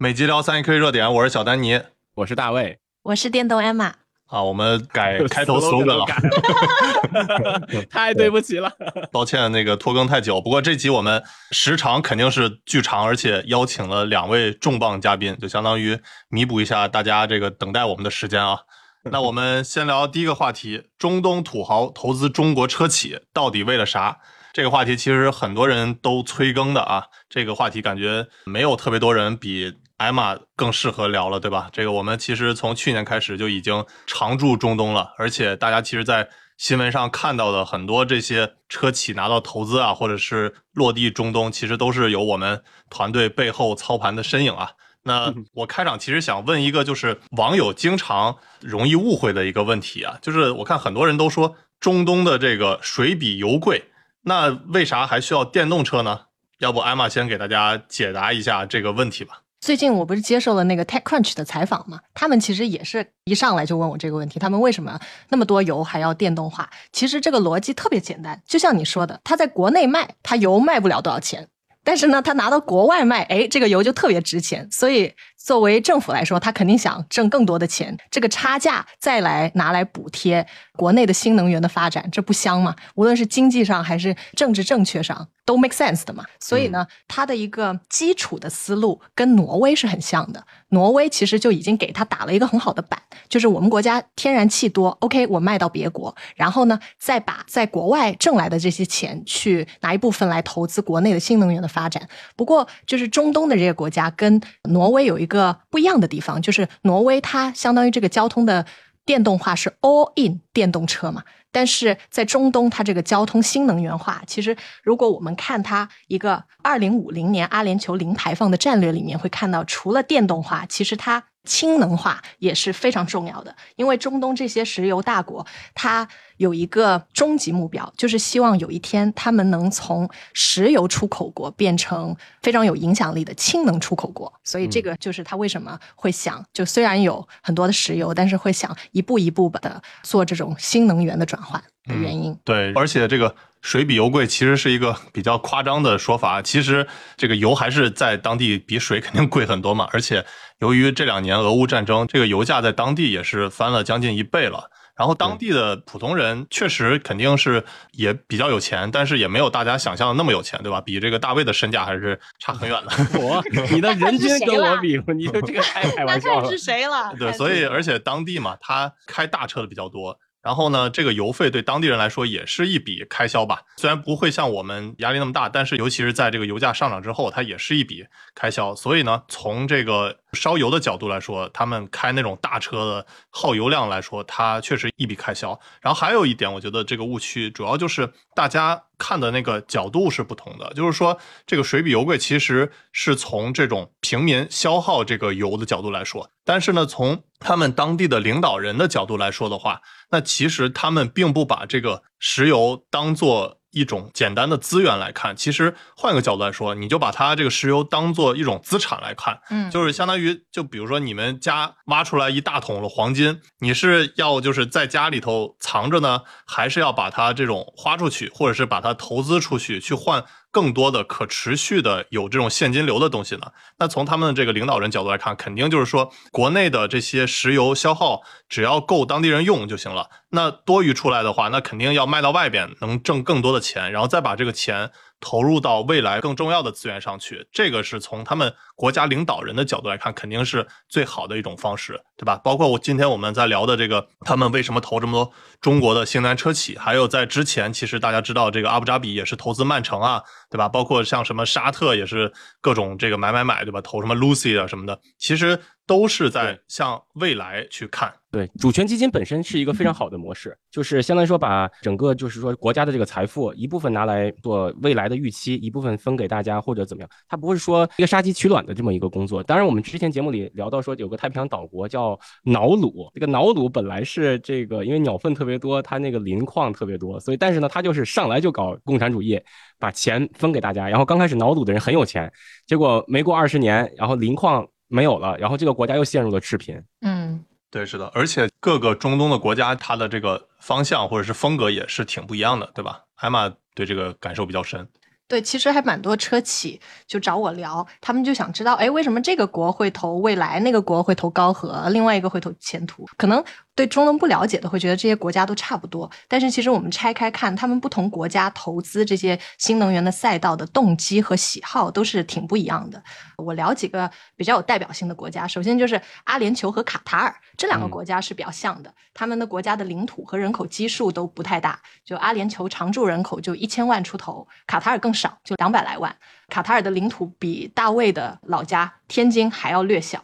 每集聊三 A K 热点，我是小丹尼，我是大卫，我是电动 Emma。啊，我们改开头 slogan 了，太对不起了，抱歉，那个拖更太久。不过这集我们时长肯定是巨长，而且邀请了两位重磅嘉宾，就相当于弥补一下大家这个等待我们的时间啊。那我们先聊第一个话题：中东土豪投资中国车企到底为了啥？这个话题其实很多人都催更的啊。这个话题感觉没有特别多人比艾玛更适合聊了，对吧？这个我们其实从去年开始就已经常驻中东了，而且大家其实，在新闻上看到的很多这些车企拿到投资啊，或者是落地中东，其实都是有我们团队背后操盘的身影啊。那我开场其实想问一个，就是网友经常容易误会的一个问题啊，就是我看很多人都说中东的这个水比油贵，那为啥还需要电动车呢？要不艾玛先给大家解答一下这个问题吧。最近我不是接受了那个 TechCrunch 的采访嘛，他们其实也是一上来就问我这个问题，他们为什么那么多油还要电动化？其实这个逻辑特别简单，就像你说的，他在国内卖，他油卖不了多少钱。但是呢，他拿到国外卖，哎，这个油就特别值钱。所以作为政府来说，他肯定想挣更多的钱，这个差价再来拿来补贴国内的新能源的发展，这不香吗？无论是经济上还是政治正确上，都 make sense 的嘛。所以呢，他的一个基础的思路跟挪威是很像的。挪威其实就已经给他打了一个很好的板，就是我们国家天然气多，OK，我卖到别国，然后呢，再把在国外挣来的这些钱去拿一部分来投资国内的新能源的发展。不过，就是中东的这些国家跟挪威有一个个不一样的地方，就是挪威它相当于这个交通的电动化是 all in 电动车嘛。但是在中东，它这个交通新能源化，其实如果我们看它一个二零五零年阿联酋零排放的战略里面，会看到除了电动化，其实它。氢能化也是非常重要的，因为中东这些石油大国，它有一个终极目标，就是希望有一天他们能从石油出口国变成非常有影响力的氢能出口国。所以这个就是他为什么会想，就虽然有很多的石油，但是会想一步一步的做这种新能源的转换的原因。对，而且这个。水比油贵，其实是一个比较夸张的说法。其实这个油还是在当地比水肯定贵很多嘛。而且由于这两年俄乌战争，这个油价在当地也是翻了将近一倍了。然后当地的普通人确实肯定是也比较有钱，但是也没有大家想象的那么有钱，对吧？比这个大卫的身价还是差很远的。我，你的人均跟我比，你就这个太开玩笑了。是谁了？对，所以而且当地嘛，他开大车的比较多。然后呢，这个油费对当地人来说也是一笔开销吧。虽然不会像我们压力那么大，但是尤其是在这个油价上涨之后，它也是一笔开销。所以呢，从这个烧油的角度来说，他们开那种大车的耗油量来说，它确实一笔开销。然后还有一点，我觉得这个误区主要就是大家看的那个角度是不同的。就是说，这个水比油贵，其实是从这种平民消耗这个油的角度来说。但是呢，从他们当地的领导人的角度来说的话，那其实他们并不把这个石油当做一种简单的资源来看。其实换个角度来说，你就把它这个石油当做一种资产来看，嗯，就是相当于，就比如说你们家挖出来一大桶的黄金，你是要就是在家里头藏着呢，还是要把它这种花出去，或者是把它投资出去去换？更多的可持续的有这种现金流的东西呢？那从他们的这个领导人角度来看，肯定就是说，国内的这些石油消耗只要够当地人用就行了。那多余出来的话，那肯定要卖到外边，能挣更多的钱，然后再把这个钱。投入到未来更重要的资源上去，这个是从他们国家领导人的角度来看，肯定是最好的一种方式，对吧？包括我今天我们在聊的这个，他们为什么投这么多中国的新能源车企？还有在之前，其实大家知道这个阿布扎比也是投资曼城啊，对吧？包括像什么沙特也是各种这个买买买，对吧？投什么 Lucy 啊什么的，其实。都是在向未来去看。对，主权基金本身是一个非常好的模式，就是相当于说把整个就是说国家的这个财富一部分拿来做未来的预期，一部分分给大家或者怎么样。它不是说一个杀鸡取卵的这么一个工作。当然，我们之前节目里聊到说有个太平洋岛国叫瑙鲁，这个瑙鲁本来是这个因为鸟粪特别多，它那个磷矿特别多，所以但是呢，它就是上来就搞共产主义，把钱分给大家。然后刚开始瑙鲁的人很有钱，结果没过二十年，然后磷矿。没有了，然后这个国家又陷入了赤贫。嗯，对，是的，而且各个中东的国家，它的这个方向或者是风格也是挺不一样的，对吧？艾玛对这个感受比较深。对，其实还蛮多车企就找我聊，他们就想知道，哎，为什么这个国会投未来，那个国会投高和，另外一个会投前途？可能对中东不了解的会觉得这些国家都差不多，但是其实我们拆开看，他们不同国家投资这些新能源的赛道的动机和喜好都是挺不一样的。我聊几个比较有代表性的国家，首先就是阿联酋和卡塔尔这两个国家是比较像的，他们的国家的领土和人口基数都不太大，就阿联酋常住人口就一千万出头，卡塔尔更。少就两百来万，卡塔尔的领土比大卫的老家天津还要略小，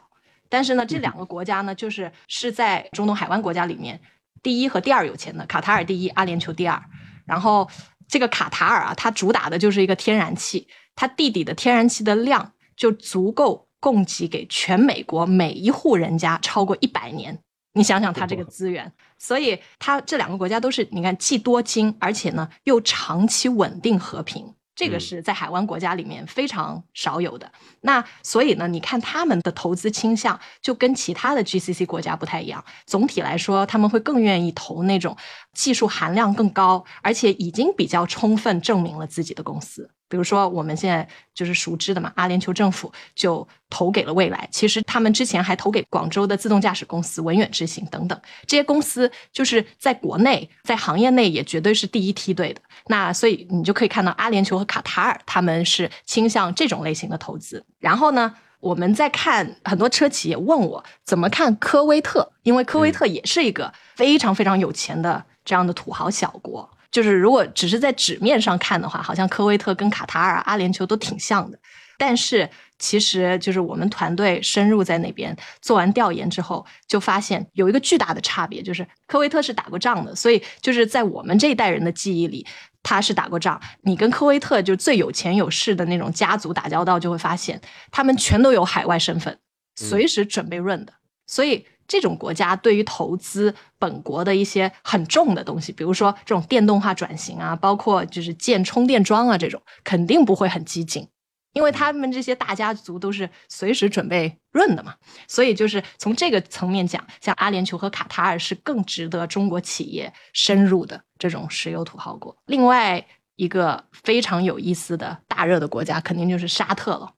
但是呢，这两个国家呢，就是是在中东海湾国家里面第一和第二有钱的，卡塔尔第一，阿联酋第二。然后这个卡塔尔啊，它主打的就是一个天然气，它地底的天然气的量就足够供给给全美国每一户人家超过一百年。你想想它这个资源，所以它这两个国家都是你看既多金，而且呢又长期稳定和平。这个是在海湾国家里面非常少有的。那所以呢，你看他们的投资倾向就跟其他的 GCC 国家不太一样。总体来说，他们会更愿意投那种技术含量更高，而且已经比较充分证明了自己的公司。比如说，我们现在就是熟知的嘛，阿联酋政府就投给了蔚来。其实他们之前还投给广州的自动驾驶公司文远智行等等这些公司，就是在国内在行业内也绝对是第一梯队的。那所以你就可以看到，阿联酋和卡塔尔他们是倾向这种类型的投资。然后呢，我们在看很多车企也问我怎么看科威特，因为科威特也是一个非常非常有钱的这样的土豪小国。就是如果只是在纸面上看的话，好像科威特跟卡塔尔、阿联酋都挺像的。但是其实，就是我们团队深入在那边做完调研之后，就发现有一个巨大的差别，就是科威特是打过仗的，所以就是在我们这一代人的记忆里，他是打过仗。你跟科威特就最有钱有势的那种家族打交道，就会发现他们全都有海外身份，随时准备润的。所以。这种国家对于投资本国的一些很重的东西，比如说这种电动化转型啊，包括就是建充电桩啊，这种肯定不会很激进，因为他们这些大家族都是随时准备润的嘛。所以就是从这个层面讲，像阿联酋和卡塔尔是更值得中国企业深入的这种石油土豪国。另外一个非常有意思的大热的国家，肯定就是沙特了。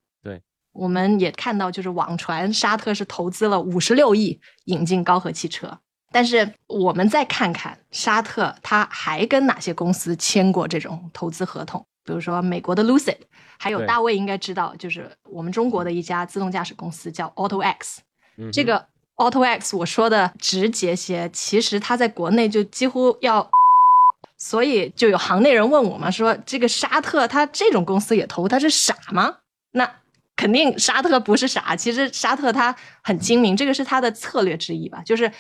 我们也看到，就是网传沙特是投资了五十六亿引进高和汽车，但是我们再看看沙特，他还跟哪些公司签过这种投资合同？比如说美国的 Lucid，还有大卫应该知道，就是我们中国的一家自动驾驶公司叫 AutoX。这个 AutoX 我说的直接些，其实它在国内就几乎要，所以就有行内人问我嘛，说这个沙特他这种公司也投，他是傻吗？那？肯定沙特不是傻，其实沙特他很精明，这个是他的策略之一吧。就是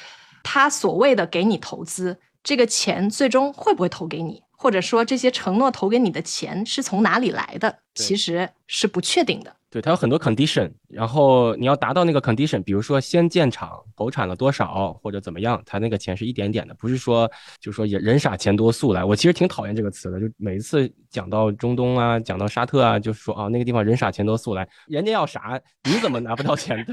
他所谓的给你投资，这个钱最终会不会投给你，或者说这些承诺投给你的钱是从哪里来的，其实是不确定的。对，它有很多 condition，然后你要达到那个 condition，比如说先建厂投产了多少或者怎么样，它那个钱是一点点的，不是说就是说也人傻钱多速来。我其实挺讨厌这个词的，就每一次讲到中东啊，讲到沙特啊，就说啊那个地方人傻钱多速来，人家要啥，你怎么拿不到钱？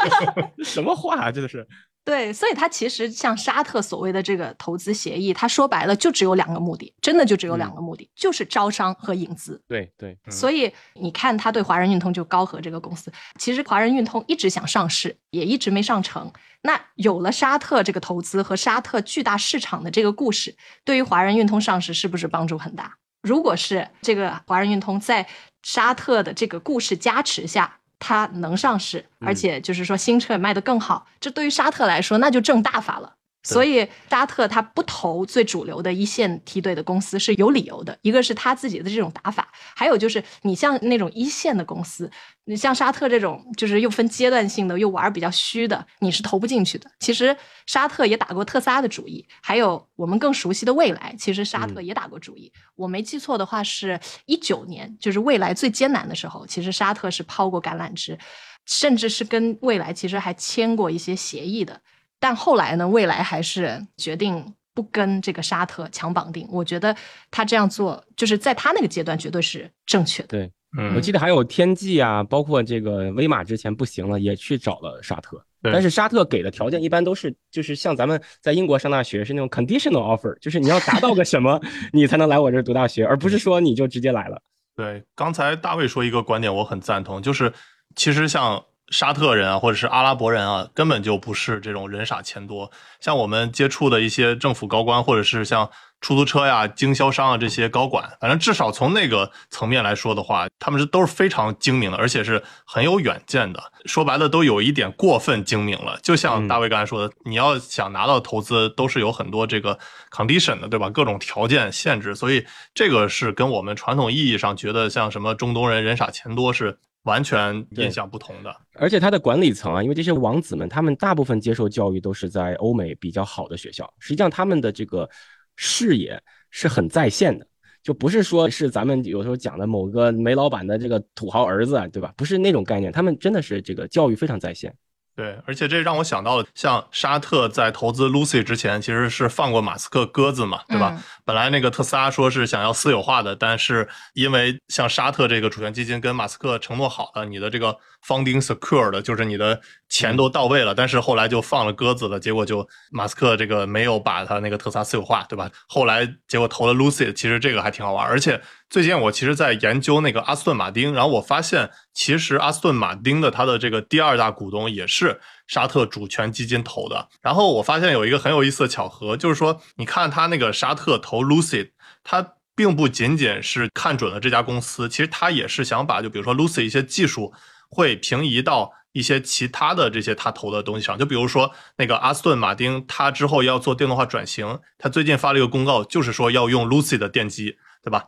什么话啊，真的是。对，所以它其实像沙特所谓的这个投资协议，它说白了就只有两个目的，真的就只有两个目的，就是招商和引资。对对，所以你看他对华人运通就高和这个公司，其实华人运通一直想上市，也一直没上成。那有了沙特这个投资和沙特巨大市场的这个故事，对于华人运通上市是不是帮助很大？如果是这个华人运通在沙特的这个故事加持下。它能上市，而且就是说新车也卖得更好，这对于沙特来说那就挣大发了。所以沙特他不投最主流的一线梯队的公司是有理由的，一个是他自己的这种打法，还有就是你像那种一线的公司，你像沙特这种就是又分阶段性的又玩比较虚的，你是投不进去的。其实沙特也打过特斯拉的主意，还有我们更熟悉的未来，其实沙特也打过主意。我没记错的话，是一九年，就是未来最艰难的时候，其实沙特是抛过橄榄枝，甚至是跟未来其实还签过一些协议的。但后来呢？未来还是决定不跟这个沙特强绑定。我觉得他这样做，就是在他那个阶段绝对是正确的。对，我记得还有天际啊，包括这个威马之前不行了，也去找了沙特。但是沙特给的条件一般都是，就是像咱们在英国上大学是那种 conditional offer，就是你要达到个什么，你才能来我这儿读大学，而不是说你就直接来了。对，刚才大卫说一个观点，我很赞同，就是其实像沙特人啊，或者是阿拉伯人啊，根本就不是这种人傻钱多。像我们接触的一些政府高官，或者是像出租车呀、经销商啊这些高管，反正至少从那个层面来说的话，他们是都是非常精明的，而且是很有远见的。说白了，都有一点过分精明了。就像大卫刚才说的，你要想拿到投资，都是有很多这个 condition 的，对吧？各种条件限制，所以这个是跟我们传统意义上觉得像什么中东人人傻钱多是完全印象不同的。而且他的管理层啊，因为这些王子们，他们大部分接受教育都是在欧美比较好的学校，实际上他们的这个视野是很在线的。就不是说是咱们有时候讲的某个煤老板的这个土豪儿子，对吧？不是那种概念，他们真的是这个教育非常在线。对，而且这让我想到了，像沙特在投资 Lucy 之前，其实是放过马斯克鸽子嘛，对吧？本来那个特斯拉说是想要私有化的，但是因为像沙特这个主权基金跟马斯克承诺好了，你的这个 funding secured，就是你的钱都到位了，但是后来就放了鸽子了，结果就马斯克这个没有把他那个特斯拉私有化，对吧？后来结果投了 Lucy，其实这个还挺好玩，而且。最近我其实，在研究那个阿斯顿马丁，然后我发现，其实阿斯顿马丁的它的这个第二大股东也是沙特主权基金投的。然后我发现有一个很有意思的巧合，就是说，你看他那个沙特投 Lucy，他并不仅仅是看准了这家公司，其实他也是想把就比如说 Lucy 一些技术会平移到一些其他的这些他投的东西上。就比如说那个阿斯顿马丁，他之后要做电动化转型，他最近发了一个公告，就是说要用 Lucy 的电机，对吧？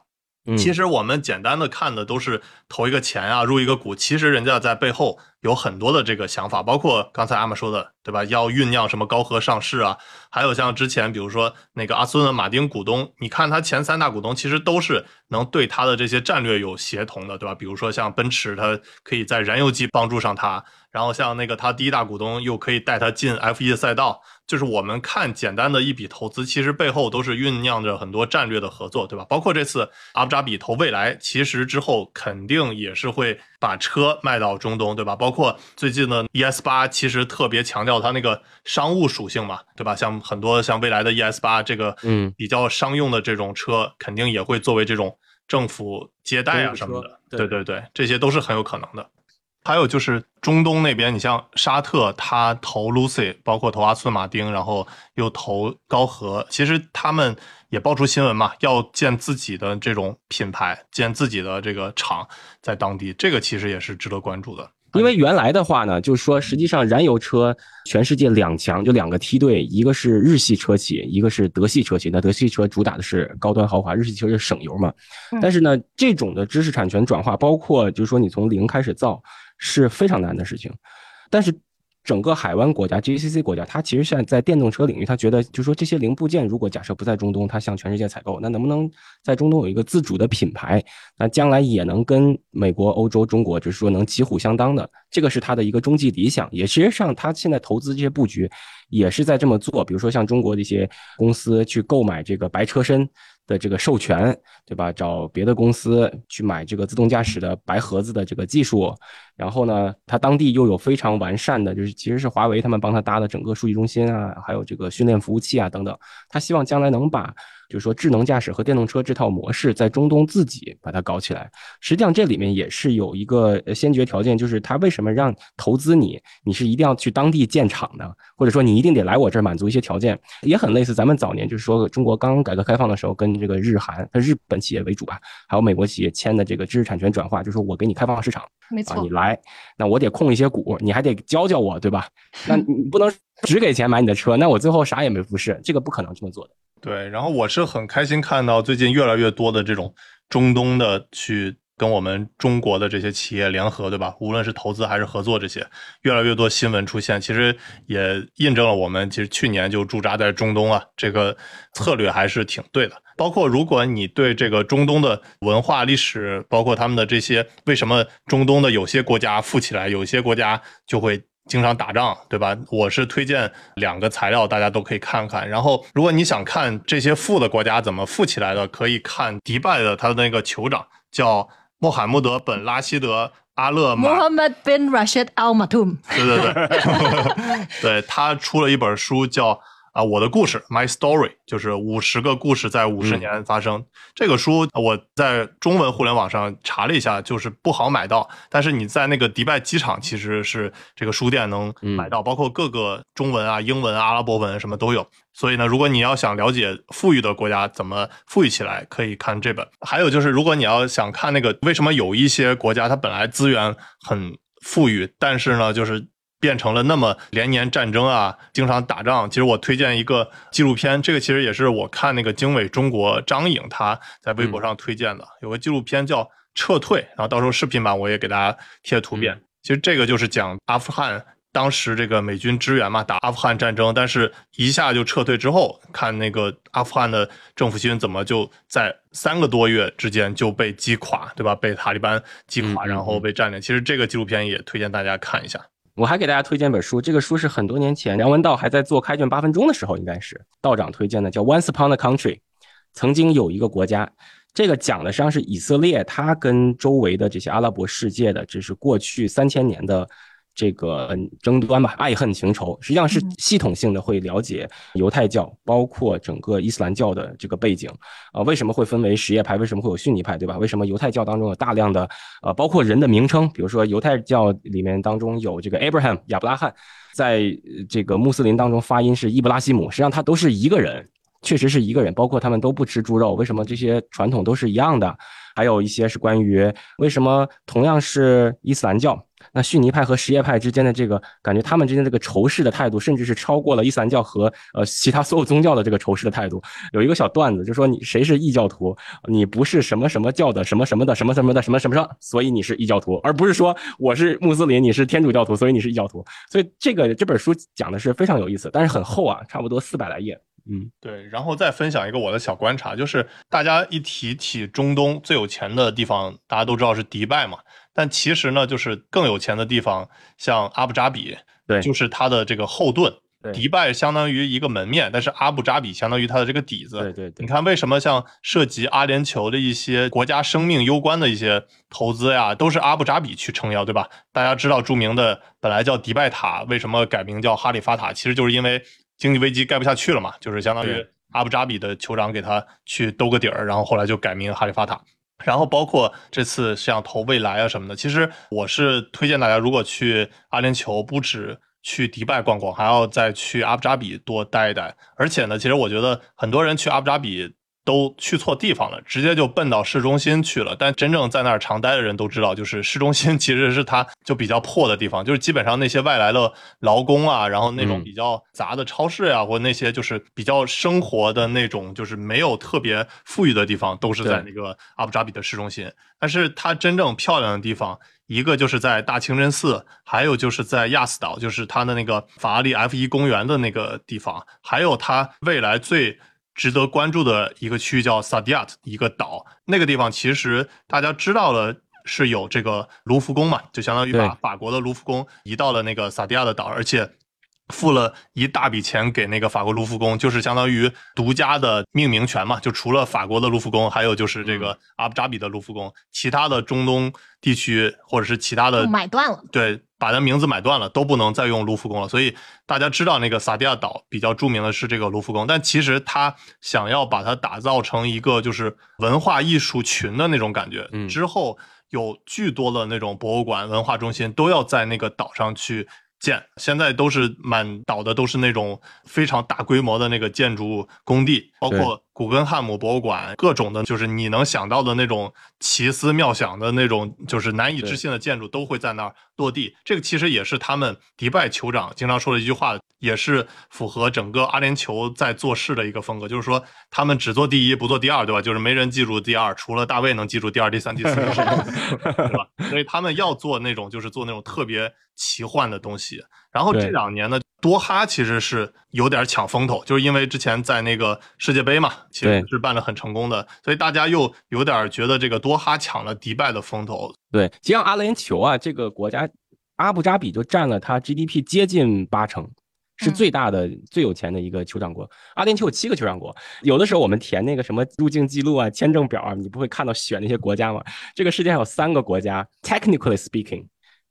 其实我们简单的看的都是投一个钱啊，入一个股。其实人家在背后有很多的这个想法，包括刚才阿玛说的，对吧？要酝酿什么高和上市啊，还有像之前比如说那个阿斯顿马丁股东，你看他前三大股东其实都是能对他的这些战略有协同的，对吧？比如说像奔驰，它可以在燃油机帮助上他，然后像那个他第一大股东又可以带他进 F1 赛道。就是我们看简单的一笔投资，其实背后都是酝酿着很多战略的合作，对吧？包括这次阿布扎比投未来，其实之后肯定也是会把车卖到中东，对吧？包括最近的 ES 八，其实特别强调它那个商务属性嘛，对吧？像很多像未来的 ES 八这个，嗯，比较商用的这种车，肯定也会作为这种政府接待啊什么的，对对对，这些都是很有可能的。还有就是中东那边，你像沙特，他投 Lucy，包括投阿斯顿马丁，然后又投高和，其实他们也爆出新闻嘛，要建自己的这种品牌，建自己的这个厂在当地，这个其实也是值得关注的。因为原来的话呢，就是说实际上燃油车全世界两强就两个梯队，一个是日系车企，一个是德系车企。那德系车主打的是高端豪华，日系车是省油嘛。但是呢，这种的知识产权转化，包括就是说你从零开始造。是非常难的事情，但是整个海湾国家 GCC 国家，它其实现在在电动车领域，它觉得就是说这些零部件如果假设不在中东，它向全世界采购，那能不能在中东有一个自主的品牌？那将来也能跟美国、欧洲、中国，就是说能旗鼓相当的，这个是它的一个终极理想。也实际上，它现在投资这些布局也是在这么做。比如说像中国的一些公司去购买这个白车身。的这个授权，对吧？找别的公司去买这个自动驾驶的白盒子的这个技术，然后呢，它当地又有非常完善的，就是其实是华为他们帮他搭的整个数据中心啊，还有这个训练服务器啊等等。他希望将来能把。就是说，智能驾驶和电动车这套模式在中东自己把它搞起来，实际上这里面也是有一个先决条件，就是他为什么让投资你，你是一定要去当地建厂的，或者说你一定得来我这儿满足一些条件，也很类似咱们早年就是说中国刚改革开放的时候，跟这个日韩、日本企业为主吧，还有美国企业签的这个知识产权转化，就是说我给你开放市场，没错，你来，那我得控一些股，你还得教教我，对吧？那你不能只给钱买你的车，那我最后啥也没服侍，这个不可能这么做的。对，然后我是很开心看到最近越来越多的这种中东的去跟我们中国的这些企业联合，对吧？无论是投资还是合作，这些越来越多新闻出现，其实也印证了我们其实去年就驻扎在中东啊，这个策略还是挺对的。包括如果你对这个中东的文化历史，包括他们的这些为什么中东的有些国家富起来，有些国家就会。经常打仗，对吧？我是推荐两个材料，大家都可以看看。然后，如果你想看这些富的国家怎么富起来的，可以看迪拜的他的那个酋长叫穆罕默德本拉希德阿勒马。Mohammad bin Rashid Al Maktoum。对对对，对他出了一本书叫《啊，我的故事 My Story 就是五十个故事在五十年发生。这个书我在中文互联网上查了一下，就是不好买到，但是你在那个迪拜机场其实是这个书店能买到，包括各个中文啊、英文、阿拉伯文什么都有。所以呢，如果你要想了解富裕的国家怎么富裕起来，可以看这本。还有就是，如果你要想看那个为什么有一些国家它本来资源很富裕，但是呢，就是变成了那么连年战争啊，经常打仗。其实我推荐一个纪录片，这个其实也是我看那个经纬中国张颖他在微博上推荐的，有个纪录片叫《撤退》，然后到时候视频版我也给大家贴图片。其实这个就是讲阿富汗。当时这个美军支援嘛，打阿富汗战争，但是一下就撤退之后，看那个阿富汗的政府军怎么就在三个多月之间就被击垮，对吧？被塔利班击垮，然后被占领。其实这个纪录片也推荐大家看一下。我还给大家推荐本书，这个书是很多年前梁文道还在做开卷八分钟的时候，应该是道长推荐的，叫《Once Upon a Country》，曾经有一个国家。这个讲的实际上是以色列，它跟周围的这些阿拉伯世界的，这是过去三千年的。这个争端吧，爱恨情仇，实际上是系统性的会了解犹太教，包括整个伊斯兰教的这个背景，啊，为什么会分为什叶派，为什么会有逊尼派，对吧？为什么犹太教当中有大量的，呃，包括人的名称，比如说犹太教里面当中有这个 Abraham 亚伯拉罕，在这个穆斯林当中发音是伊布拉希姆，实际上他都是一个人，确实是一个人，包括他们都不吃猪肉，为什么这些传统都是一样的？还有一些是关于为什么同样是伊斯兰教。那逊尼派和什叶派之间的这个感觉，他们之间这个仇视的态度，甚至是超过了伊斯兰教和呃其他所有宗教的这个仇视的态度。有一个小段子，就说你谁是异教徒，你不是什么什么教的什么什么的什么什么的什么什么什么，所以你是异教徒，而不是说我是穆斯林，你是天主教徒，所以你是异教徒。所以这个这本书讲的是非常有意思，但是很厚啊，差不多四百来页。嗯，对。然后再分享一个我的小观察，就是大家一提起中东最有钱的地方，大家都知道是迪拜嘛。但其实呢，就是更有钱的地方，像阿布扎比，对，就是它的这个后盾。迪拜相当于一个门面，但是阿布扎比相当于它的这个底子。对对对。你看，为什么像涉及阿联酋的一些国家生命攸关的一些投资呀，都是阿布扎比去撑腰，对吧？大家知道著名的本来叫迪拜塔，为什么改名叫哈利法塔？其实就是因为经济危机盖不下去了嘛，就是相当于阿布扎比的酋长给他去兜个底儿，然后后来就改名哈利法塔。然后包括这次像投未来啊什么的，其实我是推荐大家，如果去阿联酋，不止去迪拜逛逛，还要再去阿布扎比多待一待。而且呢，其实我觉得很多人去阿布扎比。都去错地方了，直接就奔到市中心去了。但真正在那儿常待的人都知道，就是市中心其实是它就比较破的地方，就是基本上那些外来的劳工啊，然后那种比较杂的超市呀，或那些就是比较生活的那种，就是没有特别富裕的地方，都是在那个阿布扎比的市中心。但是它真正漂亮的地方，一个就是在大清真寺，还有就是在亚斯岛，就是它的那个法拉利 F 一公园的那个地方，还有它未来最。值得关注的一个区域叫萨迪亚特，一个岛。那个地方其实大家知道了是有这个卢浮宫嘛，就相当于把法国的卢浮宫移到了那个萨迪亚的岛，而且付了一大笔钱给那个法国卢浮宫，就是相当于独家的命名权嘛。就除了法国的卢浮宫，还有就是这个阿布扎比的卢浮宫，其他的中东地区或者是其他的买断了。对。把它名字买断了，都不能再用卢浮宫了。所以大家知道那个萨迪亚岛比较著名的是这个卢浮宫，但其实他想要把它打造成一个就是文化艺术群的那种感觉。嗯，之后有巨多的那种博物馆、文化中心都要在那个岛上去。建现在都是满岛的都是那种非常大规模的那个建筑工地，包括古根汉姆博物馆，各种的，就是你能想到的那种奇思妙想的那种，就是难以置信的建筑都会在那儿落地。这个其实也是他们迪拜酋长经常说的一句话，也是符合整个阿联酋在做事的一个风格，就是说他们只做第一不做第二，对吧？就是没人记住第二，除了大卫能记住第二、第三、第四，对吧？所以他们要做那种，就是做那种特别。奇幻的东西，然后这两年呢，多哈其实是有点抢风头，就是因为之前在那个世界杯嘛，其实是办的很成功的，所以大家又有点觉得这个多哈抢了迪拜的风头。对，实际上阿联酋啊，这个国家阿布扎比就占了它 GDP 接近八成，是最大的、最有钱的一个酋长国。阿联酋有七个酋长国，有的时候我们填那个什么入境记录啊、签证表啊，你不会看到选那些国家吗？这个世界上有三个国家，technically speaking。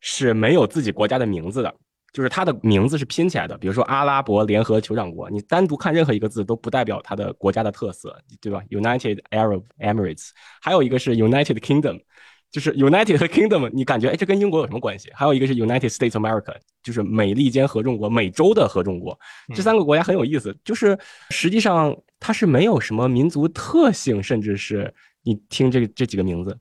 是没有自己国家的名字的，就是它的名字是拼起来的，比如说阿拉伯联合酋长国，你单独看任何一个字都不代表它的国家的特色，对吧？United Arab Emirates，还有一个是 United Kingdom。就是 United 和 Kingdom，你感觉哎，这跟英国有什么关系？还有一个是 United States America，就是美利坚合众国，美洲的合众国。这三个国家很有意思，就是实际上它是没有什么民族特性，甚至是你听这这几个名字，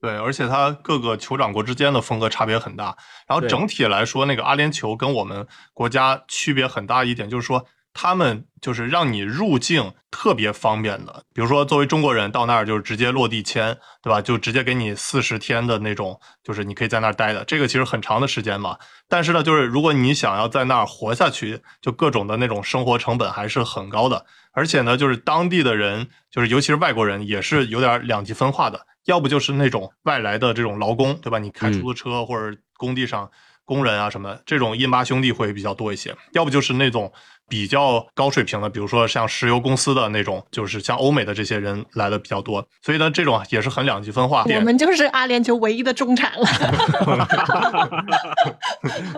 对，而且它各个酋长国之间的风格差别很大。然后整体来说，那个阿联酋跟我们国家区别很大一点，就是说。他们就是让你入境特别方便的，比如说作为中国人到那儿就是直接落地签，对吧？就直接给你四十天的那种，就是你可以在那儿待的，这个其实很长的时间嘛。但是呢，就是如果你想要在那儿活下去，就各种的那种生活成本还是很高的。而且呢，就是当地的人，就是尤其是外国人，也是有点两极分化的，要不就是那种外来的这种劳工，对吧？你开出租车或者工地上工人啊什么的，这种印巴兄弟会比较多一些，要不就是那种。比较高水平的，比如说像石油公司的那种，就是像欧美的这些人来的比较多，所以呢，这种也是很两极分化。我们就是阿联酋唯一的中产了。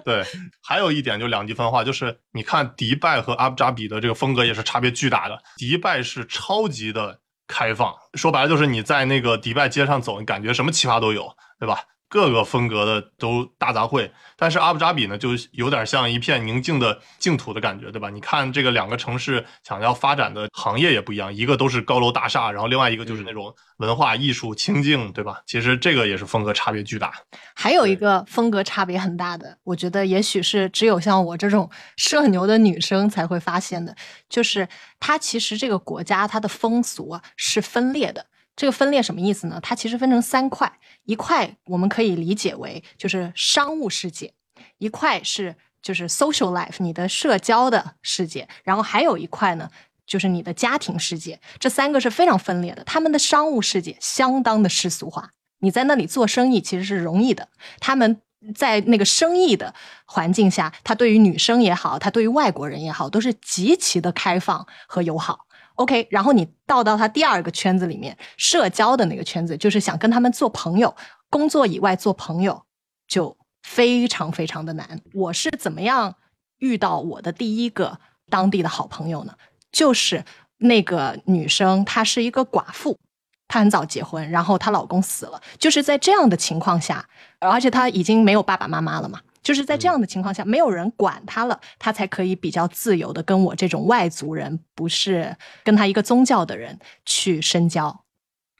对，还有一点就两极分化，就是你看迪拜和阿布扎比的这个风格也是差别巨大的。迪拜是超级的开放，说白了就是你在那个迪拜街上走，你感觉什么奇葩都有，对吧？各个风格的都大杂烩，但是阿布扎比呢，就有点像一片宁静的净土的感觉，对吧？你看这个两个城市想要发展的行业也不一样，一个都是高楼大厦，然后另外一个就是那种文化艺术清静，对吧？其实这个也是风格差别巨大。还有一个风格差别很大的，我觉得也许是只有像我这种 社牛的女生才会发现的，就是它其实这个国家它的风俗啊是分裂的。这个分裂什么意思呢？它其实分成三块，一块我们可以理解为就是商务世界，一块是就是 social life 你的社交的世界，然后还有一块呢就是你的家庭世界。这三个是非常分裂的。他们的商务世界相当的世俗化，你在那里做生意其实是容易的。他们在那个生意的环境下，他对于女生也好，他对于外国人也好，都是极其的开放和友好。OK，然后你倒到他第二个圈子里面，社交的那个圈子，就是想跟他们做朋友，工作以外做朋友就非常非常的难。我是怎么样遇到我的第一个当地的好朋友呢？就是那个女生，她是一个寡妇，她很早结婚，然后她老公死了，就是在这样的情况下，而且她已经没有爸爸妈妈了嘛。就是在这样的情况下，没有人管他了，他才可以比较自由的跟我这种外族人，不是跟他一个宗教的人去深交。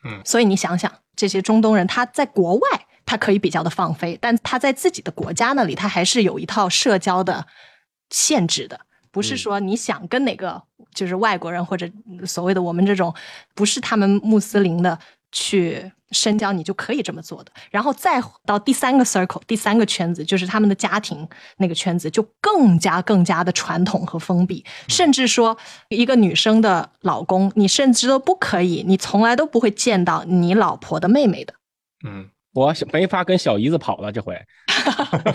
嗯，所以你想想，这些中东人他在国外，他可以比较的放飞，但他在自己的国家那里，他还是有一套社交的限制的，不是说你想跟哪个就是外国人或者所谓的我们这种不是他们穆斯林的。去深交，你就可以这么做的。然后再到第三个 circle，第三个圈子，就是他们的家庭那个圈子，就更加更加的传统和封闭。甚至说，一个女生的老公，你甚至都不可以，你从来都不会见到你老婆的妹妹的。嗯。我没法跟小姨子跑了，这回。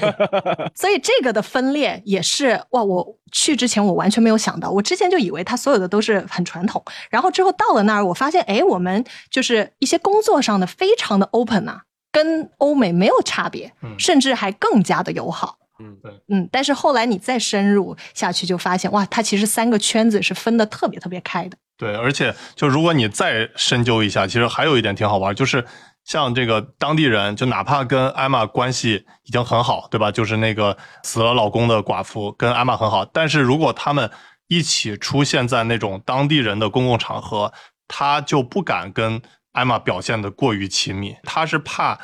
所以这个的分裂也是哇！我去之前我完全没有想到，我之前就以为它所有的都是很传统，然后之后到了那儿，我发现哎，我们就是一些工作上的非常的 open 啊，跟欧美没有差别，甚至还更加的友好。嗯，对，嗯。但是后来你再深入下去，就发现哇，它其实三个圈子是分的特别特别开的。对，而且就如果你再深究一下，其实还有一点挺好玩，就是。像这个当地人，就哪怕跟艾玛关系已经很好，对吧？就是那个死了老公的寡妇跟艾玛很好，但是如果他们一起出现在那种当地人的公共场合，他就不敢跟艾玛表现的过于亲密，他是怕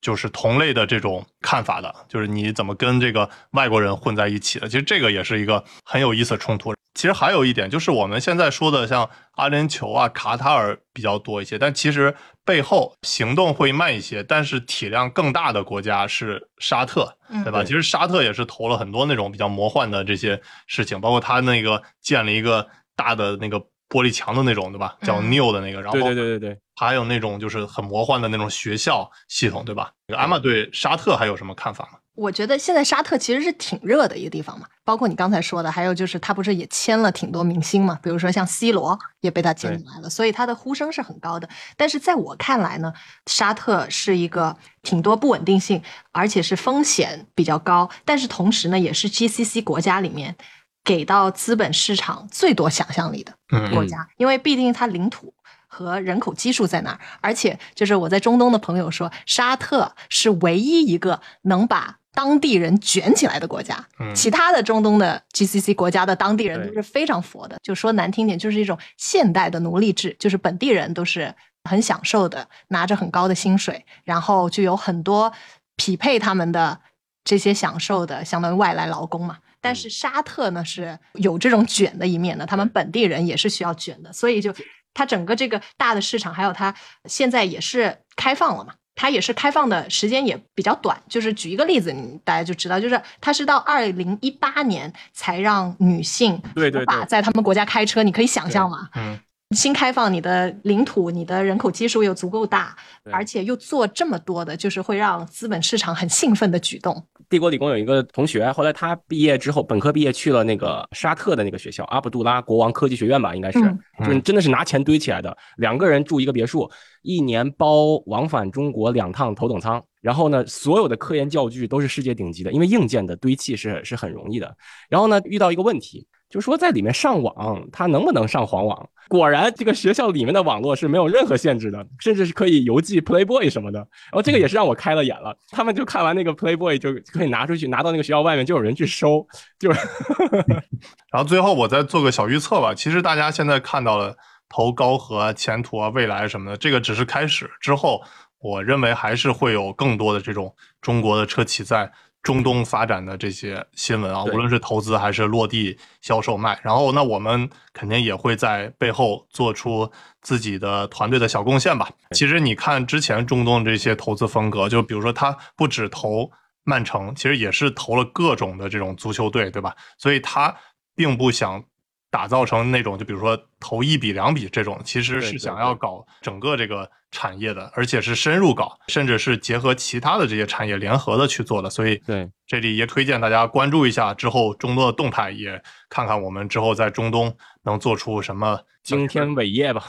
就是同类的这种看法的，就是你怎么跟这个外国人混在一起的？其实这个也是一个很有意思的冲突。其实还有一点，就是我们现在说的像阿联酋啊、卡塔尔比较多一些，但其实背后行动会慢一些，但是体量更大的国家是沙特，对吧？其实沙特也是投了很多那种比较魔幻的这些事情，包括他那个建了一个大的那个玻璃墙的那种，对吧？叫 New 的那个，然后对对对对对，还有那种就是很魔幻的那种学校系统，对吧？阿玛对沙特还有什么看法吗？我觉得现在沙特其实是挺热的一个地方嘛，包括你刚才说的，还有就是他不是也签了挺多明星嘛，比如说像 C 罗也被他签进来了，所以他的呼声是很高的。但是在我看来呢，沙特是一个挺多不稳定性，而且是风险比较高，但是同时呢，也是 GCC 国家里面给到资本市场最多想象力的国家，因为毕竟它领土。和人口基数在哪儿？而且就是我在中东的朋友说，沙特是唯一一个能把当地人卷起来的国家。其他的中东的 GCC 国家的当地人都是非常佛的，就说难听点，就是一种现代的奴隶制，就是本地人都是很享受的，拿着很高的薪水，然后就有很多匹配他们的这些享受的，相当于外来劳工嘛。但是沙特呢是有这种卷的一面的，他们本地人也是需要卷的，所以就。它整个这个大的市场，还有它现在也是开放了嘛？它也是开放的时间也比较短。就是举一个例子，你大家就知道，就是它是到二零一八年才让女性对对在他们国家开车，你可以想象吗？嗯。新开放，你的领土、你的人口基数又足够大，而且又做这么多的，就是会让资本市场很兴奋的举动。帝国理工有一个同学，后来他毕业之后，本科毕业去了那个沙特的那个学校阿卜杜拉国王科技学院吧，应该是，就是真的是拿钱堆起来的。两个人住一个别墅，一年包往返中国两趟头等舱，然后呢，所有的科研教具都是世界顶级的，因为硬件的堆砌是是很容易的。然后呢，遇到一个问题。就说在里面上网，他能不能上黄网？果然，这个学校里面的网络是没有任何限制的，甚至是可以邮寄 Playboy 什么的。然后这个也是让我开了眼了。他们就看完那个 Playboy 就可以拿出去，拿到那个学校外面就有人去收。就，然后最后我再做个小预测吧。其实大家现在看到了投高和前途啊、未来什么的，这个只是开始。之后，我认为还是会有更多的这种中国的车企在。中东发展的这些新闻啊，无论是投资还是落地销售卖，然后那我们肯定也会在背后做出自己的团队的小贡献吧。其实你看之前中东这些投资风格，就比如说他不止投曼城，其实也是投了各种的这种足球队，对吧？所以他并不想。打造成那种，就比如说投一笔两笔这种，其实是想要搞整个这个产业的，而且是深入搞，甚至是结合其他的这些产业联合的去做的。所以，对这里也推荐大家关注一下之后中东的动态，也看看我们之后在中东能做出什么惊天伟业吧。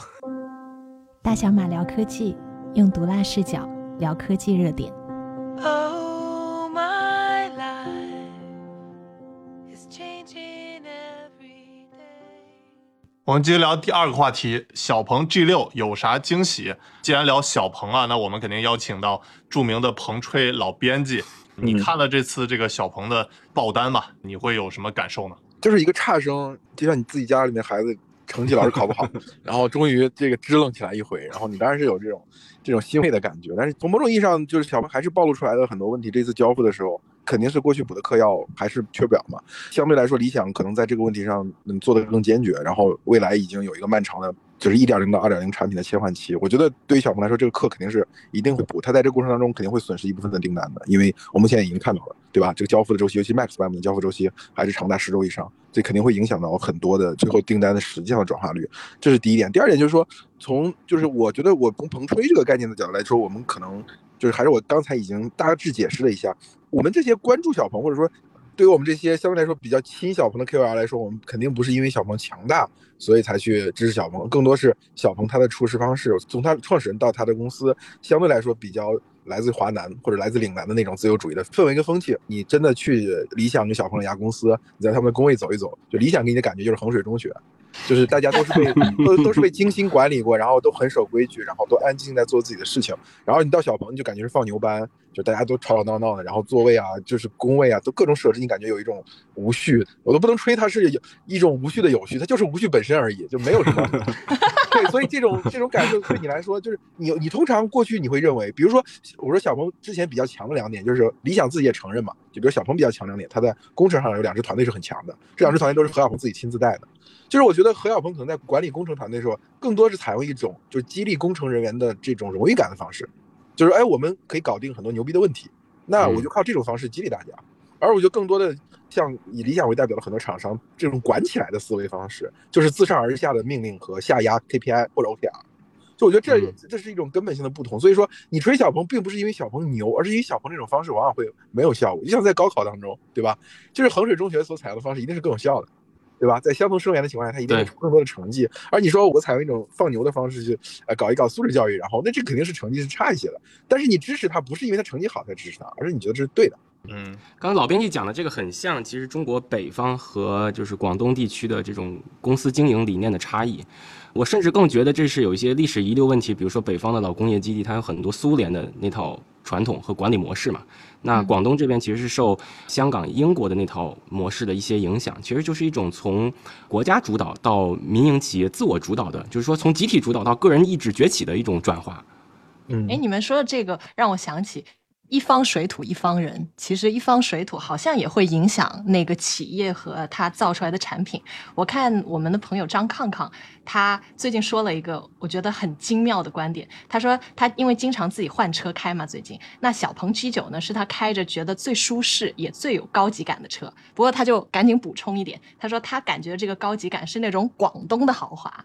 大小马聊科技，用毒辣视角聊科技热点。我们接着聊第二个话题，小鹏 G 六有啥惊喜？既然聊小鹏啊，那我们肯定邀请到著名的鹏吹老编辑。你看了这次这个小鹏的爆单吧？你会有什么感受呢？就是一个差生，就像你自己家里面孩子成绩老是考不好，然后终于这个支棱起来一回，然后你当然是有这种这种欣慰的感觉。但是从某种意义上，就是小鹏还是暴露出来了很多问题。这次交付的时候。肯定是过去补的课要还是缺不了嘛。相对来说，理想可能在这个问题上能做得更坚决。然后未来已经有一个漫长的，就是一点零到二点零产品的切换期。我觉得对于小鹏来说，这个课肯定是一定会补。他在这个过程当中肯定会损失一部分的订单的，因为我们现在已经看到了，对吧？这个交付的周期，尤其 Max 版本的交付周期还是长达十周以上，这肯定会影响到很多的最后订单的实际上的转化率。这是第一点。第二点就是说，从就是我觉得我从鹏吹这个概念的角度来说，我们可能就是还是我刚才已经大致解释了一下。我们这些关注小鹏，或者说对于我们这些相对来说比较亲小鹏的 KOL 来说，我们肯定不是因为小鹏强大，所以才去支持小鹏，更多是小鹏它的处事方式，从它创始人到它的公司，相对来说比较来自华南或者来自岭南的那种自由主义的氛围跟风气。你真的去理想跟小鹏这家公司，你在他们的工位走一走，就理想给你的感觉就是衡水中学。就是大家都是被 都都是被精心管理过，然后都很守规矩，然后都安静在做自己的事情。然后你到小鹏，就感觉是放牛班，就大家都吵吵闹闹的，然后座位啊，就是工位啊，都各种设置，你感觉有一种无序。我都不能吹它是有一种无序的有序，它就是无序本身而已，就没有什么。对，所以这种这种感受对你来说，就是你你通常过去你会认为，比如说我说小鹏之前比较强的两点，就是理想自己也承认嘛，就比如小鹏比较强两点，他在工程上有两支团队是很强的，这两支团队都是何小鹏自己亲自带的。就是我觉得何小鹏可能在管理工程团队的时候，更多是采用一种就是激励工程人员的这种荣誉感的方式，就是哎，我们可以搞定很多牛逼的问题，那我就靠这种方式激励大家。而我觉得更多的像以理想为代表的很多厂商这种管起来的思维方式，就是自上而下的命令和下压 KPI 或者 OKR，就我觉得这嗯这是一种根本性的不同。所以说，你吹小鹏并不是因为小鹏牛，而是因为小鹏这种方式往往会没有效果。就像在高考当中，对吧？就是衡水中学所采用的方式一定是更有效的，对吧？在相同生源的情况下，他一定会出更多的成绩。而你说我采用一种放牛的方式去呃搞一搞素质教育，然后那这肯定是成绩是差一些的。但是你支持他不是因为他成绩好才支持他，而是你觉得这是对的。嗯刚刚老编辑讲的这个很像，其实中国北方和就是广东地区的这种公司经营理念的差异。我甚至更觉得这是有一些历史遗留问题，比如说北方的老工业基地，它有很多苏联的那套传统和管理模式嘛。那嗯广东这边其实是受香港、英国的那套模式的一些影响，其实就是一种从国家主导到民营企业自我主导的，就是说从集体主导到个人意志崛起的一种转化。嗯哎，你们说的这个让我想起一方水土一方人，其实一方水土好像也会影响那个企业和它造出来的产品。我看我们的朋友张抗抗，他最近说了一个我觉得很精妙的观点。他说他因为经常自己换车开嘛，最近那小鹏 G 九呢是他开着觉得最舒适也最有高级感的车。不过他就赶紧补充一点，他说他感觉这个高级感是那种广东的豪华。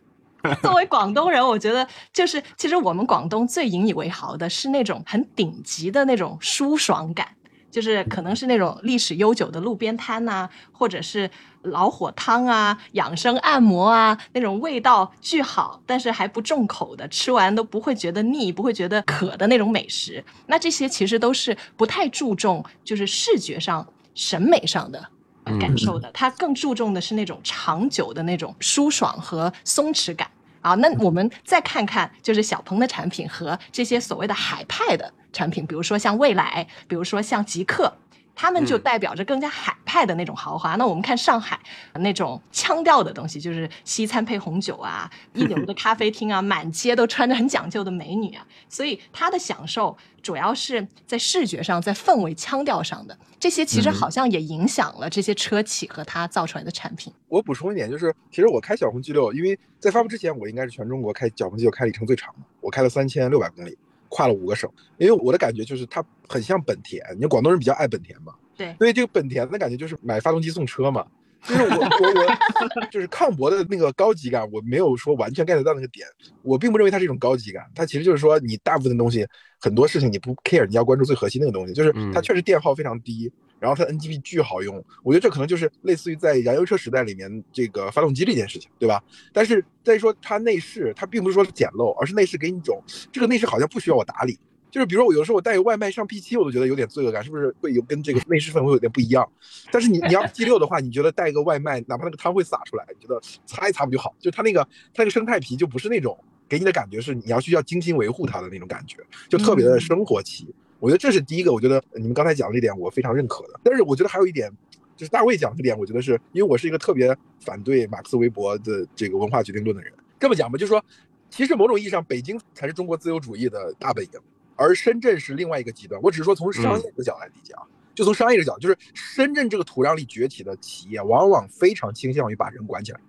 作为广东人，我觉得就是其实我们广东最引以为豪的是那种很顶级的那种舒爽感，就是可能是那种历史悠久的路边摊呐、或者是老火汤啊、养生按摩啊，那种味道巨好，但是还不重口的，吃完都不会觉得腻、不会觉得渴的那种美食。那这些其实都是不太注重就是视觉上、审美上的。嗯感受的，它更注重的是那种长久的那种舒爽和松弛感啊。那我们再看看，就是小鹏的产品和这些所谓的海派的产品，比如说像蔚来，比如说像极客。他们就嗯代表着更加海派的那种豪华。那我们看上海那种腔调的东西，就是西餐配红酒啊，一流的咖啡厅啊，满街都穿着很讲究的美女啊。所以它的享受主要是在视觉上，在氛围腔调上的。这些其实嗯好像也影响了这些车企和它造出来的产品。我补充一点，就是其实我开小鹏 G 六，因为在发布之前，我应该是全中国开小鹏 G 六开里程最长的，我开了三千六百公里，跨了五个省。因为我的感觉就是它很像本田，你广东人比较爱本田嘛，对所以这个本田的感觉就是买发动机送车嘛。就是我我我 就是抗博的那个高级感，我没有说完全 get 到那个点，我并不认为它是一种高级感，它其实就是说你大部分东西很多事情你不 care，你要关注最核心那个东西，就是它嗯确实电耗非常低，然后它 NGP 巨好用，我觉得这可能就是类似于在燃油车时代里面这个发动机这件事情，对吧？但是再说它内饰，它并不是说简陋，而是内饰给你一种这个内饰好像不需要我打理。就是比如说我有时候我带个外卖上 P 七我都觉得有点罪恶感，是不是会有跟这个内饰氛围有点不一样？但是你你要 G 六的话，你觉得带个外卖，哪怕那个汤会洒出来，你觉得擦一擦不就好？就它那个它那个生态皮就不是那种给你的感觉是你要需要精心维护它的那种感觉，就特别的生活气。我觉得这是第一个，我觉得你们刚才讲的这点我非常认可的。但是我觉得还有一点，就是大卫讲的这点，我觉得是因为我是一个特别反对马克思韦伯的这个文化决定论的人。这么讲吧，就是说，其实某种意义上，北京才是中国自由主义的大本营，而深圳是另外一个极端。我只是说从商业的角度来理解啊，就从商业的角度，就是深圳这个土壤里崛起的企业，往往非常倾向于把人管起来，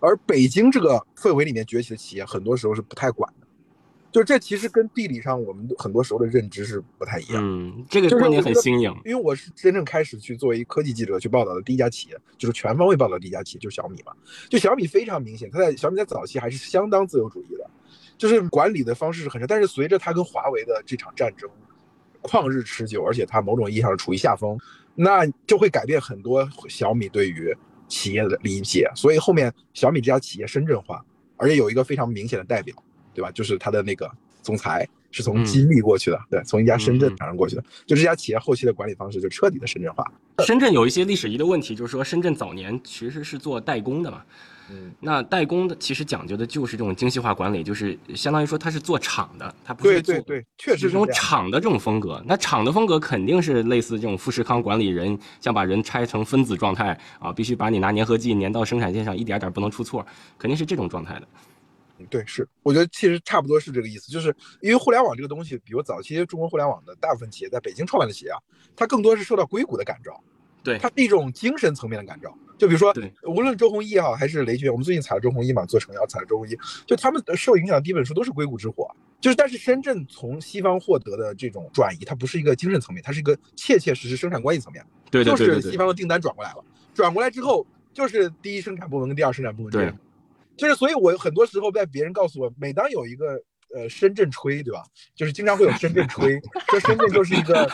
而北京这个氛围里面崛起的企业，很多时候是不太管的。就是这其实跟地理上我们很多时候的认知是不太一样。嗯，这个观点很新颖。因为我是真正开始去作为科技记者去报道的第一家企业，就是全方位报道的第一家企业，就是小米嘛。就小米非常明显，它在小米在早期还是相当自由主义的，就是管理的方式是很差。但是随着它跟华为的这场战争旷日持久，而且它某种意义上处于下风，那就会改变很多小米对于企业的理解。所以后面小米这家企业深圳化，而且有一个非常明显的代表，对吧？就是它的那个总裁是从嗯金立过去的，对，从一家深圳嗯嗯厂商过去的。就这家企业后期的管理方式就彻底的深圳化。深圳有一些历史遗留问题，就是说深圳早年其实是做代工的嘛。嗯，那代工的其实讲究的就是这种精细化管理，就是相当于说它是做厂的，它不是做对对对，确实这种是这种。厂的这种风格。那厂的风格肯定是类似这种富士康管理人，像把人拆成分子状态啊，必须把你拿粘合剂粘到生产线上，一点点不能出错，肯定是这种状态的。对，是，我觉得其实差不多是这个意思，就是因为互联网这个东西，比如早期中国互联网的大部分企业在北京创办的企业啊，它更多是受到硅谷的感召，对它是一种精神层面的感召。就比如说对，无论周鸿祎也好，还是雷军，我们最近采了周鸿祎嘛，做成药采了周鸿祎，就他们受影响的第一本书都是《硅谷之火》，就是但是深圳从西方获得的这种转移，它不是一个精神层面，它是一个切切实实生产关系层面，对对对就是西方的订单转过来了，转过来之后就是第一生产部门跟第二生产部门这对样。就是，所以我很多时候在别人告诉我，每当有一个呃深圳吹，对吧？就是经常会有深圳吹，说深圳就是一个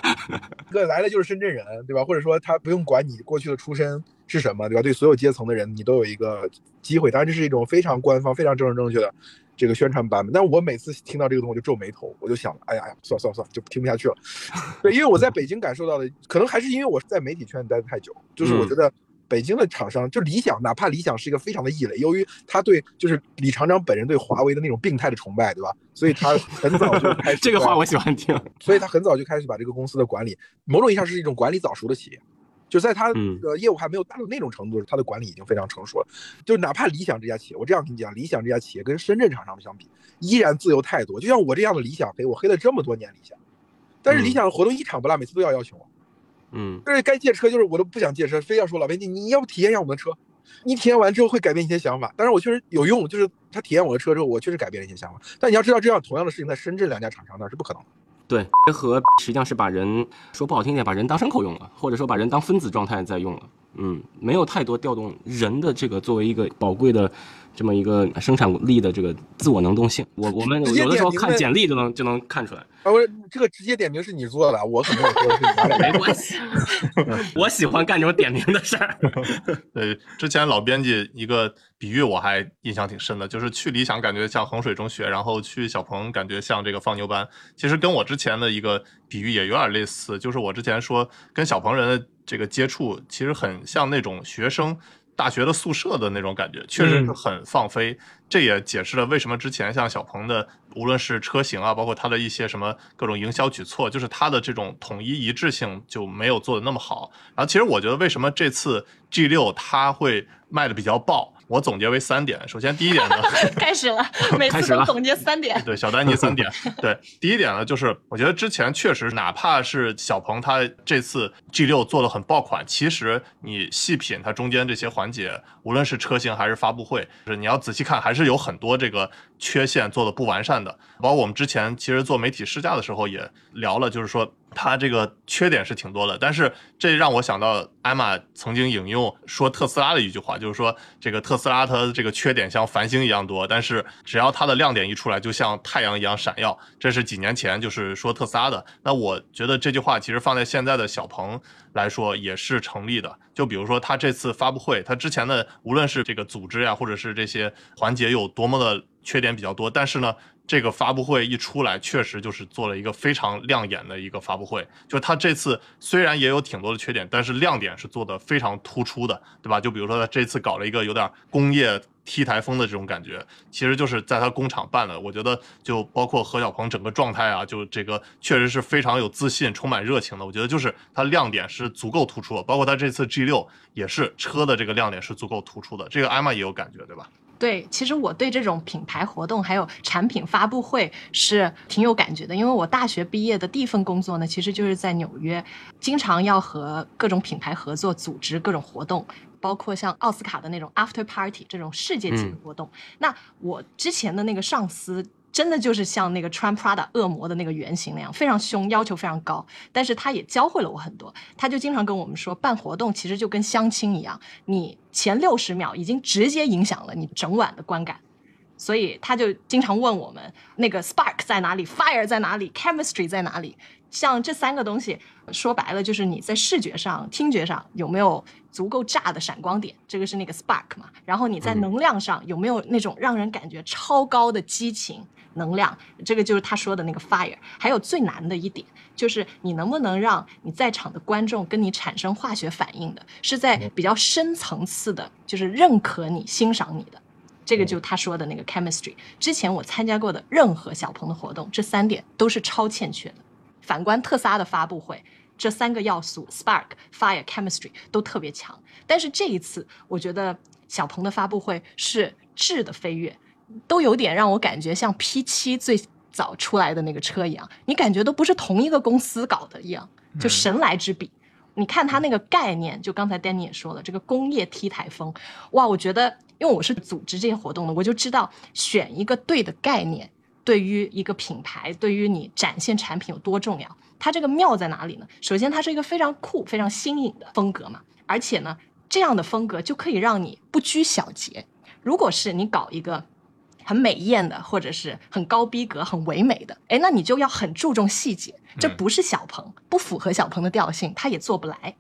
一个来的就是深圳人，对吧？或者说他不用管你过去的出身是什么，对吧？对所有阶层的人，你都有一个机会。当然，这是一种非常官方、非常正正正确的这个宣传版本。但我每次听到这个东西，我就皱眉头，我就想，哎呀哎呀，算了算了算了，就听不下去了。对，因为我在北京感受到的，可能还是因为我在媒体圈待的太久，就是我觉得。北京的厂商就理想，哪怕理想是一个非常的异类，由于他对就是李厂长本人对华为的那种病态的崇拜，对吧？所以他很早就开 始这个话我喜欢听。所以他很早就开始把这个公司的管理，某种意义上是一种管理早熟的企业，就在他的业务还没有大到那种程度，他的管理已经非常成熟了。就哪怕理想这家企业，我这样跟你讲，理想这家企业跟深圳厂商相比，依然自由太多。就像我这样的理想黑，我黑了这么多年理想，但是理想的活动一场不落，每次都要邀请我。嗯，就是该借车，就是我都不想借车，非要说老编辑，你要不体验一下我们的车？你体验完之后会改变一些想法。当然我确实有用，就是他体验我的车之后，我确实改变了一些想法。但你要知道，这样同样的事情在深圳两家厂商那是不可能的。对，结合实际上是把人说不好听点，把人当牲口用了，或者说把人当分子状态在用了。嗯，没有太多调动人的这个作为一个宝贵的。这么一个生产力的这个自我能动性，我我们有的时候看简历就能就能看出来。啊，我这个直接点名是你做的，我可没有说。没关系，我喜欢干这种点名的事儿。对，之前老编辑一个比喻我还印象挺深的，就是去理想感觉像衡水中学，然后去小鹏感觉像这个放牛班。其实跟我之前的一个比喻也有点类似，就是我之前说跟小鹏人的这个接触，其实很像那种学生。大学的宿舍的那种感觉，确实是很放飞。这也解释了为什么之前像小鹏的，无论是车型啊，包括它的一些什么各种营销举措，就是它的这种统一一致性就没有做的那么好。然后，其实我觉得为什么这次 G 六它会卖的比较爆？我总结为三点。首先，第一点呢，开始了，每次都总结三点。对，小丹尼三点。对，第一点呢，就是我觉得之前确实，哪怕是小鹏，它这次 G 六做的很爆款，其实你细品它中间这些环节，无论是车型还是发布会，就是你要仔细看，还是有很多这个缺陷做的不完善的。包括我们之前其实做媒体试驾的时候也聊了，就是说。它这个缺点是挺多的，但是这让我想到艾玛曾经引用说特斯拉的一句话，就是说这个特斯拉它这个缺点像繁星一样多，但是只要它的亮点一出来，就像太阳一样闪耀。这是几年前就是说特斯拉的。那我觉得这句话其实放在现在的小鹏来说也是成立的。就比如说它这次发布会，它之前的无论是这个组织呀，或者是这些环节有多么的缺点比较多，但是呢。这个发布会一出来，确实就是做了一个非常亮眼的一个发布会。就他这次虽然也有挺多的缺点，但是亮点是做的非常突出的，对吧？就比如说他这次搞了一个有点工业 T 台风的这种感觉，其实就是在他工厂办的。我觉得就包括何小鹏整个状态啊，就这个确实是非常有自信、充满热情的。我觉得就是他亮点是足够突出的，包括他这次 G 六也是车的这个亮点是足够突出的。这个艾玛也有感觉，对吧？对，其实我对这种品牌活动还有产品发布会是挺有感觉的，因为我大学毕业的第一份工作呢，其实就是在纽约，经常要和各种品牌合作，组织各种活动，包括像奥斯卡的那种 After Party 这种世界级的活动。那我之前的那个上司。真的就是像那个穿 Prada 恶魔的那个原型那样，非常凶，要求非常高。但是他也教会了我很多。他就经常跟我们说，办活动其实就跟相亲一样，你前六十秒已经直接影响了你整晚的观感。所以他就经常问我们，那个 spark 在哪里，fire 在哪里，chemistry 在哪里？像这三个东西，说白了就是你在视觉上、听觉上有没有足够炸的闪光点，这个是那个 spark 嘛。然后你在能量上有没有那种让人感觉超高的激情能量，这个就是他说的那个 fire。还有最难的一点，就是你能不能让你在场的观众跟你产生化学反应的，是在比较深层次的，就是认可你、欣赏你的。这个就他说的那个 chemistry。之前我参加过的任何小鹏的活动，这三点都是超欠缺的。反观特斯拉的发布会，这三个要素 spark、fire、chemistry 都特别强。但是这一次，我觉得小鹏的发布会是质的飞跃，都有点让我感觉像 P7 最早出来的那个车一样，你感觉都不是同一个公司搞的一样，就神来之笔。你看它那个概念，就刚才 Danny 也说了，这个工业 T 台风，哇，我觉得因为我是组织这些活动的，我就知道选一个对的概念。对于一个品牌，对于你展现产品有多重要？它这个妙在哪里呢？首先，它是一个非常酷、非常新颖的风格嘛，而且呢，这样的风格就可以让你不拘小节。如果是你搞一个很美艳的，或者是很高逼格、很唯美的，哎，那你就要很注重细节，这不是小鹏，不符合小鹏的调性，他也做不来。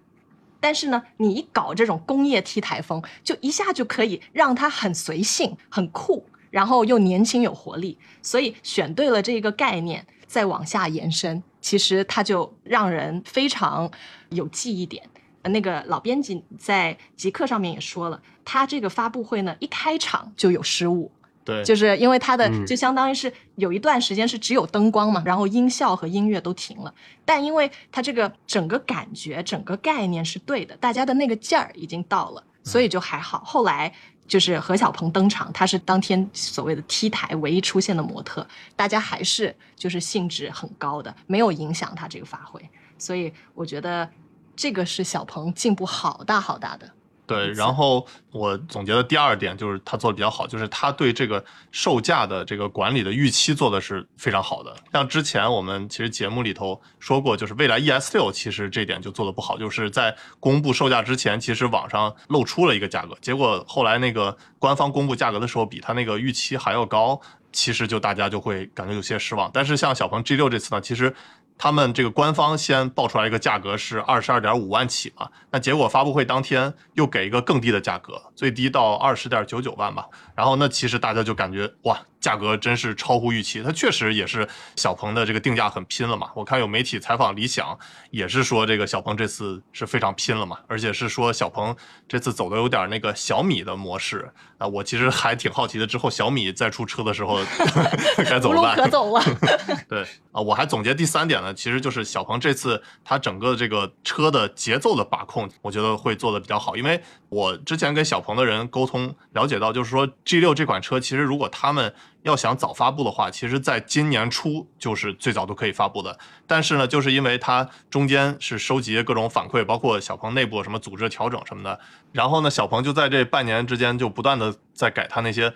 但是呢，你一搞这种工业 T 台风，就一下就可以让它很随性、很酷，然后又年轻有活力。所以选对了这个概念，再往下延伸，其实它就让人非常有记忆点。那个老编辑在极客上面也说了，他这个发布会呢，一开场就有失误。对，就是因为它的嗯就相当于是有一段时间是只有灯光嘛，然后音效和音乐都停了。但因为它这个整个感觉、整个概念是对的，大家的那个劲儿已经到了，所以就还好。后来就是何小鹏登场，他是当天所谓的 T 台唯一出现的模特，大家还是就是兴致很高的，没有影响他这个发挥。所以我觉得这个是小鹏进步好大好大的。对，然后我总结的第二点就是他做的比较好，就是他对这个售价的这个管理的预期做的是非常好的。像之前我们其实节目里头说过，就是未来 ES 六其实这点就做的不好，就是在公布售价之前，其实网上露出了一个价格，结果后来那个官方公布价格的时候，比他那个预期还要高，其实就大家就会感觉有些失望。但是像小鹏 G 六这次呢，其实。他们这个官方先报出来一个价格是二十二点五万起嘛，那结果发布会当天又给一个更低的价格，最低到二十点九九万吧。然后那其实大家就感觉哇，价格真是超乎预期。它确实也是小鹏的这个定价很拼了嘛。我看有媒体采访理想，也是说这个小鹏这次是非常拼了嘛，而且是说小鹏这次走的有点那个小米的模式啊。我其实还挺好奇的，之后小米再出车的时候 该怎无路么办？可走了。对啊，我还总结第三点呢，其实就是小鹏这次它整个这个车的节奏的把控，我觉得会做的比较好。因为我之前跟小鹏的人沟通了解到，就是说 G 六这款车，其实如果他们要想早发布的话，其实在今年初就是最早都可以发布的。但是呢，就是因为它中间是收集各种反馈，包括小鹏内部什么组织调整什么的，然后呢，小鹏就在这半年之间就不断的在改它那些。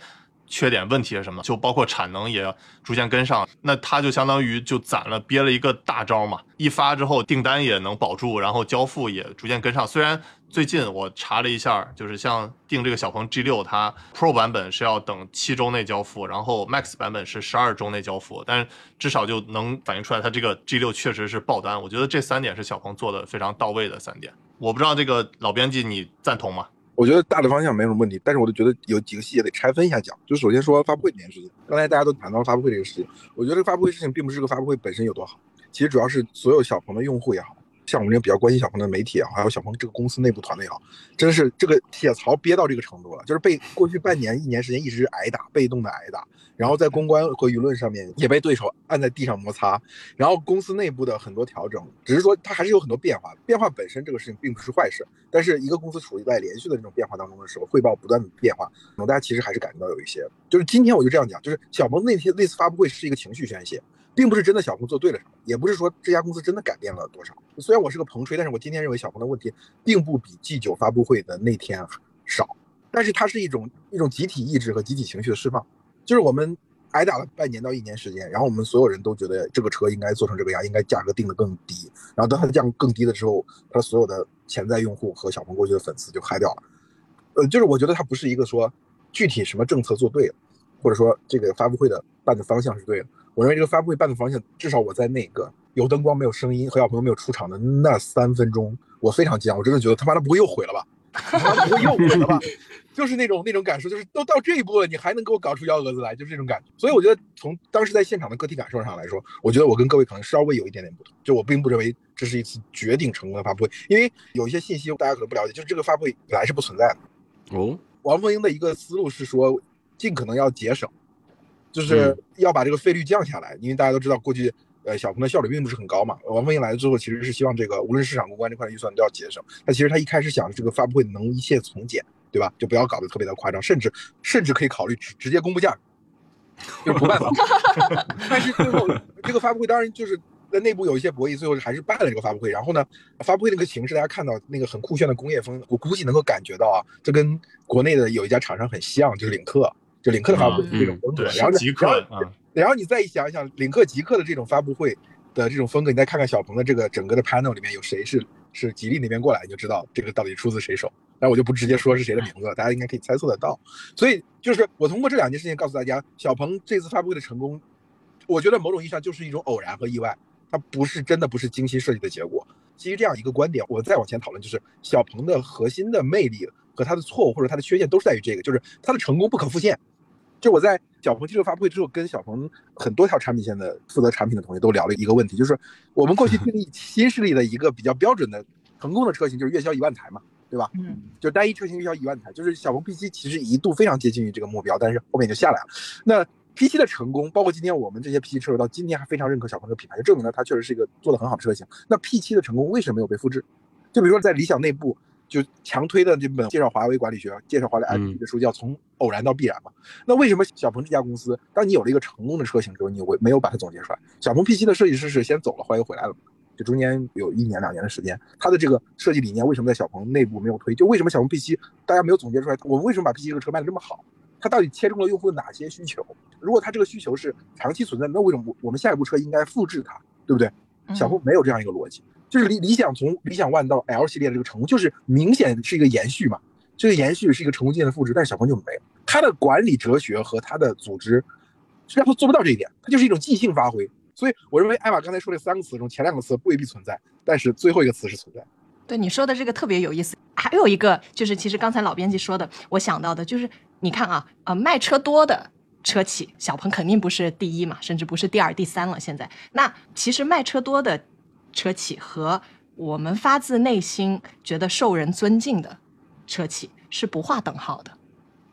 缺点问题什么，就包括产能也逐渐跟上，那它就相当于就攒了憋了一个大招嘛，一发之后订单也能保住，然后交付也逐渐跟上。虽然最近我查了一下，就是像订这个小鹏 G 六，它 Pro 版本是要等七周内交付，然后 Max 版本是十二周内交付，但是至少就能反映出来它这个 G 六确实是爆单。我觉得这三点是小鹏做的非常到位的三点。我不知道这个老编辑你赞同吗？我觉得大的方向没什么问题，但是我就觉得有几个细节得拆分一下讲。就首先说发布会这件事情，刚才大家都谈到了发布会这个事情，我觉得这个发布会事情并不是这个发布会本身有多好，其实主要是所有小鹏的用户也好，像我们这些比较关心小鹏的媒体也好，还有小鹏这个公司内部团队也好，真是这个铁槽憋到这个程度了，就是被过去半年、一年时间一直挨打，被动的挨打，然后在公关和舆论上面也被对手按在地上摩擦，然后公司内部的很多调整，只是说它还是有很多变化，变化本身这个事情并不是坏事，但是一个公司处于在连续的这种变化当中的时候，汇报不断的变化，那么大家其实还是感觉到有一些，就是今天我就这样讲，就是小鹏那天那次发布会是一个情绪宣泄，并不是真的小鹏做对了什么，也不是说这家公司真的改变了多少。虽然我是个鹏吹，但是我今天认为小鹏的问题并不比 G 九发布会的那天少，但是它是一种一种集体意志和集体情绪的释放，就是我们挨打了半年到一年时间，然后我们所有人都觉得这个车应该做成这个样，应该价格定得更低，然后当它降更低了之后，它所有的潜在用户和小鹏过去的粉丝就嗨掉了。呃，就是我觉得它不是一个说具体什么政策做对了，或者说这个发布会的办的方向是对的。我认为这个发布会办的方向，至少我在那个有灯光没有声音何小朋友没有出场的那三分钟，我非常激动，我真的觉得他妈的不会又毁了吧？不会又毁了吧？就是那种那种感受，就是都到这一步了，你还能给我搞出幺蛾子来，就是这种感觉。所以我觉得从当时在现场的个体感受上来说，我觉得我跟各位可能稍微有一点点不同，就我并不认为这是一次绝顶成功的发布会，因为有一些信息大家可能不了解，就是这个发布会本来是不存在的。哦，王凤英的一个思路是说，尽可能要节省，就是要把这个费率降下来，因为大家都知道过去。呃，小鹏的效率并不是很高嘛。王凤英来了之后，其实是希望这个无论市场公关这块预算都要节省。但其实他一开始想这个发布会能一切从简，对吧？就不要搞得特别的夸张，甚至甚至可以考虑直直接公布价格，就是不办法。但是最后这个发布会当然就是在内部有一些博弈，最后还是办了这个发布会。然后呢，发布会那个形式大家看到那个很酷炫的工业风，我估计能够感觉到啊，这跟国内的有一家厂商很像，就是领克，就领克的发布会这种风格。对，然后极客啊。然后你再一想一想，领克、极客的这种发布会的这种风格，你再看看小鹏的这个整个的 panel 里面有谁是是吉利那边过来，你就知道这个到底出自谁手。但我就不直接说是谁的名字了，大家应该可以猜测得到。所以就是我通过这两件事情告诉大家，小鹏这次发布会的成功，我觉得某种意义上就是一种偶然和意外，它不是真的不是精心设计的结果。基于这样一个观点，我再往前讨论，就是小鹏的核心的魅力和它的错误或者它的缺陷都是在于这个，就是它的成功不可复现。就我在小鹏汽车发布会之后，跟小鹏很多条产品线的负责产品的同学都聊了一个问题，就是我们过去 定义新势力的一个比较标准的成功的车型，就是月销一万台嘛，对吧？嗯，就单一车型月销一万台，就是小鹏 P7 其实一度非常接近于这个目标，但是后面就下来了。那 P7 的成功，包括今天我们这些 P7 车友到今天还非常认可小鹏这个品牌，就证明了它确实是一个做的很好的车型。那 P7 的成功为什么没有被复制？就比如说在理想内部。就强推的这本介绍华为管理学、介绍华为 IP 的书叫《从偶然到必然》嘛。那为什么小鹏这家公司，当你有了一个成功的车型之后，你会没有把它总结出来？小鹏 P7 的设计师是先走了，后来又回来了嘛？就中间有一年两年的时间，他的这个设计理念为什么在小鹏内部没有推？就为什么小鹏 P7 大家没有总结出来？我们为什么把 P7 这个车卖的这么好？它到底切中了用户的哪些需求？如果它这个需求是长期存在，那为什么我们下一步车应该复制它？对不对？小鹏没有这样一个逻辑。就是理理想从理想 ONE 到 L 系列的这个成功，就是明显是一个延续嘛，这个延续是一个成功经验的复制，但是小鹏就没有，他的管理哲学和他的组织，实际上做不到这一点，他就是一种即兴发挥。所以我认为艾玛刚才说的三个词中，前两个词未必存在，但是最后一个词是存在。对你说的这个特别有意思，还有一个就是其实刚才老编辑说的，我想到的就是你看啊，呃，卖车多的车企，小鹏肯定不是第一嘛，甚至不是第二、第三了。现在那其实卖车多的。车企和我们发自内心觉得受人尊敬的车企是不划等号的。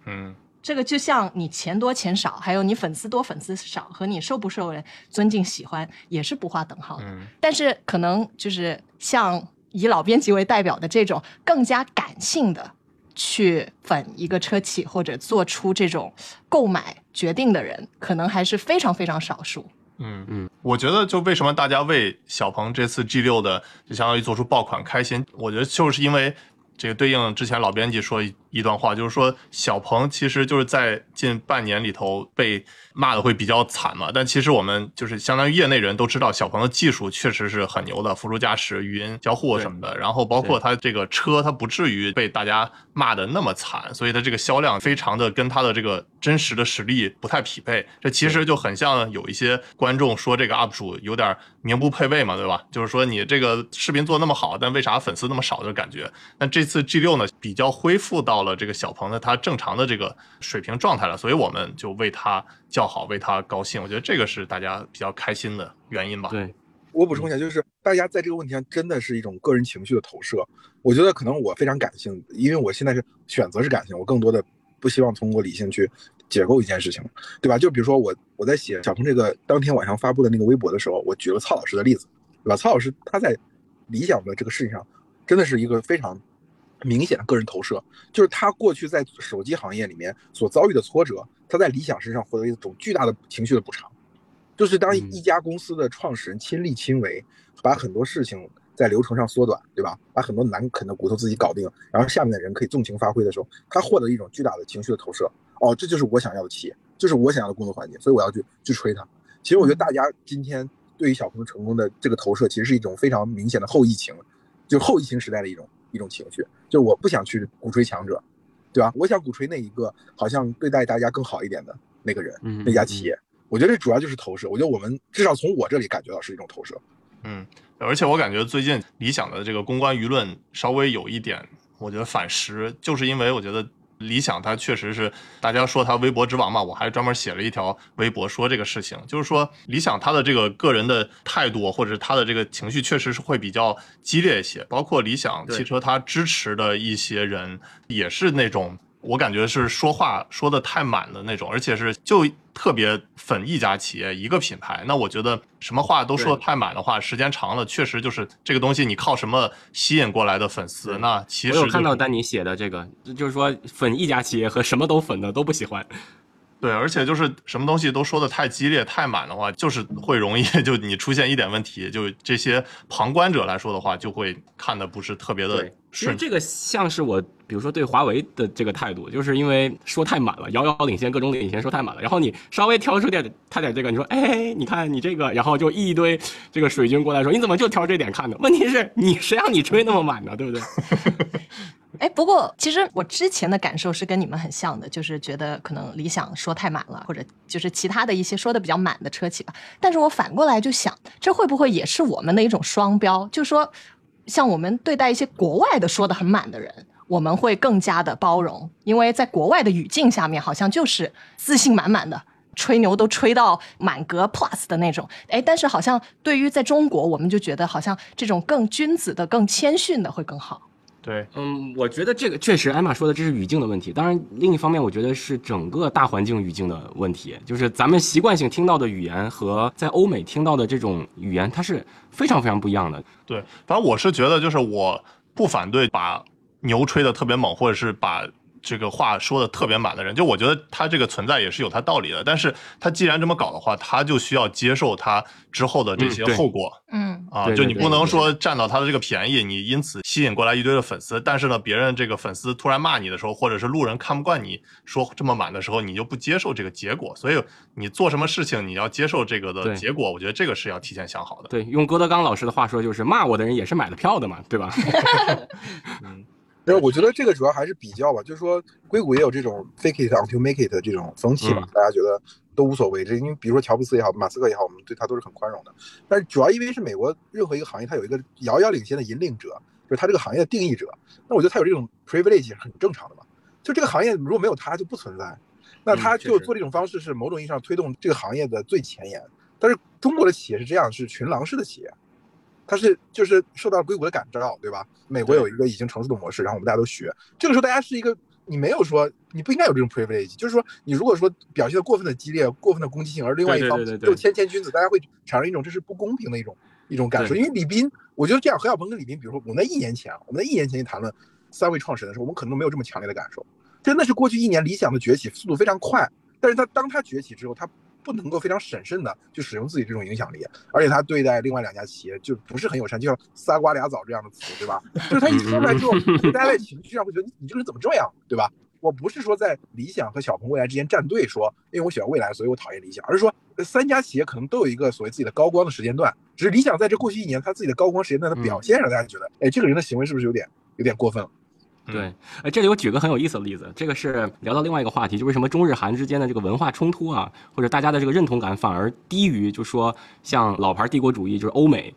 嗯，这个就像你钱多钱少，还有你粉丝多粉丝少，和你受不受人尊敬喜欢也是不划等号的。嗯，但是可能就是像以老编辑为代表的这种更加感性的去粉一个车企或者做出这种购买决定的人，可能还是非常非常少数。嗯嗯，我觉得就为什么大家为小鹏这次 G 六的就相当于做出爆款开心，我觉得就是因为这个对应之前老编辑说一段话，就是说小鹏其实就是在近半年里头被。骂的会比较惨嘛？但其实我们就是相当于业内人都知道，小鹏的技术确实是很牛的，辅助驾驶、语音交互什么的。然后包括它这个车，它不至于被大家骂的那么惨，所以它这个销量非常的跟它的这个真实的实力不太匹配。这其实就很像有一些观众说这个 UP 主有点名不配位嘛，对吧？就是说你这个视频做那么好，但为啥粉丝那么少的感觉？那这次 G 六呢，比较恢复到了这个小鹏的它正常的这个水平状态了，所以我们就为它。叫好，为他高兴，我觉得这个是大家比较开心的原因吧。对，我补充一下，就是大家在这个问题上真的是一种个人情绪的投射。我觉得可能我非常感性，因为我现在是选择是感性，我更多的不希望通过理性去解构一件事情，对吧？就比如说我我在写小鹏这个当天晚上发布的那个微博的时候，我举了曹老师的例子，对吧？曹老师他在理想的这个事情上真的是一个非常。明显的个人投射，就是他过去在手机行业里面所遭遇的挫折，他在理想身上获得一种巨大的情绪的补偿。就是当一家公司的创始人亲力亲为，把很多事情在流程上缩短，对吧？把很多难啃的骨头自己搞定，然后下面的人可以纵情发挥的时候，他获得一种巨大的情绪的投射。哦，这就是我想要的企业，就是我想要的工作环境，所以我要去去吹它。其实我觉得大家今天对于小鹏成功的这个投射，其实是一种非常明显的后疫情，就后疫情时代的一种。一种情绪，就我不想去鼓吹强者，对吧？我想鼓吹那一个好像对待大家更好一点的那个人，那家企业。我觉得这主要就是投射。我觉得我们至少从我这里感觉到是一种投射。嗯，而且我感觉最近理想的这个公关舆论稍微有一点，我觉得反噬，就是因为我觉得。理想，它确实是大家说它微博之王嘛，我还专门写了一条微博说这个事情，就是说理想它的这个个人的态度或者是它的这个情绪，确实是会比较激烈一些，包括理想汽车它支持的一些人也是那种。我感觉是说话说的太满的那种，而且是就特别粉一家企业一个品牌。那我觉得什么话都说的太满的话，时间长了确实就是这个东西，你靠什么吸引过来的粉丝？那其实我有看到丹尼写的这个，就是说粉一家企业和什么都粉的都不喜欢。对，而且就是什么东西都说的太激烈、太满的话，就是会容易就你出现一点问题，就这些旁观者来说的话，就会看的不是特别的其实这个像是我，比如说对华为的这个态度，就是因为说太满了，遥遥领先，各种领先，说太满了。然后你稍微挑出点他点这个，你说，哎，你看你这个，然后就一堆这个水军过来说，你怎么就挑这点看呢？问题是你谁让你吹那么满呢？对不对？哎，不过其实我之前的感受是跟你们很像的，就是觉得可能理想说太满了，或者就是其他的一些说的比较满的车企吧。但是我反过来就想，这会不会也是我们的一种双标？就说，像我们对待一些国外的说的很满的人，我们会更加的包容，因为在国外的语境下面，好像就是自信满满的。吹牛都吹到满格 plus 的那种，哎，但是好像对于在中国，我们就觉得好像这种更君子的、更谦逊的会更好。对，嗯，我觉得这个确实，艾玛说的这是语境的问题。当然，另一方面，我觉得是整个大环境语境的问题，就是咱们习惯性听到的语言和在欧美听到的这种语言，它是非常非常不一样的。对，反正我是觉得，就是我不反对把牛吹得特别猛，或者是把。这个话说的特别满的人，就我觉得他这个存在也是有他道理的。但是他既然这么搞的话，他就需要接受他之后的这些后果。嗯啊，就你不能说占到他的这个便宜，你因此吸引过来一堆的粉丝。但是呢，别人这个粉丝突然骂你的时候，或者是路人看不惯你说这么满的时候，你就不接受这个结果。所以你做什么事情，你要接受这个的结果。我觉得这个是要提前想好的。对，用郭德纲老师的话说，就是骂我的人也是买了票的嘛，对吧？嗯。但是我觉得这个主要还是比较吧，就是说硅谷也有这种 fake it until make it 的这种风气嘛，大家觉得都无所谓。这因为比如说乔布斯也好，马斯克也好，我们对他都是很宽容的。但是主要因为是美国任何一个行业，它有一个遥遥领先的引领者，就是它这个行业的定义者。那我觉得他有这种 privilege 是很正常的嘛。就这个行业如果没有他就不存在，那他就做这种方式是某种意义上推动这个行业的最前沿。但是中国的企业是这样，是群狼式的企业。它是就是受到硅谷的感召，对吧？美国有一个已经成熟的模式，然后我们大家都学。这个时候大家是一个，你没有说你不应该有这种 privilege，就是说你如果说表现的过分的激烈、过分的攻击性，而另外一方又谦谦君子，大家会产生一种这是不公平的一种一种感受。因为李斌，我觉得这样，何小鹏跟李斌，比如说我们在一年前，我们在一年前去谈论三位创始人的时候，我们可能都没有这么强烈的感受。真的是过去一年理想的崛起速度非常快，但是他当他崛起之后，他。不能够非常审慎的去使用自己这种影响力，而且他对待另外两家企业就不是很友善，就像“仨瓜俩枣”这样的词，对吧？就是他一说出来之后，大家在情绪上会觉得你这个人怎么这样，对吧？我不是说在理想和小鹏未来之间站队，说因为我喜欢未来，所以我讨厌理想，而是说三家企业可能都有一个所谓自己的高光的时间段，只是理想在这过去一年他自己的高光时间段的表现，让大家觉得，哎，这个人的行为是不是有点有点过分了？对，呃，这里我举个很有意思的例子，这个是聊到另外一个话题，就为什么中日韩之间的这个文化冲突啊，或者大家的这个认同感反而低于，就说像老牌帝国主义就是欧美，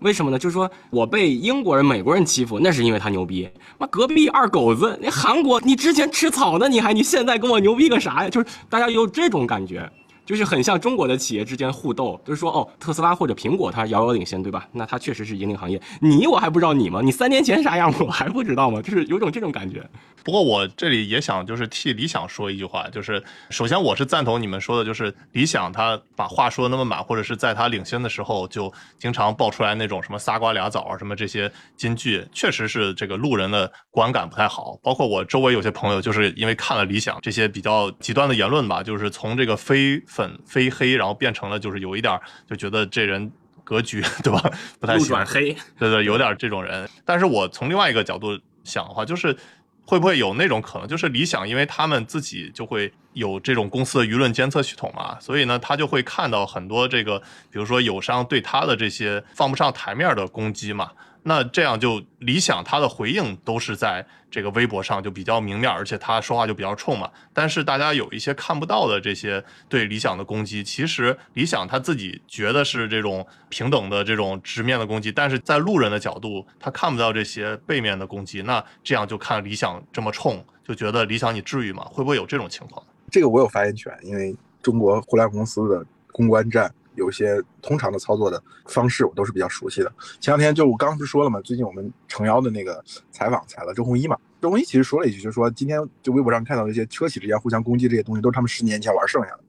为什么呢？就是说我被英国人、美国人欺负，那是因为他牛逼。妈，隔壁二狗子，那韩国，你之前吃草呢，你还你现在跟我牛逼个啥呀？就是大家有这种感觉。就是很像中国的企业之间互斗，就是说，哦，特斯拉或者苹果它遥遥领先，对吧？那它确实是引领行业。你我还不知道你吗？你三年前啥样，我还不知道吗？就是有种这种感觉。不过我这里也想就是替理想说一句话，就是首先我是赞同你们说的，就是理想他把话说的那么满，或者是在他领先的时候就经常爆出来那种什么仨瓜俩枣啊什么这些金句，确实是这个路人的观感不太好。包括我周围有些朋友就是因为看了理想这些比较极端的言论吧，就是从这个非。粉非黑，然后变成了就是有一点就觉得这人格局对吧？不太喜欢黑，对对，有点这种人。但是我从另外一个角度想的话，就是会不会有那种可能，就是理想，因为他们自己就会有这种公司的舆论监测系统嘛，所以呢，他就会看到很多这个，比如说友商对他的这些放不上台面的攻击嘛。那这样就理想，他的回应都是在这个微博上就比较明面，而且他说话就比较冲嘛。但是大家有一些看不到的这些对理想的攻击，其实理想他自己觉得是这种平等的这种直面的攻击，但是在路人的角度，他看不到这些背面的攻击。那这样就看理想这么冲，就觉得理想你至于吗？会不会有这种情况？这个我有发言权，因为中国互联网公司的公关战。有些通常的操作的方式，我都是比较熟悉的。前两天就我刚不是说了吗？最近我们诚邀的那个采访采了周鸿祎嘛。周鸿祎其实说了一句，就是说今天就微博上看到那些车企之间互相攻击这些东西，都是他们十年前玩剩下的。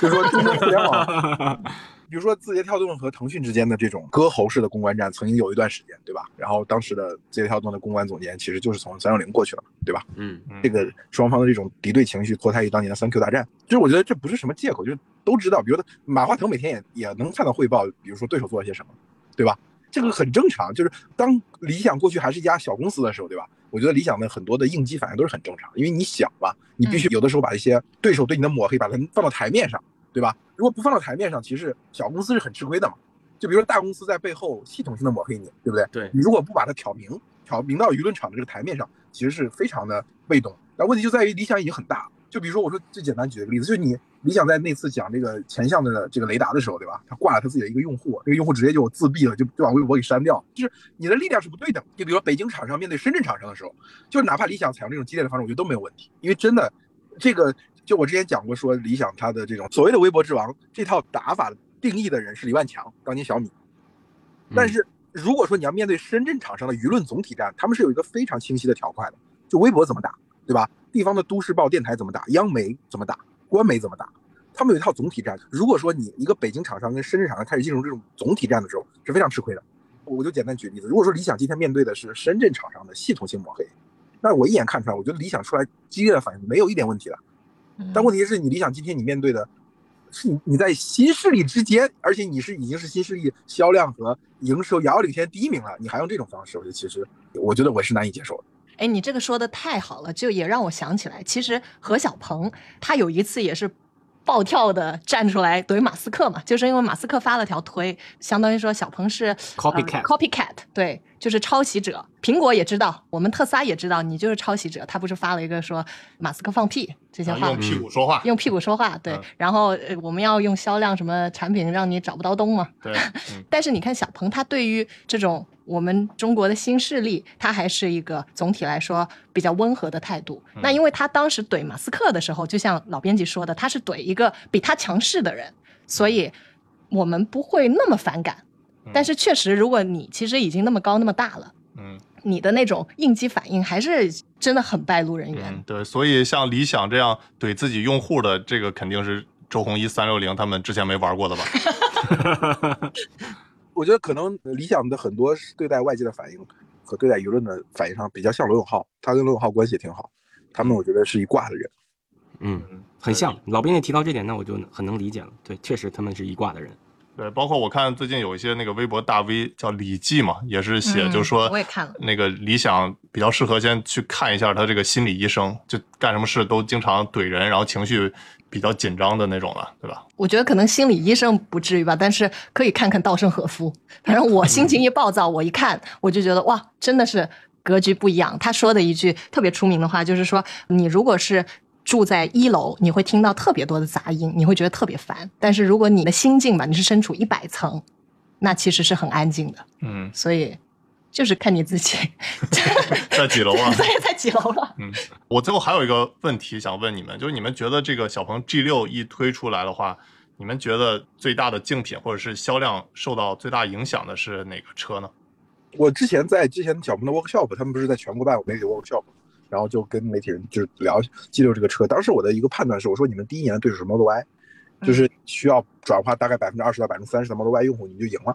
就是说中国互联网。比如说字节跳动和腾讯之间的这种割喉式的公关战，曾经有一段时间，对吧？然后当时的字节跳动的公关总监其实就是从三六零过去了，对吧？嗯，这个双方的这种敌对情绪脱胎于当年的三 Q 大战。就是我觉得这不是什么借口，就是都知道。比如说马化腾每天也也能看到汇报，比如说对手做了些什么，对吧？这个很正常。就是当理想过去还是一家小公司的时候，对吧？我觉得理想的很多的应激反应都是很正常，因为你想嘛，你必须有的时候把一些对手对你的抹黑，把它放到台面上。对吧？如果不放到台面上，其实小公司是很吃亏的嘛。就比如说大公司在背后系统性的抹黑你，对不对？对你如果不把它挑明，挑明到舆论场的这个台面上，其实是非常的被动。但问题就在于理想已经很大。就比如说，我说最简单举个例子，就是你理想在那次讲这个前向的这个雷达的时候，对吧？他挂了他自己的一个用户，这个用户直接就自闭了，就就把微博给删掉。就是你的力量是不对等。就比如说北京厂商面对深圳厂商的时候，就是哪怕理想采用这种激烈的方式，我觉得都没有问题，因为真的，这个就我之前讲过，说理想它的这种所谓的微博之王这套打法定义的人是李万强，当年小米。但是如果说你要面对深圳厂商的舆论总体战，他们是有一个非常清晰的条块的，就微博怎么打，对吧？地方的都市报、电台怎么打，央媒怎么打，官媒怎么打，他们有一套总体战。如果说你一个北京厂商跟深圳厂商开始进入这种总体战的时候，是非常吃亏的。我就简单举例子，如果说理想今天面对的是深圳厂商的系统性抹黑，那我一眼看出来，我觉得理想出来激烈的反应没有一点问题的。但问题是你理想今天你面对的是你你在新势力之间，而且你是已经是新势力销量和营收遥遥领先第一名了，你还用这种方式，我觉得其实我觉得我是难以接受的。哎，你这个说的太好了，就也让我想起来，其实何小鹏他有一次也是暴跳的站出来怼马斯克嘛，就是因为马斯克发了条推，相当于说小鹏是 copycat，copycat，对，就是抄袭者。苹果也知道，我们特斯拉也知道，你就是抄袭者。他不是发了一个说马斯克放屁这些话，用屁股说话，用屁股说话，对。然后我们要用销量什么产品让你找不到东嘛？对。但是你看小鹏，他对于这种。我们中国的新势力，他还是一个总体来说比较温和的态度。那因为他当时怼马斯克的时候，就像老编辑说的，他是怼一个比他强势的人，所以我们不会那么反感。但是确实，如果你其实已经那么高那么大了，嗯，你的那种应激反应还是真的很败露人缘。对，所以像理想这样怼自己用户的，这个肯定是周鸿祎三六零他们之前没玩过的吧？我觉得可能理想的很多对待外界的反应和对待舆论的反应上比较像罗永浩，他跟罗永浩关系也挺好，他们我觉得是一挂的人，嗯，很像。老编也提到这点，那我就很能理解了。对，确实他们是一挂的人。对，包括我看最近有一些那个微博大 V 叫李记嘛，也是写，就是说我也看了那个理想比较适合先去看一下他这个心理医生，就干什么事都经常怼人，然后情绪。比较紧张的那种了，对吧？我觉得可能心理医生不至于吧，但是可以看看稻盛和夫。反正我心情一暴躁，我一看我就觉得哇，真的是格局不一样。他说的一句特别出名的话，就是说你如果是住在一楼，你会听到特别多的杂音，你会觉得特别烦。但是如果你的心境吧，你是身处一百层，那其实是很安静的。嗯，所以。就是看你自己，在几楼啊？对，在几楼了。嗯，我最后还有一个问题想问你们，就是你们觉得这个小鹏 G 六一推出来的话，你们觉得最大的竞品或者是销量受到最大影响的是哪个车呢？我之前在之前小鹏的 workshop，他们不是在全国办媒体 workshop，然后就跟媒体人就聊 G 六这个车。当时我的一个判断是，我说你们第一年的对手是 Model Y，就是需要转化大概百分之二十到百分之三十的 Model Y 用户，你就赢了。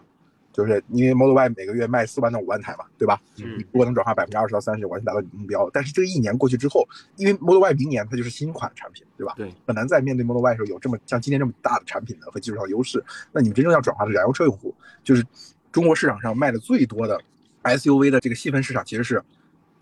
就是因为 Model Y 每个月卖四万到五万台嘛，对吧？你如果能转化百分之二十到三十，完全达到你的目标。但是这一年过去之后，因为 Model Y 明年它就是新款产品，对吧？对，很难在面对 Model Y 的时候有这么像今天这么大的产品的和技术上的优势。那你们真正要转化的燃油车用户，就是中国市场上卖的最多的 SUV 的这个细分市场，其实是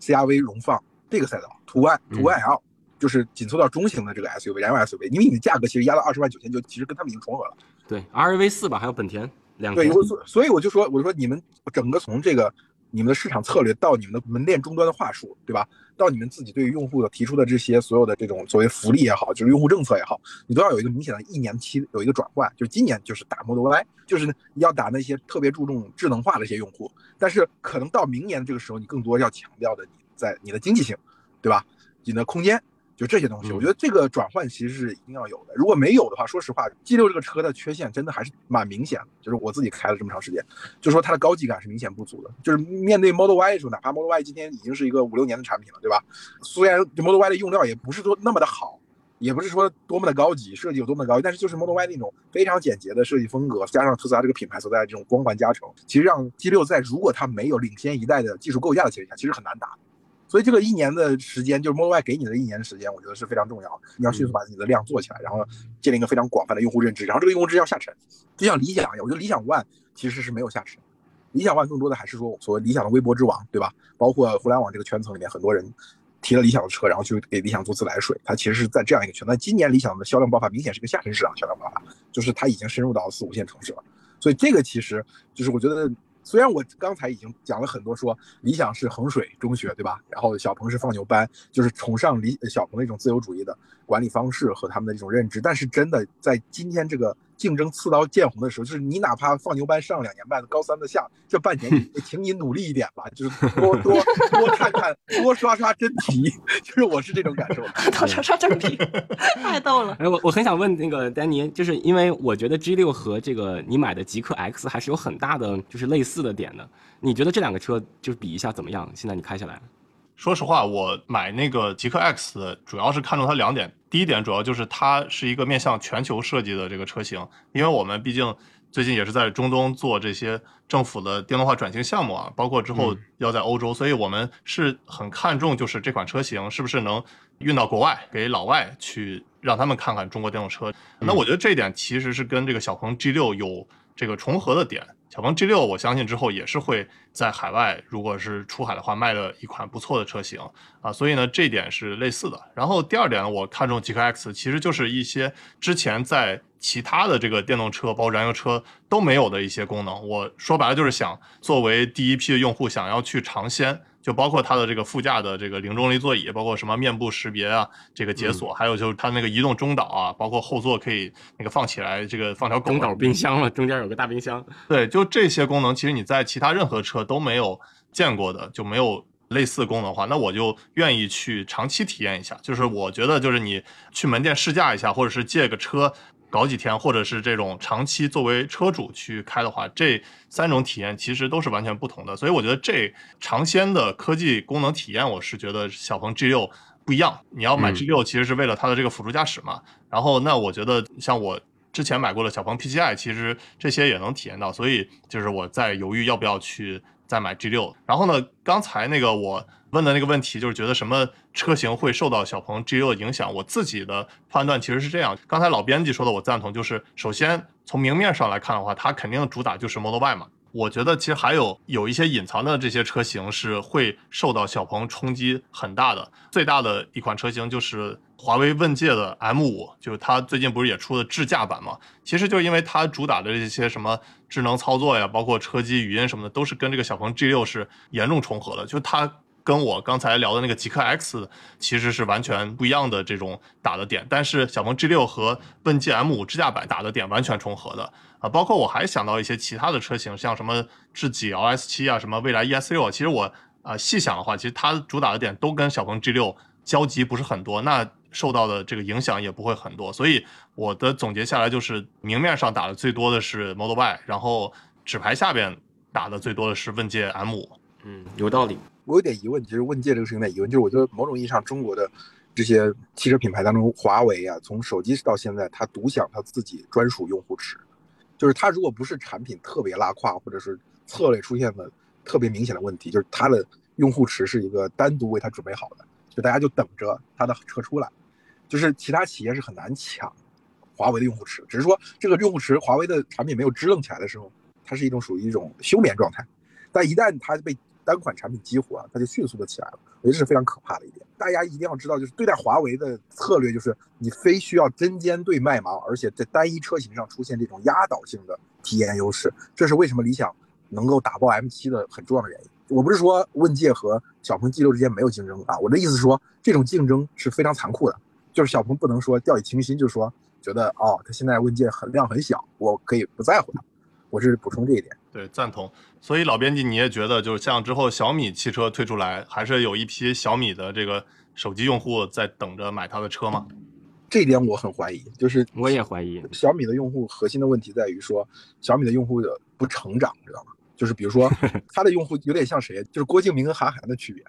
CRV 荣放这个赛道，途安途安 L 就是紧凑到中型的这个 SUV 燃油 SUV，因为你的价格其实压到二十万九千九，其实跟他们已经重合了。对，RAV 四吧，还有本田两。对，所所以我就说，我就说你们整个从这个你们的市场策略到你们的门店终端的话术，对吧？到你们自己对于用户的提出的这些所有的这种所谓福利也好，就是用户政策也好，你都要有一个明显的一年期有一个转换。就是今年就是打 Model Y，就是要打那些特别注重智能化的一些用户，但是可能到明年这个时候，你更多要强调的你在你的经济性，对吧？你的空间。就这些东西，我觉得这个转换其实是一定要有的。如果没有的话，说实话，G 六这个车的缺陷真的还是蛮明显的。就是我自己开了这么长时间，就说它的高级感是明显不足的。就是面对 Model Y 的时候，哪怕 Model Y 今天已经是一个五六年的产品了，对吧？虽然 Model Y 的用料也不是说那么的好，也不是说多么的高级，设计有多么的高级，但是就是 Model Y 那种非常简洁的设计风格，加上特斯拉这个品牌所在的这种光环加成，其实让 G 六在如果它没有领先一代的技术构架的前提下，其实很难打。所以这个一年的时间，就是 Model Y 给你的一年的时间，我觉得是非常重要的。你要迅速把自己的量做起来，然后建立一个非常广泛的用户认知，然后这个用户认知要下沉。就像理想一样，我觉得理想 ONE 其实是没有下沉，理想 ONE 更多的还是说所谓理想的微博之王，对吧？包括互联网这个圈层里面很多人提了理想的车，然后去给理想做自来水，它其实是在这样一个圈。那今年理想的销量爆发明显是个下沉市场销量爆发，就是它已经深入到四五线城市了。所以这个其实就是我觉得。虽然我刚才已经讲了很多，说理想是衡水中学，对吧？然后小鹏是放牛班，就是崇尚理小鹏的一种自由主义的管理方式和他们的这种认知。但是真的在今天这个竞争刺刀见红的时候，就是你哪怕放牛班上两年半，高三的下这半年，请你努力一点吧，就是多多多看看，多刷刷真题，就是我是这种感受。多刷刷真题，太逗了。哎，我我很想问那个丹尼，就是因为我觉得 G 六和这个你买的极客 X 还是有很大的就是类似的点的。你觉得这两个车就是比一下怎么样？现在你开下来，说实话，我买那个极客 X 主要是看中它两点。第一点主要就是它是一个面向全球设计的这个车型，因为我们毕竟最近也是在中东做这些政府的电动化转型项目啊，包括之后要在欧洲，所以我们是很看重就是这款车型是不是能运到国外，给老外去让他们看看中国电动车。那我觉得这一点其实是跟这个小鹏 G 六有这个重合的点。小鹏 G 六，我相信之后也是会在海外，如果是出海的话，卖的一款不错的车型啊，所以呢，这点是类似的。然后第二点，我看中极客 X，其实就是一些之前在其他的这个电动车，包括燃油车都没有的一些功能。我说白了就是想作为第一批的用户，想要去尝鲜。就包括它的这个副驾的这个零重力座椅，包括什么面部识别啊，这个解锁，还有就是它那个移动中岛啊，包括后座可以那个放起来，这个放条狗。中岛冰箱了，中间有个大冰箱。对，就这些功能，其实你在其他任何车都没有见过的，就没有类似功能的话，那我就愿意去长期体验一下。就是我觉得，就是你去门店试驾一下，或者是借个车。搞几天，或者是这种长期作为车主去开的话，这三种体验其实都是完全不同的。所以我觉得这尝鲜的科技功能体验，我是觉得小鹏 G 六不一样。你要买 G 六，其实是为了它的这个辅助驾驶嘛。然后那我觉得像我之前买过的小鹏 P7i，其实这些也能体验到。所以就是我在犹豫要不要去再买 G 六。然后呢，刚才那个我。问的那个问题就是觉得什么车型会受到小鹏 G6 的影响？我自己的判断其实是这样。刚才老编辑说的，我赞同。就是首先从明面上来看的话，它肯定主打就是 Model Y 嘛。我觉得其实还有有一些隐藏的这些车型是会受到小鹏冲击很大的。最大的一款车型就是华为问界的 M5，就是它最近不是也出了智驾版嘛？其实就因为它主打的这些什么智能操作呀，包括车机语音什么的，都是跟这个小鹏 G6 是严重重合的。就它。跟我刚才聊的那个极客 X 其实是完全不一样的这种打的点，但是小鹏 G6 和问界 M5 智驾版打的点完全重合的。啊，包括我还想到一些其他的车型，像什么智己 LS7 啊，什么蔚来 ES6 啊，其实我啊细想的话，其实它主打的点都跟小鹏 G6 交集不是很多，那受到的这个影响也不会很多，所以我的总结下来就是明面上打的最多的是 Model Y，然后纸牌下边打的最多的是问界 M5，嗯，有道理。我有点疑问，其实问界这个事情有点疑问，就是我觉得某种意义上，中国的这些汽车品牌当中，华为啊，从手机到现在，它独享它自己专属用户池，就是它如果不是产品特别拉胯，或者是策略出现了特别明显的问题，就是它的用户池是一个单独为它准备好的，就大家就等着它的车出来，就是其他企业是很难抢华为的用户池，只是说这个用户池，华为的产品没有支棱起来的时候，它是一种属于一种休眠状态，但一旦它被单款产品激活，它就迅速的起来了，我觉得这是非常可怕的一点。大家一定要知道，就是对待华为的策略，就是你非需要针尖对麦芒，而且在单一车型上出现这种压倒性的体验优势，这是为什么理想能够打爆 M7 的很重要的原因。我不是说问界和小鹏 G6 之间没有竞争啊，我的意思是说，这种竞争是非常残酷的，就是小鹏不能说掉以轻心，就说觉得哦，它现在问界很量很小，我可以不在乎它。我是补充这一点，对，赞同。所以老编辑，你也觉得，就是像之后小米汽车推出来，还是有一批小米的这个手机用户在等着买它的车吗？这一点我很怀疑，就是我也怀疑。小米的用户核心的问题在于说，小米的用户的不成长，知道吗？就是比如说，它的用户有点像谁？就是郭敬明跟韩寒的区别。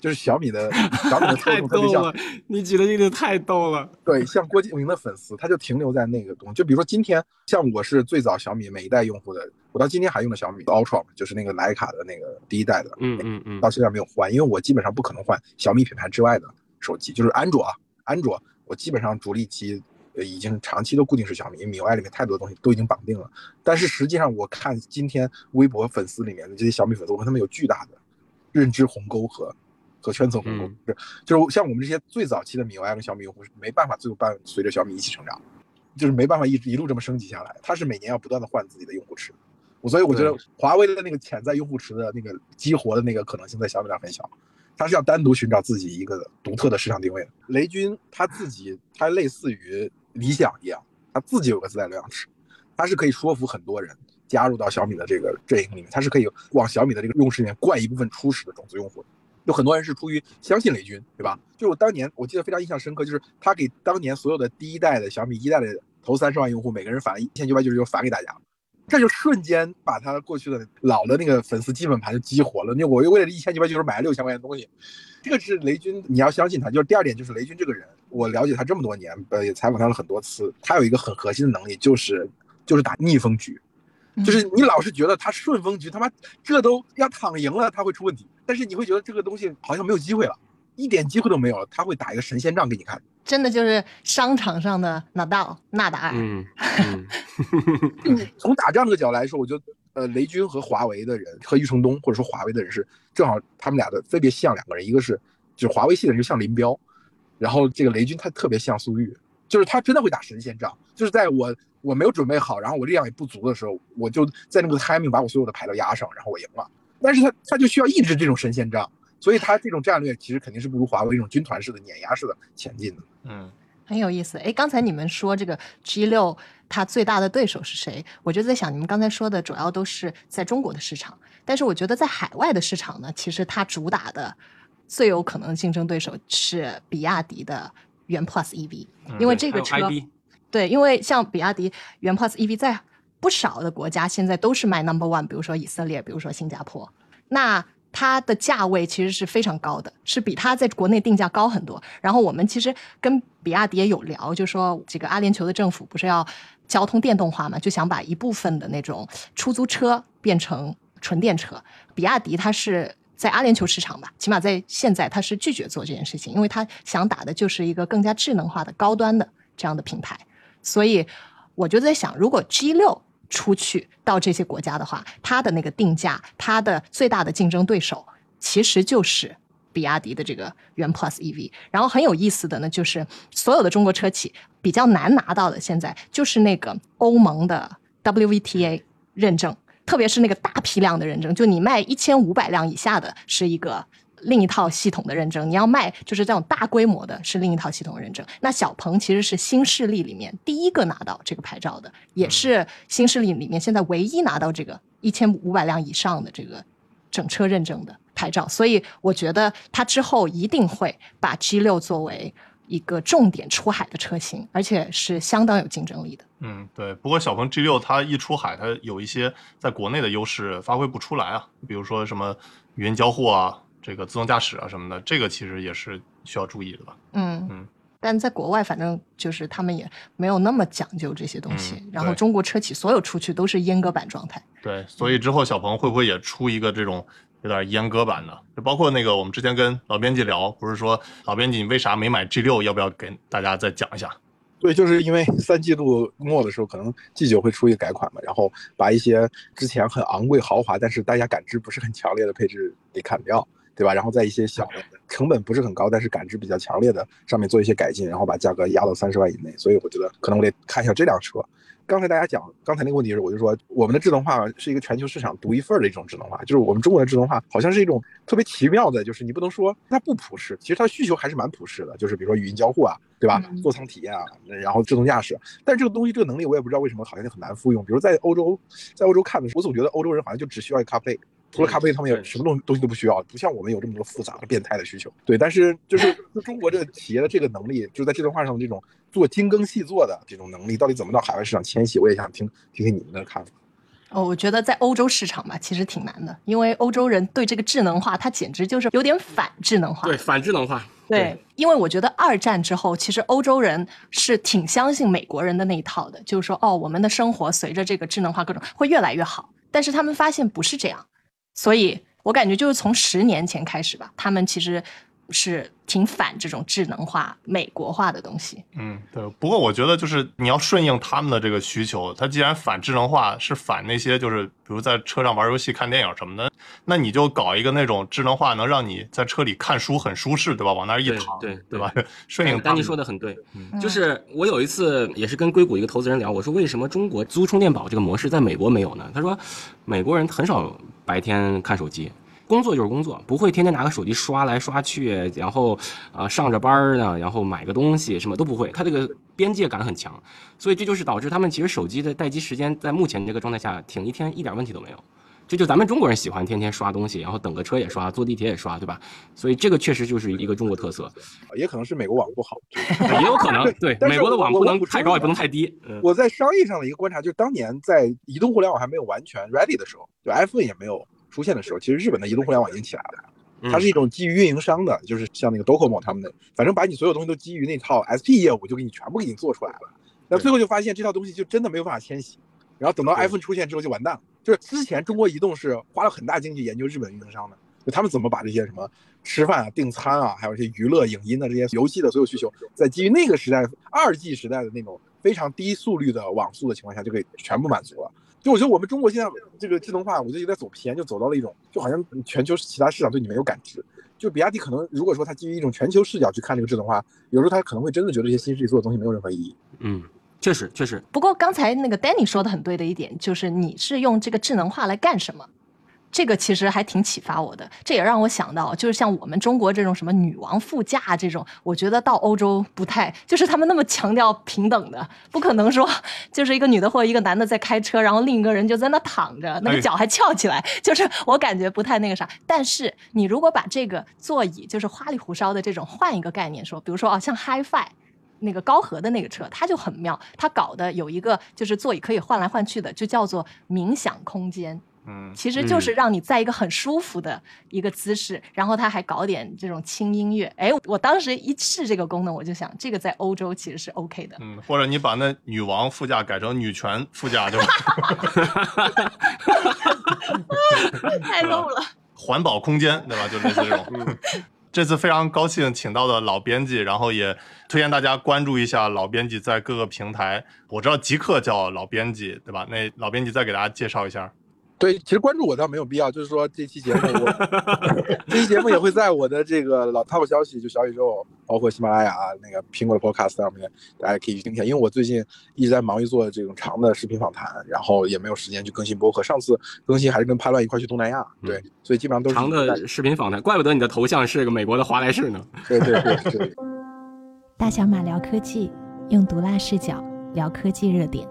就是小米的小米的 特别像，你举的例子太逗了。对，像郭敬明的粉丝，他就停留在那个东西。就比如说今天，像我是最早小米每一代用户的，我到今天还用的小米 Ultra，就是那个徕卡的那个第一代的，嗯嗯嗯，到现在没有换，因为我基本上不可能换小米品牌之外的手机，就是安卓啊，安卓我基本上主力机呃已经长期都固定是小米，因为米 UI 里面太多东西都已经绑定了。但是实际上我看今天微博粉丝里面的这些小米粉丝，我跟他们有巨大的认知鸿沟和。和圈层鸿沟是，就是像我们这些最早期的米 UI 跟小米用户是没办法最后伴随着小米一起成长，就是没办法一直一路这么升级下来。它是每年要不断的换自己的用户池，所以我觉得华为的那个潜在用户池的那个激活的那个可能性在小米上很小，它是要单独寻找自己一个独特的市场定位的。雷军他自己，他类似于理想一样，他自己有个自带流量池，他是可以说服很多人加入到小米的这个阵营里面，他是可以往小米的这个用户池里面灌一部分初始的种子用户的。有很多人是出于相信雷军，对吧？就我当年我记得非常印象深刻，就是他给当年所有的第一代的小米一代的头三十万用户，每个人返了一千九百九十九返给大家，这就瞬间把他过去的老的那个粉丝基本盘就激活了。那我又为了一千九百九十买了六千块钱的东西，这个是雷军，你要相信他。就是第二点，就是雷军这个人，我了解他这么多年，呃，也采访他了很多次，他有一个很核心的能力，就是就是打逆风局。就是你老是觉得他顺风局，他妈这都要躺赢了，他会出问题。但是你会觉得这个东西好像没有机会了，一点机会都没有了，他会打一个神仙仗给你看。真的就是商场上的纳道纳达尔。嗯嗯，从打仗这个角度来说，我觉得呃，雷军和华为的人和余承东或者说华为的人是正好他们俩的分别像两个人，一个是就是华为系的人就像林彪，然后这个雷军他特别像苏玉，就是他真的会打神仙仗，就是在我我没有准备好，然后我力量也不足的时候，我就在那个 timing 把我所有的牌都压上，然后我赢了。但是他他就需要抑制这种神仙仗，所以他这种战略其实肯定是不如华为这种军团式的碾压式的前进的。嗯，很有意思。哎，刚才你们说这个 G 六它最大的对手是谁？我就在想，你们刚才说的主要都是在中国的市场，但是我觉得在海外的市场呢，其实它主打的最有可能竞争对手是比亚迪的元 Plus EV，因为这个车对，因为像比亚迪元 Plus EV 在不少的国家现在都是卖 Number One，比如说以色列，比如说新加坡，那它的价位其实是非常高的，是比它在国内定价高很多。然后我们其实跟比亚迪也有聊，就说这个阿联酋的政府不是要交通电动化嘛，就想把一部分的那种出租车变成纯电车。比亚迪它是。在阿联酋市场吧，起码在现在，它是拒绝做这件事情，因为它想打的就是一个更加智能化的高端的这样的品牌。所以我就在想，如果 G 六出去到这些国家的话，它的那个定价，它的最大的竞争对手其实就是比亚迪的这个元 Plus EV。然后很有意思的呢，就是所有的中国车企比较难拿到的，现在就是那个欧盟的 WVTA 认证。特别是那个大批量的认证，就你卖一千五百辆以下的，是一个另一套系统的认证；你要卖就是这种大规模的，是另一套系统认证。那小鹏其实是新势力里面第一个拿到这个牌照的，也是新势力里面现在唯一拿到这个一千五百辆以上的这个整车认证的牌照。所以我觉得它之后一定会把 G 六作为一个重点出海的车型，而且是相当有竞争力的。嗯，对。不过小鹏 G 六它一出海，它有一些在国内的优势发挥不出来啊，比如说什么语音交互啊，这个自动驾驶啊什么的，这个其实也是需要注意的吧。嗯嗯。但在国外，反正就是他们也没有那么讲究这些东西。嗯然后中国车企所有出去都是阉割版状态。对，所以之后小鹏会不会也出一个这种有点阉割版的？就包括那个我们之前跟老编辑聊，不是说老编辑你为啥没买 G 六？要不要给大家再讲一下？对，就是因为三季度末的时候，可能 G 九会出一个改款嘛，然后把一些之前很昂贵豪华，但是大家感知不是很强烈的配置给砍掉，对吧？然后在一些小的成本不是很高，但是感知比较强烈的上面做一些改进，然后把价格压到三十万以内。所以我觉得可能我得看一下这辆车。刚才大家讲刚才那个问题是，我就说我们的智能化是一个全球市场独一份儿的一种智能化，就是我们中国的智能化好像是一种特别奇妙的，就是你不能说它不普适，其实它需求还是蛮普适的，就是比如说语音交互啊，对吧？嗯座舱体验啊，然后自动驾驶，但是这个东西这个能力我也不知道为什么好像就很难复用。比如在欧洲，在欧洲看的时候，我总觉得欧洲人好像就只需要一个 CarPlay。除了 CarPlay，他们也什么东东西都不需要，不像我们有这么多复杂的、变态的需求。对，但是就是 就中国这个企业的这个能力，就是在这段话上的这种做精耕细作的这种能力，到底怎么到海外市场迁徙？我也想听听听你们的看法。哦，我觉得在欧洲市场吧，其实挺难的，因为欧洲人对这个智能化，它简直就是有点反智能化。对反智能化，对，因为我觉得二战之后，其实欧洲人是挺相信美国人的那一套的，就是说，哦，我们的生活随着这个智能化各种会越来越好。但是他们发现不是这样，所以我感觉就是从十年前开始吧，他们其实是挺反这种智能化、美国化的东西。嗯，对。不过我觉得就是你要顺应他们的这个需求，他既然反智能化，是反那些就是比如在车上玩游戏、看电影什么的，那你就搞一个那种智能化，能让你在车里看书很舒适，对吧？往那儿一躺，对对吧？顺应。丹尼说的很对，就是我有一次也是跟硅谷一个投资人聊，我说为什么中国租充电宝这个模式在美国没有呢？他说美国人很少白天看手机。工作就是工作，不会天天拿个手机刷来刷去，然后啊上着班呢，然后买个东西什么都不会，他这个边界感很强，所以这就是导致他们其实手机的待机时间在目前这个状态下挺一天一点问题都没有。这就咱们中国人喜欢天天刷东西，然后等个车也刷，坐地铁也刷，对吧？所以这个确实就是一个中国特色，也可能是美国网不好，也有可能 对美国的网不能太高也不能太低。我在商业上的一个观察就是，当年在移动互联网还没有完全 ready 的时候，就 iPhone 也没有。出现的时候，其实日本的移动互联网已经起来了，它是一种基于运营商的，就是像那个 Docomo 他们的，反正把你所有东西都基于那套 SP 业务，就给你全部给你做出来了。那最后就发现这套东西就真的没有办法迁徙，然后等到 iPhone 出现之后就完蛋了。就是之前中国移动是花了很大精力研究日本运营商的，就他们怎么把这些什么吃饭啊、订餐啊，还有一些娱乐、影音的这些游戏的所有需求，在基于那个时代二 G 时代的那种非常低速率的网速的情况下，就可以全部满足了。就我觉得我们中国现在这个智能化，我觉得有点走偏，就走到了一种，就好像全球其他市场对你没有感知。就比亚迪可能如果说它基于一种全球视角去看这个智能化，有时候它可能会真的觉得这些新势力做的东西没有任何意义。嗯，确实确实。不过刚才那个 Danny 说的很对的一点，就是你是用这个智能化来干什么？这个其实还挺启发我的，这也让我想到，就是像我们中国这种什么女王副驾这种，我觉得到欧洲不太，就是他们那么强调平等的，不可能说 就是一个女的或者一个男的在开车，然后另一个人就在那躺着，那个脚还翘起来，就是我感觉不太那个啥。但是你如果把这个座椅就是花里胡哨的这种换一个概念说，比如说啊，像 HiFi 那个高和的那个车，它就很妙，它搞的有一个就是座椅可以换来换去的，就叫做冥想空间。嗯，其实就是让你在一个很舒服的一个姿势，然后他还搞点这种轻音乐。哎，我当时一试这个功能，我就想，这个在欧洲其实是 OK 的。嗯，或者你把那女王副驾改成女权副驾就，太 low 了。环保空间，对吧？就类似这种。这次非常高兴请到的老编辑，然后也推荐大家关注一下老编辑在各个平台。我知道极客叫老编辑，对吧？那老编辑再给大家介绍一下。对，其实关注我倒没有必要，就是说这期节目，我这期节目也会在我的这个老 top 消息，就小宇宙，包括喜马拉雅那个苹果的 podcast 上面，大家可以去听一下。因为我最近一直在忙于做这种长的视频访谈，然后也没有时间去更新播客。上次更新还是跟潘乱一块去东南亚，对，所以基本上都是长的视频访谈。怪不得你的头像是个美国的华莱士呢。对对对对。大小马聊科技，用毒辣视角聊科技热点。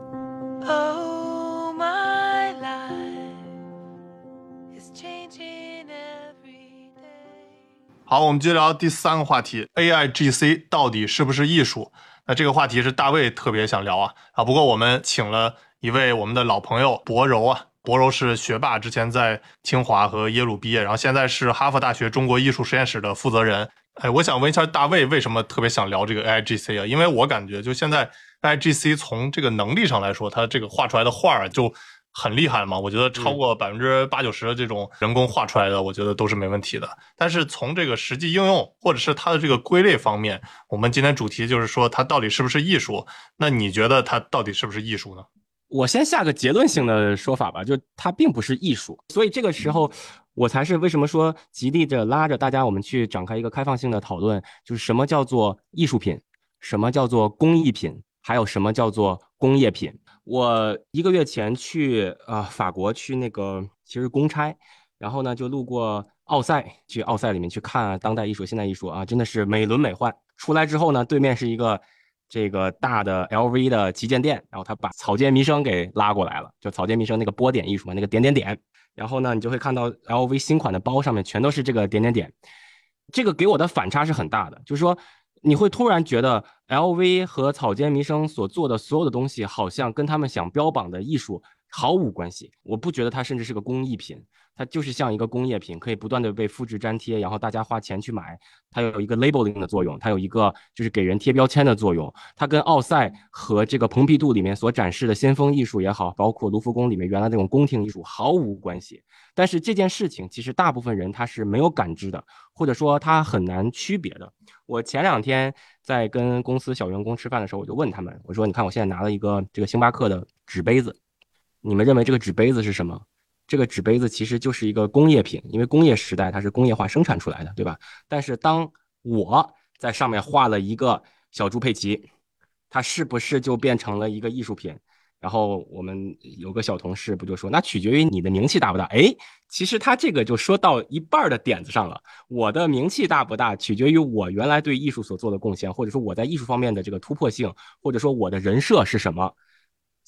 好，我们接着聊第三个话题，A I G C 到底是不是艺术？那这个话题是大卫特别想聊啊啊！不过我们请了一位我们的老朋友博柔啊，博柔是学霸，之前在清华和耶鲁毕业，然后现在是哈佛大学中国艺术实验室的负责人。哎，我想问一下大卫，为什么特别想聊这个 A I G C 啊？因为我感觉就现在 A I G C 从这个能力上来说，它这个画出来的画就。很厉害嘛？我觉得超过百分之八九十的这种人工画出来的，我觉得都是没问题的。但是从这个实际应用，或者是它的这个归类方面，我们今天主题就是说它到底是不是艺术？那你觉得它到底是不是艺术呢？我先下个结论性的说法吧，就它并不是艺术。所以这个时候，我才是为什么说极力的拉着大家，我们去展开一个开放性的讨论，就是什么叫做艺术品，什么叫做工艺品，还有什么叫做工业品。我一个月前去啊法国去那个其实公差，然后呢就路过奥赛，去奥赛里面去看当代艺术、现代艺术啊，真的是美轮美奂。出来之后呢，对面是一个这个大的 LV 的旗舰店，然后他把草间弥生给拉过来了，就草间弥生那个波点艺术嘛，那个点点点。然后呢，你就会看到 LV 新款的包上面全都是这个点点点，这个给我的反差是很大的，就是说。你会突然觉得，LV 和草间弥生所做的所有的东西，好像跟他们想标榜的艺术毫无关系。我不觉得它甚至是个工艺品。它就是像一个工业品，可以不断的被复制粘贴，然后大家花钱去买。它有一个 labeling 的作用，它有一个就是给人贴标签的作用。它跟奥赛和这个蓬皮杜里面所展示的先锋艺术也好，包括卢浮宫里面原来那种宫廷艺术毫无关系。但是这件事情其实大部分人他是没有感知的，或者说他很难区别的。我前两天在跟公司小员工吃饭的时候，我就问他们，我说：“你看我现在拿了一个这个星巴克的纸杯子，你们认为这个纸杯子是什么？”这个纸杯子其实就是一个工业品，因为工业时代它是工业化生产出来的，对吧？但是当我在上面画了一个小猪佩奇，它是不是就变成了一个艺术品？然后我们有个小同事不就说，那取决于你的名气大不大？哎，其实他这个就说到一半的点子上了。我的名气大不大，取决于我原来对艺术所做的贡献，或者说我在艺术方面的这个突破性，或者说我的人设是什么。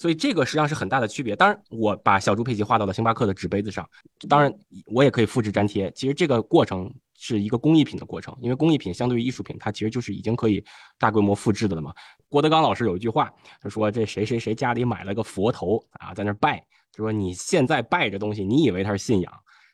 所以这个实际上是很大的区别。当然，我把小猪佩奇画到了星巴克的纸杯子上，当然我也可以复制粘贴。其实这个过程是一个工艺品的过程，因为工艺品相对于艺术品，它其实就是已经可以大规模复制的了嘛。郭德纲老师有一句话，他说：“这谁谁谁家里买了个佛头啊，在那拜，就说你现在拜这东西，你以为它是信仰？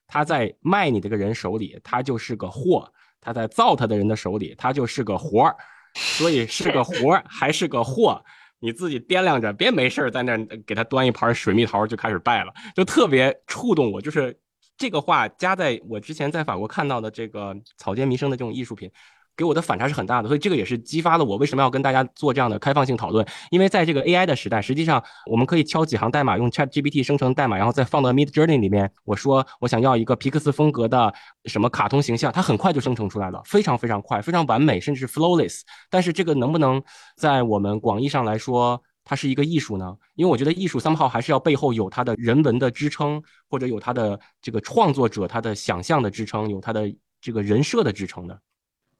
他在卖你这个人手里，他就是个货；他在造他的人的手里，他就是个活儿。所以是个活儿还是个货？”你自己掂量着，别没事在那给他端一盘水蜜桃就开始拜了，就特别触动我。就是这个话加在我之前在法国看到的这个草间弥生的这种艺术品。给我的反差是很大的，所以这个也是激发了我为什么要跟大家做这样的开放性讨论。因为在这个 AI 的时代，实际上我们可以敲几行代码，用 ChatGPT 生成代码，然后再放到 Midjourney 里面。我说我想要一个皮克斯风格的什么卡通形象，它很快就生成出来了，非常非常快，非常完美，甚至 flawless。但是这个能不能在我们广义上来说，它是一个艺术呢？因为我觉得艺术 somehow 还是要背后有它的人文的支撑，或者有它的这个创作者他的想象的支撑，有他的这个人设的支撑的。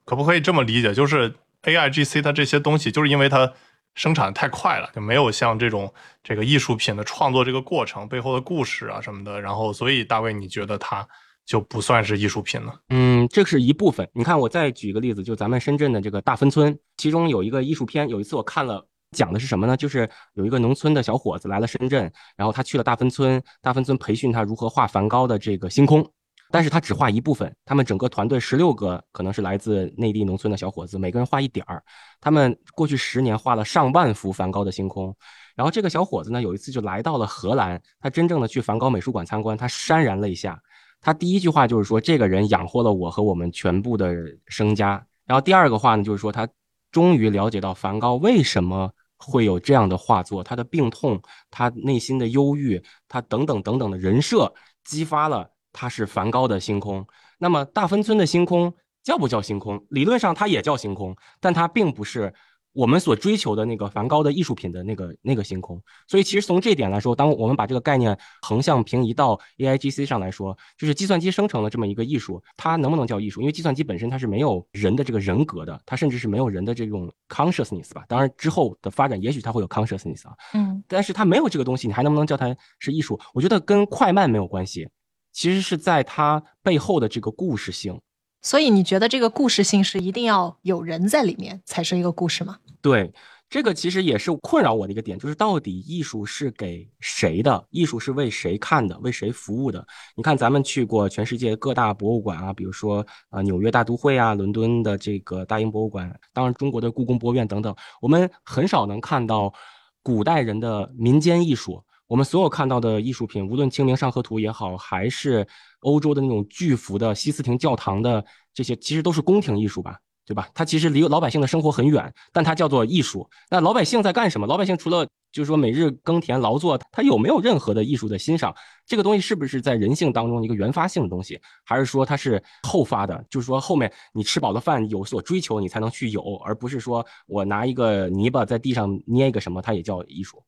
可不可以这么理解？就是 A I G C 它这些东西，就是因为它生产太快了，就没有像这种这个艺术品的创作这个过程背后的故事啊什么的。然后，所以大卫，你觉得它就不算是艺术品了？嗯，这是一部分。你看，我再举个例子，就咱们深圳的这个大芬村，其中有一个艺术片。有一次我看了，讲的是什么呢？就是有一个农村的小伙子来了深圳，然后他去了大芬村，大芬村培训他如何画梵高的这个星空。但是他只画一部分，他们整个团队十六个可能是来自内地农村的小伙子，每个人画一点儿。他们过去十年画了上万幅梵高的星空。然后这个小伙子呢，有一次就来到了荷兰，他真正的去梵高美术馆参观，他潸然泪下。他第一句话就是说，这个人养活了我和我们全部的生家。然后第二个话呢，就是说他终于了解到梵高为什么会有这样的画作，他的病痛，他内心的忧郁，他等等等等的人设，激发了。它是梵高的星空，那么大芬村的星空叫不叫星空？理论上它也叫星空，但它并不是我们所追求的那个梵高的艺术品的那个那个星空。所以其实从这点来说，当我们把这个概念横向平移到 A I G C 上来说，就是计算机生成了这么一个艺术，它能不能叫艺术？因为计算机本身它是没有人的这个人格的，它甚至是没有人的这种 consciousness 吧。当然之后的发展，也许它会有 consciousness 啊，嗯，但是它没有这个东西，你还能不能叫它是艺术？我觉得跟快慢没有关系。其实是在它背后的这个故事性，所以你觉得这个故事性是一定要有人在里面才是一个故事吗？对，这个其实也是困扰我的一个点，就是到底艺术是给谁的？艺术是为谁看的？为谁服务的？你看，咱们去过全世界各大博物馆啊，比如说啊纽约大都会啊，伦敦的这个大英博物馆，当然中国的故宫博物院等等，我们很少能看到古代人的民间艺术。我们所有看到的艺术品，无论《清明上河图》也好，还是欧洲的那种巨幅的西斯廷教堂的这些，其实都是宫廷艺术吧，对吧？它其实离老百姓的生活很远，但它叫做艺术。那老百姓在干什么？老百姓除了就是说每日耕田劳作，他有没有任何的艺术的欣赏？这个东西是不是在人性当中一个原发性的东西，还是说它是后发的？就是说后面你吃饱了饭有所追求，你才能去有，而不是说我拿一个泥巴在地上捏一个什么，它也叫艺术。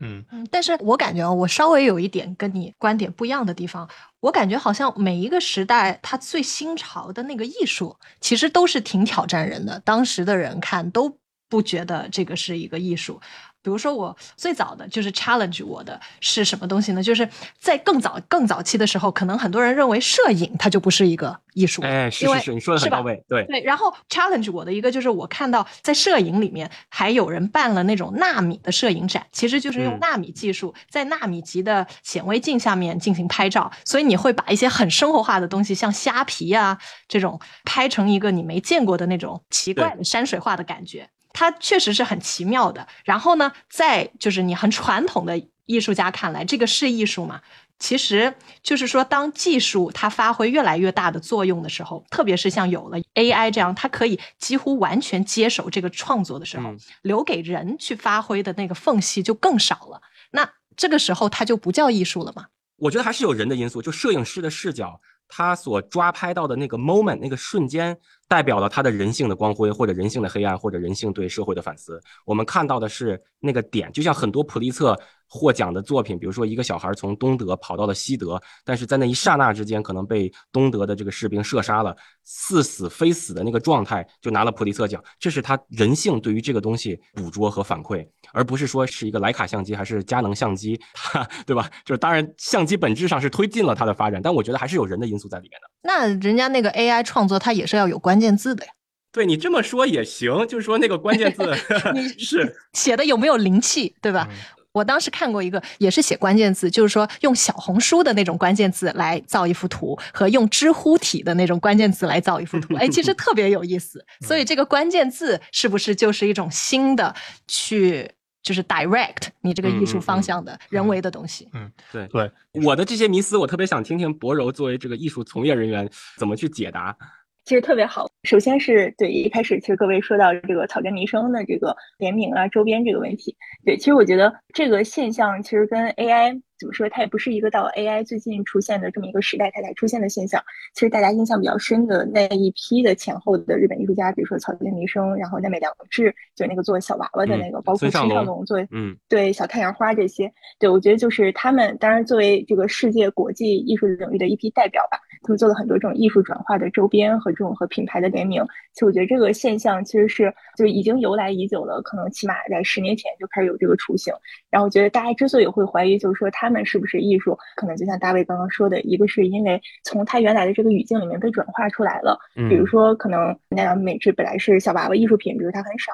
嗯嗯，但是我感觉我稍微有一点跟你观点不一样的地方，我感觉好像每一个时代它最新潮的那个艺术，其实都是挺挑战人的。当时的人看都不觉得这个是一个艺术。比如说，我最早的就是 challenge 我的是什么东西呢？就是在更早、更早期的时候，可能很多人认为摄影它就不是一个艺术。哎，是因为是是，你说的很到位，对。对，然后 challenge 我的一个就是我看到在摄影里面还有人办了那种纳米的摄影展，其实就是用嗯纳米技术在纳米级的显微镜下面进行拍照，所以你会把一些很生活化的东西，像虾皮啊这种拍成一个你没见过的那种奇怪的山水画的感觉。它确实是很奇妙的。然后呢，在就是你很传统的艺术家看来，这个是艺术嘛？其实就是说，当技术它发挥越来越大的作用的时候，特别是像有了 AI 这样，它可以几乎完全接手这个创作的时候，嗯留给人去发挥的那个缝隙就更少了。那这个时候，它就不叫艺术了吗？我觉得还是有人的因素，就摄影师的视角，他所抓拍到的那个 moment 那个瞬间，代表了他的人性的光辉，或者人性的黑暗，或者人性对社会的反思。我们看到的是那个点，就像很多普利策获奖的作品，比如说一个小孩从东德跑到了西德，但是在那一刹那之间，可能被东德的这个士兵射杀了，似死非死的那个状态，就拿了普利策奖。这是他人性对于这个东西捕捉和反馈，而不是说是一个徕卡相机还是佳能相机，哈，对吧？就是当然，相机本质上是推进了它的发展，但我觉得还是有人的因素在里面的。那人家那个 AI 创作，它也是要有关键字的呀。对你这么说也行，就是说那个关键字 你是 写的有没有灵气，对吧？嗯我当时看过一个，也是写关键字，就是说用小红书的那种关键字来造一幅图，和用知乎体的那种关键字来造一幅图，哎，其实特别有意思。所以这个关键字是不是就是一种新的去，就是 direct 你这个艺术方向的人为的东西？嗯对对，我的这些迷思，我特别想听听博柔作为这个艺术从业人员怎么去解答。其实特别好。首先是对一开始，其实各位说到这个草根民生的这个联名啊、周边这个问题，对，其实我觉得这个现象其实跟 AI 怎么说，它也不是一个到 AI 最近出现的这么一个时代它才出现的现象。其实大家印象比较深的那一批的前后的日本艺术家，比如说草间弥生，然后奈美良治，就那个做小娃娃的那个，包括孙尚龙村上龙做嗯对小太阳花这些，对我觉得就是他们，当然作为这个世界国际艺术领域的一批代表吧，他们做了很多这种艺术转化的周边和这种和品牌的联名。其实我觉得这个现象其实是就已经由来已久了，可能起码在十年前就开始有这个雏形。然后我觉得大家之所以会怀疑，就是说他们是不是艺术，可能就像大卫刚刚说的，一个是因为从他原来的这个语境里面被转化出来了，嗯比如说可能那样美智本来是小娃娃艺术品，比如它很少，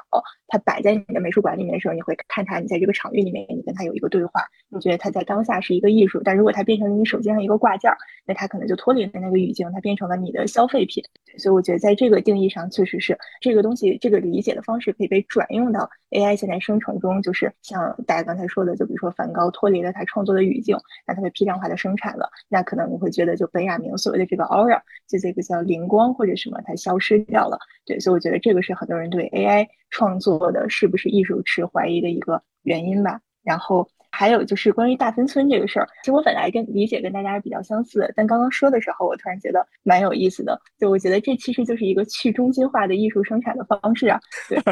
它摆在你的美术馆里面的时候，你会看它，你在这个场域里面，你跟它有一个对话，你觉得它在当下是一个艺术。但如果它变成了你手机上一个挂件儿，那它可能就脱离了那个语境，它变成了你的消费品。所以我觉得在这个定义上，确实是这个东西，这个理解的方式可以被转用到 AI 现在生成中，就是像大家刚才说的，就比如说梵高脱离了他创作的语境，那它被批量化的生产了，那可能你会觉得就本雅明所谓的这个 aura，就这个叫灵光或者什么，它消失掉了。对，所以我觉得这个是很多人对 AI 创作的是不是艺术持怀疑的一个原因吧。然后还有就是关于大分村这个事儿，其实我本来跟理解跟大家是比较相似的，但刚刚说的时候，我突然觉得蛮有意思的。就我觉得这其实就是一个去中心化的艺术生产的方式啊，对？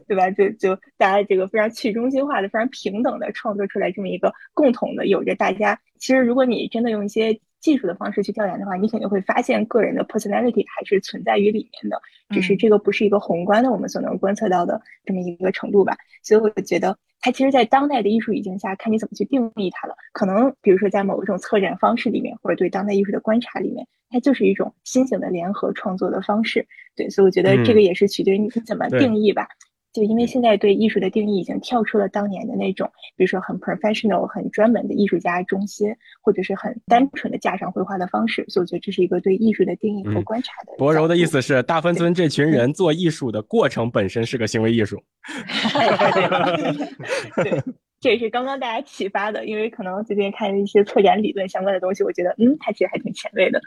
对吧？就就大家这个非常去中心化的、非常平等的创作出来这么一个共同的，有着大家其实如果你真的用一些技术的方式去调研的话，你肯定会发现个人的 personality 还是存在于里面的，只是这个不是一个宏观的我们所能观测到的这么一个程度吧。所以我觉得它其实，在当代的艺术语境下，看你怎么去定义它了。可能比如说在某一种策展方式里面，或者对当代艺术的观察里面，它就是一种新型的联合创作的方式。对，所以我觉得这个也是取决于你怎么定义吧。就因为现在对艺术的定义已经跳出了当年的那种，比如说很 professional、很专门的艺术家中心，或者是很单纯的架上绘画的方式，所以我觉得这是一个对艺术的定义和观察的。博柔的意思是，大芬村这群人做艺术的过程本身是个行为艺术。对，这也是刚刚大家启发的，因为可能最近看一些策展理论相关的东西，我觉得嗯，它其实还挺前卫的。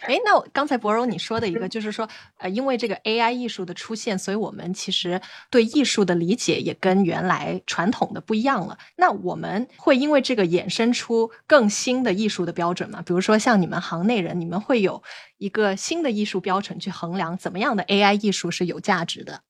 哎，那我刚才博荣你说的一个，就是说，呃，因为这个 AI 艺术的出现，所以我们其实对艺术的理解也跟原来传统的不一样了。那我们会因为这个衍生出更新的艺术的标准吗？比如说像你们行内人，你们会有一个新的艺术标准去衡量怎么样的 AI 艺术是有价值的？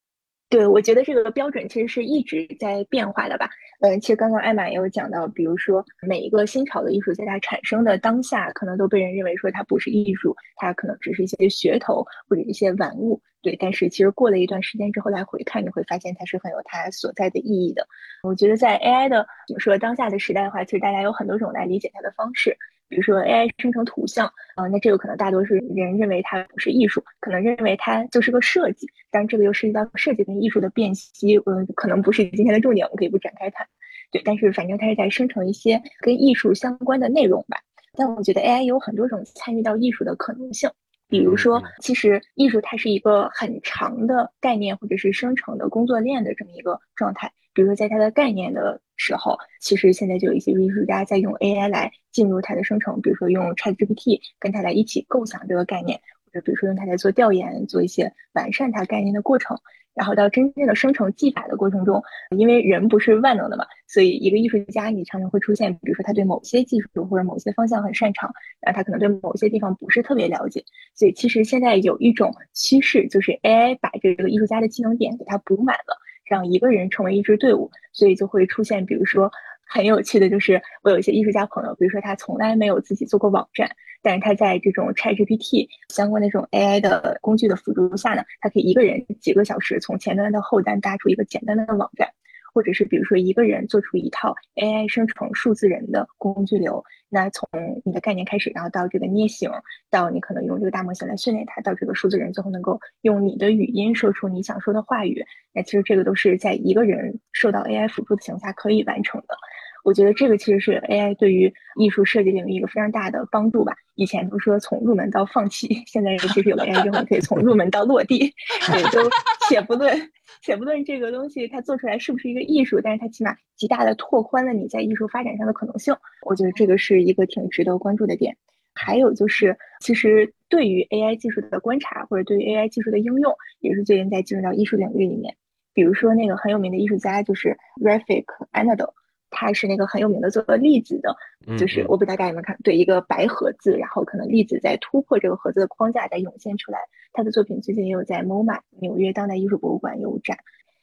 对，我觉得这个标准其实是一直在变化的吧。嗯，其实刚刚艾玛也有讲到，比如说每一个新潮的艺术在它产生的当下，可能都被人认为说它不是艺术，它可能只是一些噱头或者一些玩物。对，但是其实过了一段时间之后来回看，你会发现它是很有它所在的意义的。我觉得在 AI 的怎么说当下的时代的话，其实大家有很多种来理解它的方式。比如说 AI 生成图像，啊，那这个可能大多数人认为它不是艺术，可能认为它就是个设计。但这个又涉及到设计跟艺术的辨析，嗯，可能不是今天的重点，我们可以不展开谈。对，但是反正它是在生成一些跟艺术相关的内容吧。但我觉得 AI 有很多种参与到艺术的可能性。比如说，其实艺术它是一个很长的概念，或者是生成的工作链的这么一个状态。比如说，在它的概念的时候，其实现在就有一些艺术家在用 AI 来进入它的生成，比如说用 ChatGPT 跟它来一起构想这个概念，或者比如说用它来做调研，做一些完善它概念的过程。然后到真正的生成技法的过程中，因为人不是万能的嘛，所以一个艺术家你常常会出现，比如说他对某些技术或者某些方向很擅长，然后他可能对某些地方不是特别了解，所以其实现在有一种趋势，就是 AI 把这个艺术家的技能点给他补满了，让一个人成为一支队伍，所以就会出现，比如说。很有趣的就是，我有一些艺术家朋友，比如说他从来没有自己做过网站，但是他在这种 ChatGPT 相关的这种 AI 的工具的辅助下呢，他可以一个人几个小时从前端到后端搭出一个简单的网站。或者是比如说一个人做出一套 AI 生成数字人的工具流，那从你的概念开始，然后到这个捏形，到你可能用这个大模型来训练它，到这个数字人最后能够用你的语音说出你想说的话语，那其实这个都是在一个人受到 AI 辅助的情况下可以完成的。我觉得这个其实是 AI 对于艺术设计领域一个非常大的帮助吧。以前都说从入门到放弃，现在其实有了 AI 之后，可以从入门到落地。也就且不论且不论这个东西它做出来是不是一个艺术，但是它起码极大的拓宽了你在艺术发展上的可能性。我觉得这个是一个挺值得关注的点。还有就是，其实对于 AI 技术的观察，或者对于 AI 技术的应用，也是最近在进入到艺术领域里面。比如说那个很有名的艺术家就是 Rafik Anadol。他是那个很有名的做粒子的，就是我不知道大家有没有看，对一个白盒子，然后可能粒子在突破这个盒子的框架，在涌现出来。他的作品最近也有在 MoMA 纽约当代艺术博物馆有展。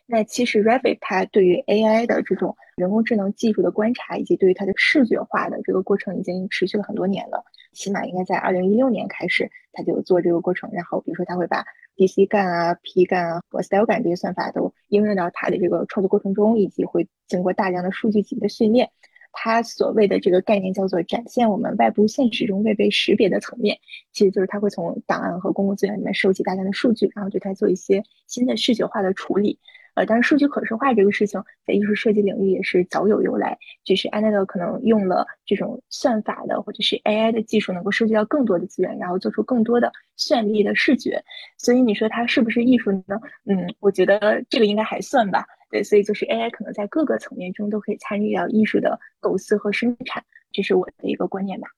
那其实 Rafik 他对于 AI 的这种人工智能技术的观察，以及对于它的视觉化的这个过程，已经持续了很多年了。起码应该在二零一六年开始，他就做这个过程。然后比如说他会把 DC 干啊、P 干啊和 Style 干这些算法都应用到它的这个创作过程中，以及会经过大量的数据集的训练。它所谓的这个概念叫做展现我们外部现实中未被识别的层面，其实就是它会从档案和公共资源里面收集大量的数据，然后对它做一些新的视觉化的处理。呃，但是数据可视化这个事情在艺术设计领域也是早有由来，只是 a n a l 可能用了这种算法的或者是 AI 的技术，能够收集到更多的资源，然后做出更多的绚丽的视觉。所以你说它是不是艺术呢？嗯，我觉得这个应该还算吧。对，所以就是 AI 可能在各个层面中都可以参与到艺术的构思和生产，这是我的一个观念吧。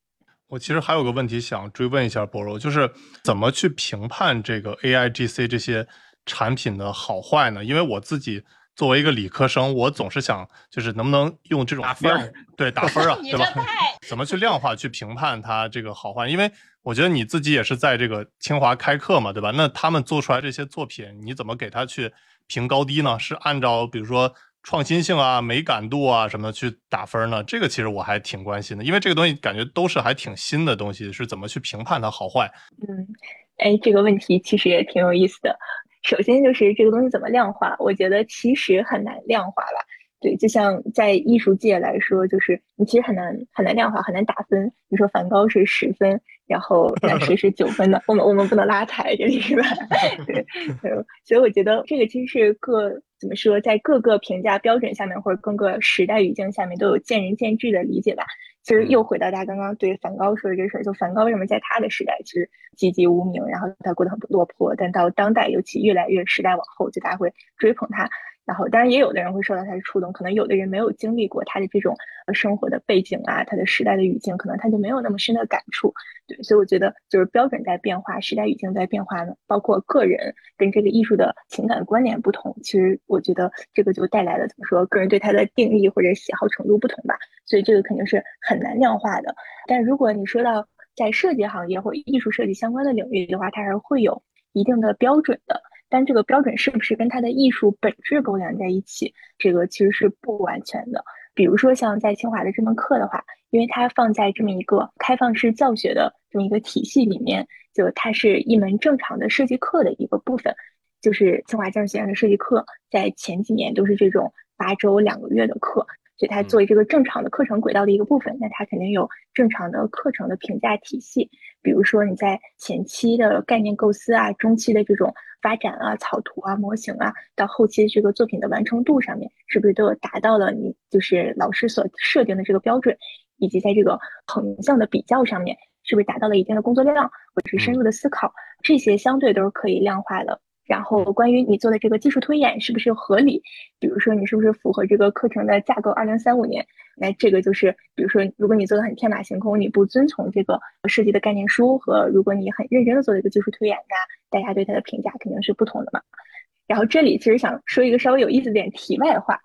我其实还有个问题想追问一下博柔，就是怎么去评判这个 AI GC 这些？产品的好坏呢？因为我自己作为一个理科生，我总是想，就是能不能用这种打分对打分啊，对吧？怎么去量化去评判它这个好坏？因为我觉得你自己也是在这个清华开课嘛，对吧？那他们做出来这些作品，你怎么给他去评高低呢？是按照比如说创新性啊、美感度啊什么去打分呢？这个其实我还挺关心的，因为这个东西感觉都是还挺新的东西，是怎么去评判它好坏？嗯，哎，这个问题其实也挺有意思的。首先就是这个东西怎么量化，我觉得其实很难量化吧。对，就像在艺术界来说，就是你其实很难很难量化，很难打分。你说梵高是十分，然后那谁是九分的？我们我们不能拉踩这里是吧？对，所以我觉得这个其实是各怎么说，在各个评价标准下面，或者各个时代语境下面，都有见仁见智的理解吧。其实又回到大家刚刚对梵高说的这事儿，就梵高为什么在他的时代其实籍籍无名，然后他过得很落魄，但到当代尤其越来越时代往后，就大家会追捧他。然后，当然也有的人会受到他的触动，可能有的人没有经历过他的这种生活的背景啊，他的时代的语境，可能他就没有那么深的感触。对，所以我觉得就是标准在变化，时代语境在变化呢，包括个人跟这个艺术的情感关联不同，其实我觉得这个就带来了怎么说，个人对他的定义或者喜好程度不同吧。所以这个肯定是很难量化的。但如果你说到在设计行业或艺术设计相关的领域的话，它还是会有一定的标准的。但这个标准是不是跟它的艺术本质勾连在一起？这个其实是不完全的。比如说像在清华的这门课的话，因为它放在这么一个开放式教学的这么一个体系里面，就它是一门正常的设计课的一个部分。就是清华建筑学院的设计课，在前几年都是这种八周两个月的课，所以它作为这个正常的课程轨道的一个部分，那它肯定有正常的课程的评价体系。比如说你在前期的概念构思啊，中期的这种发展啊、草图啊、模型啊，到后期这个作品的完成度上面，是不是都有达到了你就是老师所设定的这个标准？以及在这个横向的比较上面，是不是达到了一定的工作量，或者是深入的思考，这些相对都是可以量化的。然后关于你做的这个技术推演是不是合理，比如说你是不是符合这个课程的架构，二零三五年，那这个就是，比如说如果你做的很天马行空，你不遵从这个设计的概念书和如果你很认真的做一个技术推演，那大家对它的评价肯定是不同的嘛。然后这里其实想说一个稍微有意思点题外话，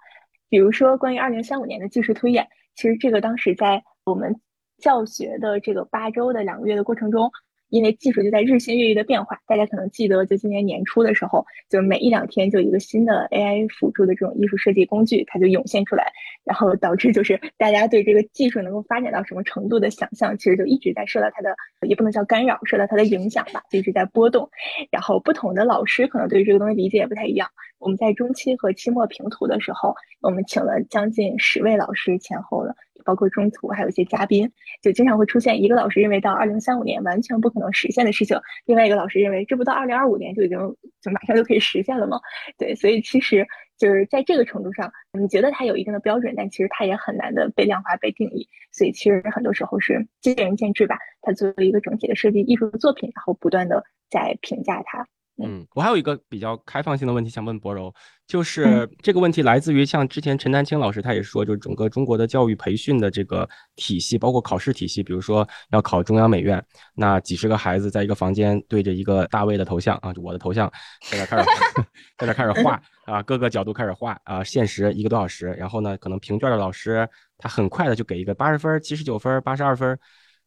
比如说关于二零三五年的技术推演。其实这个当时在我们教学的这个八周的两个月的过程中。因为技术就在日新月异的变化，大家可能记得，就今年年初的时候，就每一两天就一个新的 AI 辅助的这种艺术设计工具，它就涌现出来，然后导致就是大家对这个技术能够发展到什么程度的想象，其实就一直在受到它的，也不能叫干扰，受到它的影响吧，就一直在波动。然后不同的老师可能对于这个东西理解也不太一样。我们在中期和期末评图的时候，我们请了将近十位老师前后的。包括中途还有一些嘉宾，就经常会出现一个老师认为到二零三五年完全不可能实现的事情，另外一个老师认为这不到二零二五年就已经就马上就可以实现了吗？对，所以其实就是在这个程度上，你觉得它有一定的标准，但其实它也很难的被量化、被定义。所以其实很多时候是见仁见智吧。它作为一个整体的设计艺术作品，然后不断的在评价它。嗯，我还有一个比较开放性的问题想问博柔，就是这个问题来自于像之前陈丹青老师他也说，就是整个中国的教育培训的这个体系，包括考试体系，比如说要考中央美院，那几十个孩子在一个房间对着一个大卫的头像啊，就我的头像，在那开始在那开始画 啊，各个角度开始画啊，限时一个多小时，然后呢，可能评卷的老师他很快的就给一个八十分、七十九分、八十二分。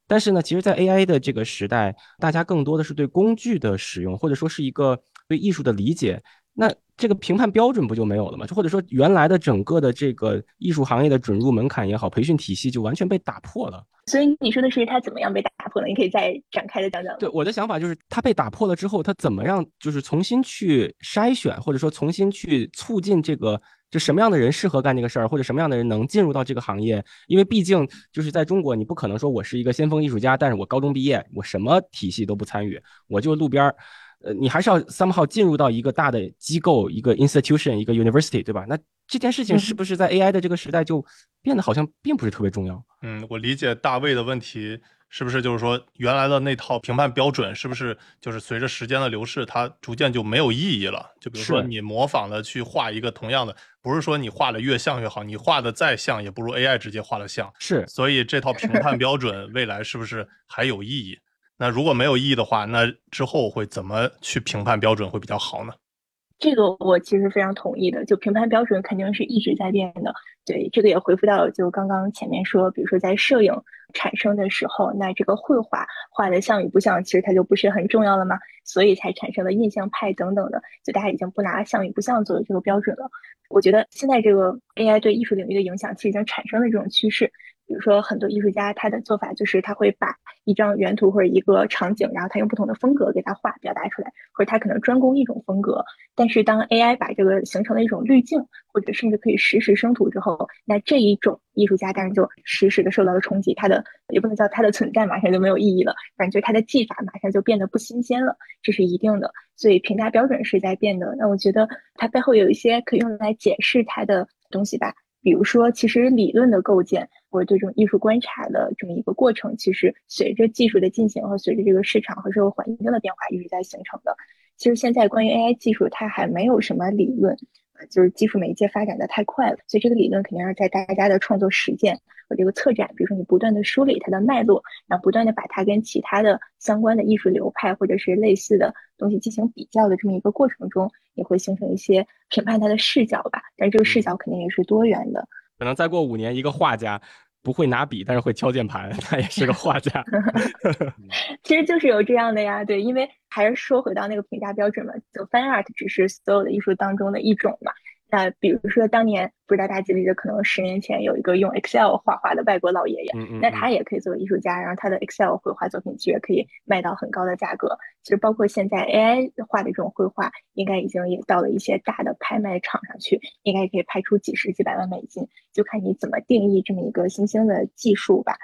但是呢，其实，在 AI 的这个时代，大家更多的是对工具的使用，或者说是一个对艺术的理解。那这个评判标准不就没有了吗？就或者说，原来的整个的这个艺术行业的准入门槛也好，培训体系就完全被打破了。所以你说的是它怎么样被打破了？你可以再展开的讲讲。对，我的想法就是，它被打破了之后，它怎么样，就是重新去筛选，或者说重新去促进这个。就什么样的人适合干这个事儿，或者什么样的人能进入到这个行业？因为毕竟就是在中国，你不可能说我是一个先锋艺术家，但是我高中毕业，我什么体系都不参与，我就路边儿。呃，你还是要 somehow 进入到一个大的机构，一个 institution，一个 university，对吧？那这件事情是不是在 AI 的这个时代就变得好像并不是特别重要？嗯，我理解大卫的问题。是不是就是说，原来的那套评判标准，是不是就是随着时间的流逝，它逐渐就没有意义了？就比如说，你模仿的去画一个同样的，不是说你画的越像越好，你画的再像，也不如 AI 直接画的像。是，所以这套评判标准未来是不是还有意义？那如果没有意义的话，那之后会怎么去评判标准会比较好呢？这个我其实非常同意的，就评判标准肯定是一直在变的。对，这个也回复到就刚刚前面说，比如说在摄影产生的时候，那这个绘画画的像与不像，其实它就不是很重要了嘛，所以才产生了印象派等等的，就大家已经不拿像与不像作为这个标准了。我觉得现在这个 AI 对艺术领域的影响，其实已经产生了这种趋势。比如说，很多艺术家他的做法就是他会把一张原图或者一个场景，然后他用不同的风格给他画表达出来，或者他可能专攻一种风格。但是当 AI 把这个形成了一种滤镜，或者甚至可以实时生图之后，那这一种艺术家当然就实时的受到了冲击，他的也不能叫他的存在马上就没有意义了，感觉他的技法马上就变得不新鲜了，这是一定的。所以评价标准是在变的。那我觉得它背后有一些可以用来解释它的东西吧。比如说，其实理论的构建或者对这种艺术观察的这么一个过程，其实随着技术的进行和随着这个市场和社会环境的变化一直在形成的。其实现在关于 AI 技术，它还没有什么理论。就是技术媒介发展的太快了，所以这个理论肯定要在大家的创作实践和这个策展，比如说你不断的梳理它的脉络，然后不断的把它跟其他的相关的艺术流派或者是类似的东西进行比较的这么一个过程中，也会形成一些评判它的视角吧。但这个视角肯定也是多元的。可能再过五年，一个画家。不会拿笔，但是会敲键盘，他也是个画家。其实就是有这样的呀，对，因为还是说回到那个评价标准嘛，就 fine art 只是所有的艺术当中的一种嘛。那比如说当年不知道大家记不记得，可能十年前有一个用 Excel 画画的外国老爷爷，嗯嗯，那他也可以作为艺术家，然后他的 Excel 绘画作品其实可以卖到很高的价格。其实包括现在 AI 画的这种绘画，应该已经也到了一些大的拍卖场上去，应该也可以拍出几十几百万美金，就看你怎么定义这么一个新兴的技术吧。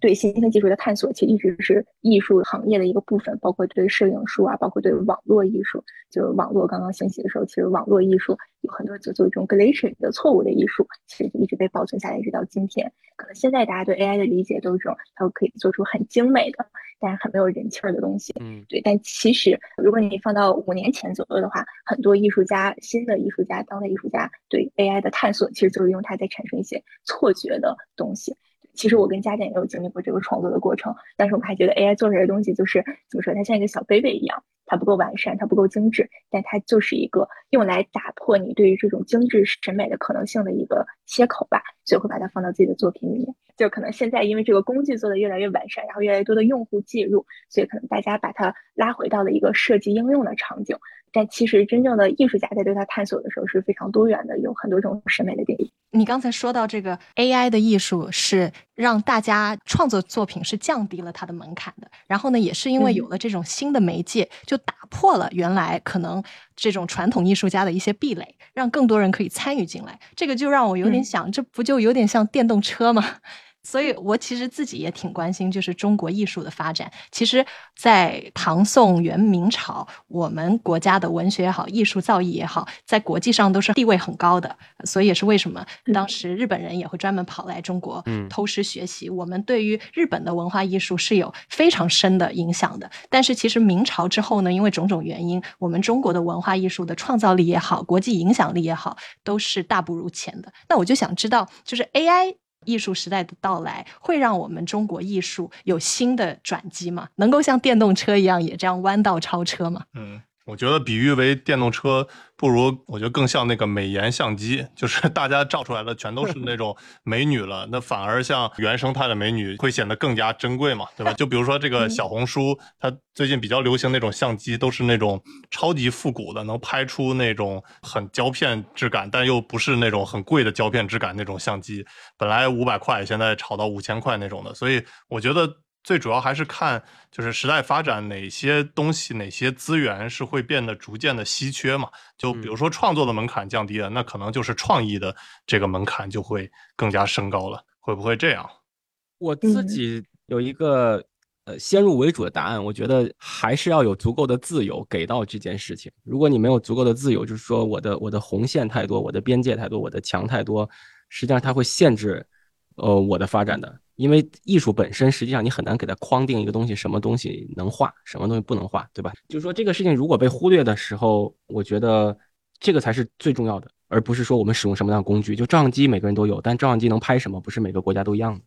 对新兴技术的探索，其实一直是艺术行业的一个部分，包括对摄影术啊，包括对网络艺术。就是网络刚刚兴起的时候，其实网络艺术有很多就做一种 glitch 的错误的艺术，其实就一直被保存下来，一直到今天。可能现在大家对 AI 的理解都是这种，它可以做出很精美的，但是很没有人气儿的东西。嗯，对。但其实如果你放到五年前左右的话，很多艺术家、新的艺术家、当代艺术家对 AI 的探索，其实就是用它在产生一些错觉的东西。其实我跟家电也有经历过这个创作的过程，但是我们还觉得 AI 做出来的东西就是怎么说，它像一个小 baby 一样，它不够完善，它不够精致，但它就是一个用来打破你对于这种精致审美的可能性的一个切口吧，所以会把它放到自己的作品里面。就可能现在因为这个工具做的越来越完善，然后越来越多的用户介入，所以可能大家把它拉回到了一个设计应用的场景。但其实真正的艺术家在对它探索的时候是非常多元的，有很多种审美的定义。你刚才说到这个 AI 的艺术是让大家创作作品是降低了它的门槛的，然后呢，也是因为有了这种新的媒介，就打破了原来可能这种传统艺术家的一些壁垒，让更多人可以参与进来。这个就让我有点想，这不就有点像电动车吗？所以，我其实自己也挺关心，就是中国艺术的发展。其实，在唐宋元明朝，我们国家的文学也好，艺术造诣也好，在国际上都是地位很高的。所以，也是为什么当时日本人也会专门跑来中国偷师学习。我们对于日本的文化艺术是有非常深的影响的。但是，其实明朝之后呢，因为种种原因，我们中国的文化艺术的创造力也好，国际影响力也好，都是大不如前的。那我就想知道，就是 AI。艺术时代的到来会让我们中国艺术有新的转机吗？能够像电动车一样也这样弯道超车吗？嗯，我觉得比喻为电动车不如，我觉得更像那个美颜相机，就是大家照出来的全都是那种美女了，那反而像原生态的美女会显得更加珍贵嘛，对吧？就比如说这个小红书，它最近比较流行那种相机，都是那种超级复古的，能拍出那种很胶片质感，但又不是那种很贵的胶片质感那种相机。本来五百块，现在炒到五千块那种的，所以我觉得最主要还是看就是时代发展哪些东西、哪些资源是会变得逐渐的稀缺嘛。就比如说创作的门槛降低了，那可能就是创意的这个门槛就会更加升高了，会不会这样？我自己有一个呃先入为主的答案，我觉得还是要有足够的自由给到这件事情。如果你没有足够的自由，就是说我的我的红线太多，我的边界太多，我的墙太多，实际上它会限制呃我的发展的。因为艺术本身，实际上你很难给它框定一个东西，什么东西能画，什么东西不能画，对吧？就是说这个事情如果被忽略的时候，我觉得这个才是最重要的，而不是说我们使用什么样的工具。就照相机每个人都有，但照相机能拍什么，不是每个国家都一样的。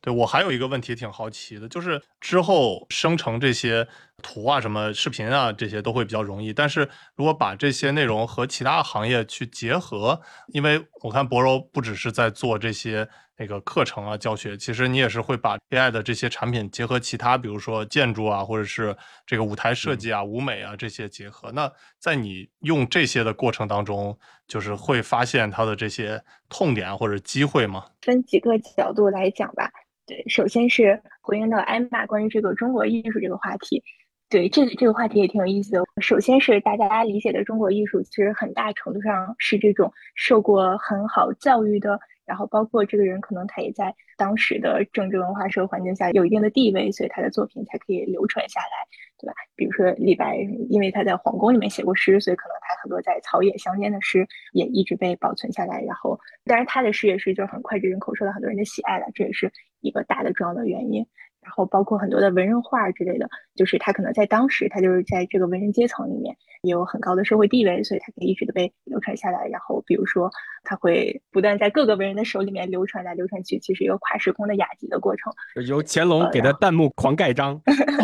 对我还有一个问题挺好奇的，就是之后生成这些图啊、什么视频啊，这些都会比较容易。但是如果把这些内容和其他行业去结合，因为我看博柔不只是在做这些那个课程啊、教学，其实你也是会把 AI 的这些产品结合其他，比如说建筑啊，或者是这个舞台设计啊、舞美啊这些结合。那在你用这些的过程当中，就是会发现它的这些痛点或者机会吗？分几个角度来讲吧。对，首先是回应到艾玛关于这个中国艺术这个话题，对这个这个话题也挺有意思的。首先是大家理解的中国艺术，其实很大程度上是这种受过很好教育的，然后包括这个人可能他也在当时的政治文化社会环境下有一定的地位，所以他的作品才可以流传下来，对吧？比如说李白，因为他在皇宫里面写过诗，所以可能他很多在草野乡间的诗也一直被保存下来。然后，当然他的诗也是就是很脍炙人口，受到很多人的喜爱的，这也是。一个大的重要的原因，然后包括很多的文人画之类的，就是他可能在当时，他就是在这个文人阶层里面也有很高的社会地位，所以他可以一直的被流传下来。然后比如说，他会不断在各个文人的手里面流传来流传去，其实一个跨时空的雅集的过程。由乾隆给他弹幕狂盖章。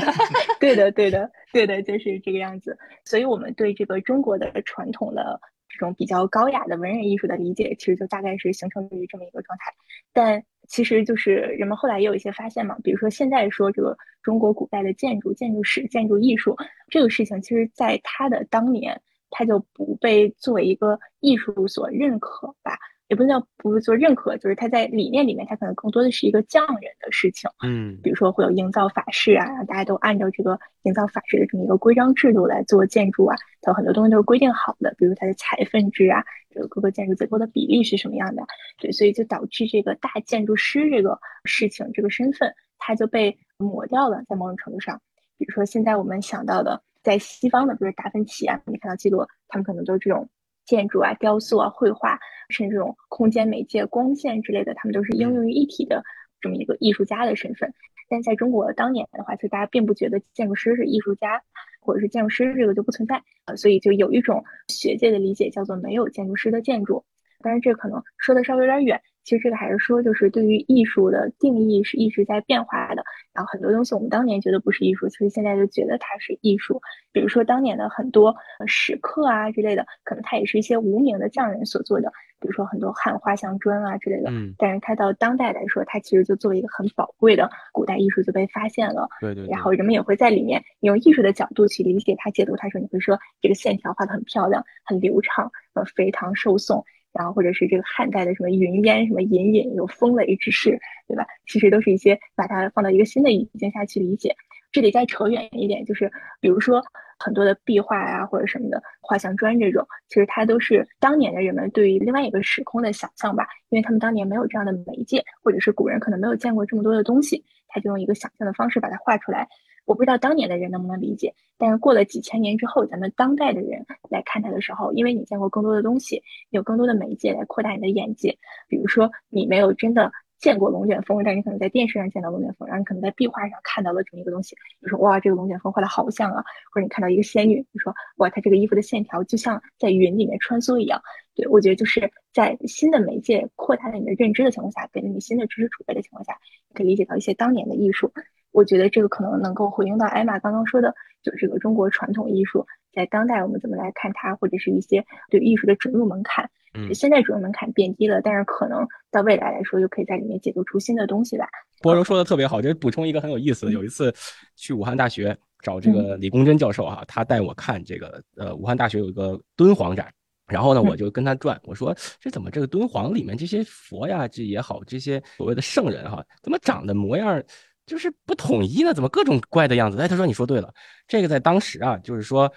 对的，对的，对的，就是这个样子。所以我们对这个中国的传统的这种比较高雅的文人艺术的理解，其实就大概是形成于这么一个状态，但。其实就是人们后来也有一些发现嘛，比如说现在说这个中国古代的建筑、建筑史、建筑艺术这个事情，其实在它的当年，它就不被作为一个艺术所认可吧。也不能叫不做认可，就是他在理念里面，他可能更多的是一个匠人的事情。嗯，比如说会有营造法式啊，大家都按照这个营造法式的这么一个规章制度来做建筑啊，它有很多东西都是规定好的，比如它的裁分制啊，这个各个建筑结构的比例是什么样的，对，所以就导致这个大建筑师这个事情这个身份，它就被抹掉了，在某种程度上。比如说现在我们想到的，在西方的，比如达芬奇啊，你看到记录，他们可能都是这种。建筑啊、雕塑啊、绘画，甚至这种空间媒介、光线之类的，他们都是应用于一体的这么一个艺术家的身份。但在中国当年的话，其实大家并不觉得建筑师是艺术家，或者是建筑师这个就不存在啊，所以就有一种学界的理解叫做没有建筑师的建筑。但是这可能说的稍微有点远。其实这个还是说，就是对于艺术的定义是一直在变化的。然后很多东西我们当年觉得不是艺术，其实现在就觉得它是艺术。比如说当年的很多石刻啊之类的，可能它也是一些无名的匠人所做的。比如说很多汉画像砖啊之类的。嗯。但是它到当代来说，它其实就作为一个很宝贵的古代艺术就被发现了。对对。然后人们也会在里面用艺术的角度去理解它、解读它。说你会说这个线条画的很漂亮、很流畅，呃，肥唐瘦宋。然后或者是这个汉代的什么云烟，什么隐隐有风雷之势，对吧？其实都是一些把它放到一个新的语境下去理解。这里再扯远一点，就是比如说很多的壁画呀，或者什么的画像砖这种，其实它都是当年的人们对于另外一个时空的想象吧，因为他们当年没有这样的媒介，或者是古人可能没有见过这么多的东西，他就用一个想象的方式把它画出来。我不知道当年的人能不能理解，但是过了几千年之后，咱们当代的人来看它的时候，因为你见过更多的东西，有更多的媒介来扩大你的眼界。比如说，你没有真的见过龙卷风，但你可能在电视上见到龙卷风，然后你可能在壁画上看到了这么一个东西，就说哇，这个龙卷风画的好像啊，或者你看到一个仙女，你说哇，她这个衣服的线条就像在云里面穿梭一样。对我觉得就是在新的媒介扩大了你的认知的情况下，给了你新的知识储备的情况下，可以理解到一些当年的艺术。我觉得这个可能能够回应到艾玛刚刚说的，就是这个中国传统艺术在当代我们怎么来看它，或者是一些对艺术的准入门槛。嗯，现在准入门槛变低了，但是可能到未来来说，又可以在里面解读出新的东西来。波柔说的特别好，就补充一个很有意思的，有一次去武汉大学找这个李公真教授哈，他带我看这个呃武汉大学有一个敦煌展，然后呢我就跟他转，我说这怎么这个敦煌里面这些佛呀这也好，这些所谓的圣人哈，怎么长得模样？就是不统一呢，怎么各种怪的样子？哎，他说你说对了，这个在当时啊，就是说。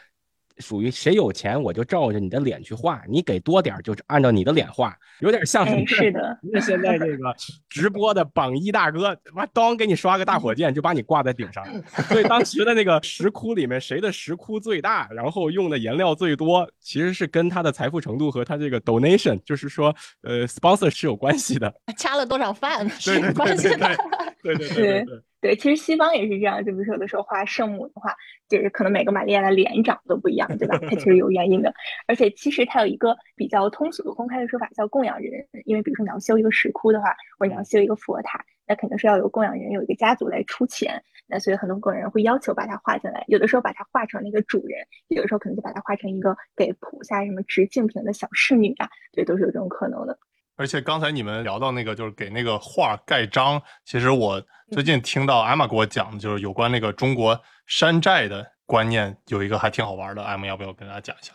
属于谁有钱我就照着你的脸去画，你给多点就按照你的脸画，有点像是的。那现在这个直播的榜一大哥，妈当给你刷个大火箭就把你挂在顶上。所以当时的那个石窟里面，谁的石窟最大，然后用的颜料最多，其实是跟他的财富程度和他这个 donation，就是说呃 sponsor 是有关系的。掐了多少饭是有关系的。对对对对。对，对其实西方也是这样，就比如说有的时候画圣母的话，就是可能每个玛利亚的脸长得都不一样，对吧？它其实有原因的。而且其实它有一个比较通俗的公开的说法，叫供养人。因为比如说你要修一个石窟的话，或者你要修一个佛塔，那肯定是要有供养人，有一个家族来出钱。那所以很多供养人会要求把它画进来，有的时候把它画成那个主人，有的时候可能就把它画成一个给菩萨什么执净瓶的小侍女啊，对，都是有这种可能的。而且刚才你们聊到那个，就是给那个画盖章。其实我最近听到艾玛给我讲的，就是有关那个中国山寨的观念，有一个还挺好玩的。艾玛要不要跟大家讲一下？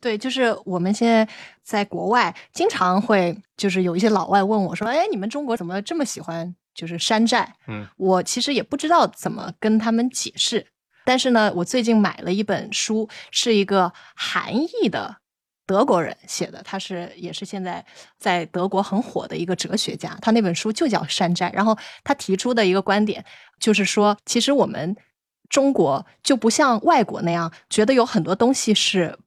对，就是我们现在在国外经常会，就是有一些老外问我说：“哎，你们中国怎么这么喜欢就是山寨？”嗯，我其实也不知道怎么跟他们解释。但是呢，我最近买了一本书，是一个韩裔的。德国人写的，他是也是现在在德国很火的一个哲学家，他那本书就叫《山寨》。然后他提出的一个观点就是说，其实我们中国就不像外国那样，觉得有很多东西是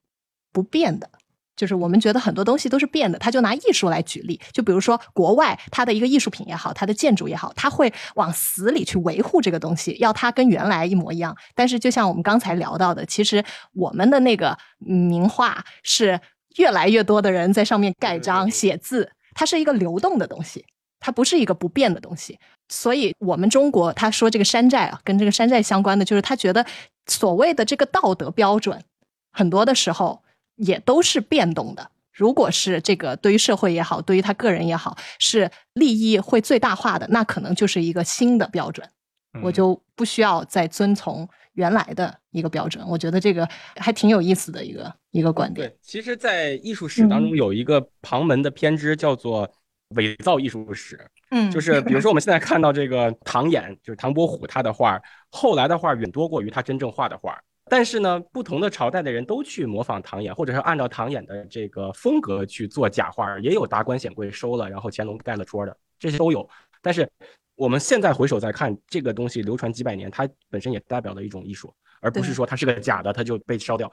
不变的，就是我们觉得很多东西都是变的。他就拿艺术来举例，就比如说国外它的一个艺术品也好，它的建筑也好，他会往死里去维护这个东西，要它跟原来一模一样。但是就像我们刚才聊到的，其实我们的那个名画是。越来越多的人在上面盖章写字，它是一个流动的东西，它不是一个不变的东西。所以，我们中国他说这个山寨啊，跟这个山寨相关的，就是他觉得所谓的这个道德标准，很多的时候也都是变动的。如果是这个对于社会也好，对于他个人也好，是利益会最大化的，那可能就是一个新的标准，我就不需要再遵从原来的一个标准。我觉得这个还挺有意思的一个一个观点。对，其实，在艺术史当中有一个旁门的偏支，叫做伪造艺术史。嗯，就是比如说我们现在看到这个唐寅，就是唐伯虎他的画，后来的画远多过于他真正画的画。但是呢，不同的朝代的人都去模仿唐寅，或者是按照唐寅的这个风格去做假画，也有达官显贵收了，然后乾隆盖了戳的，这些都有。但是我们现在回首再看这个东西，流传几百年，它本身也代表了一种艺术，而不是说它是个假的，它就被烧掉。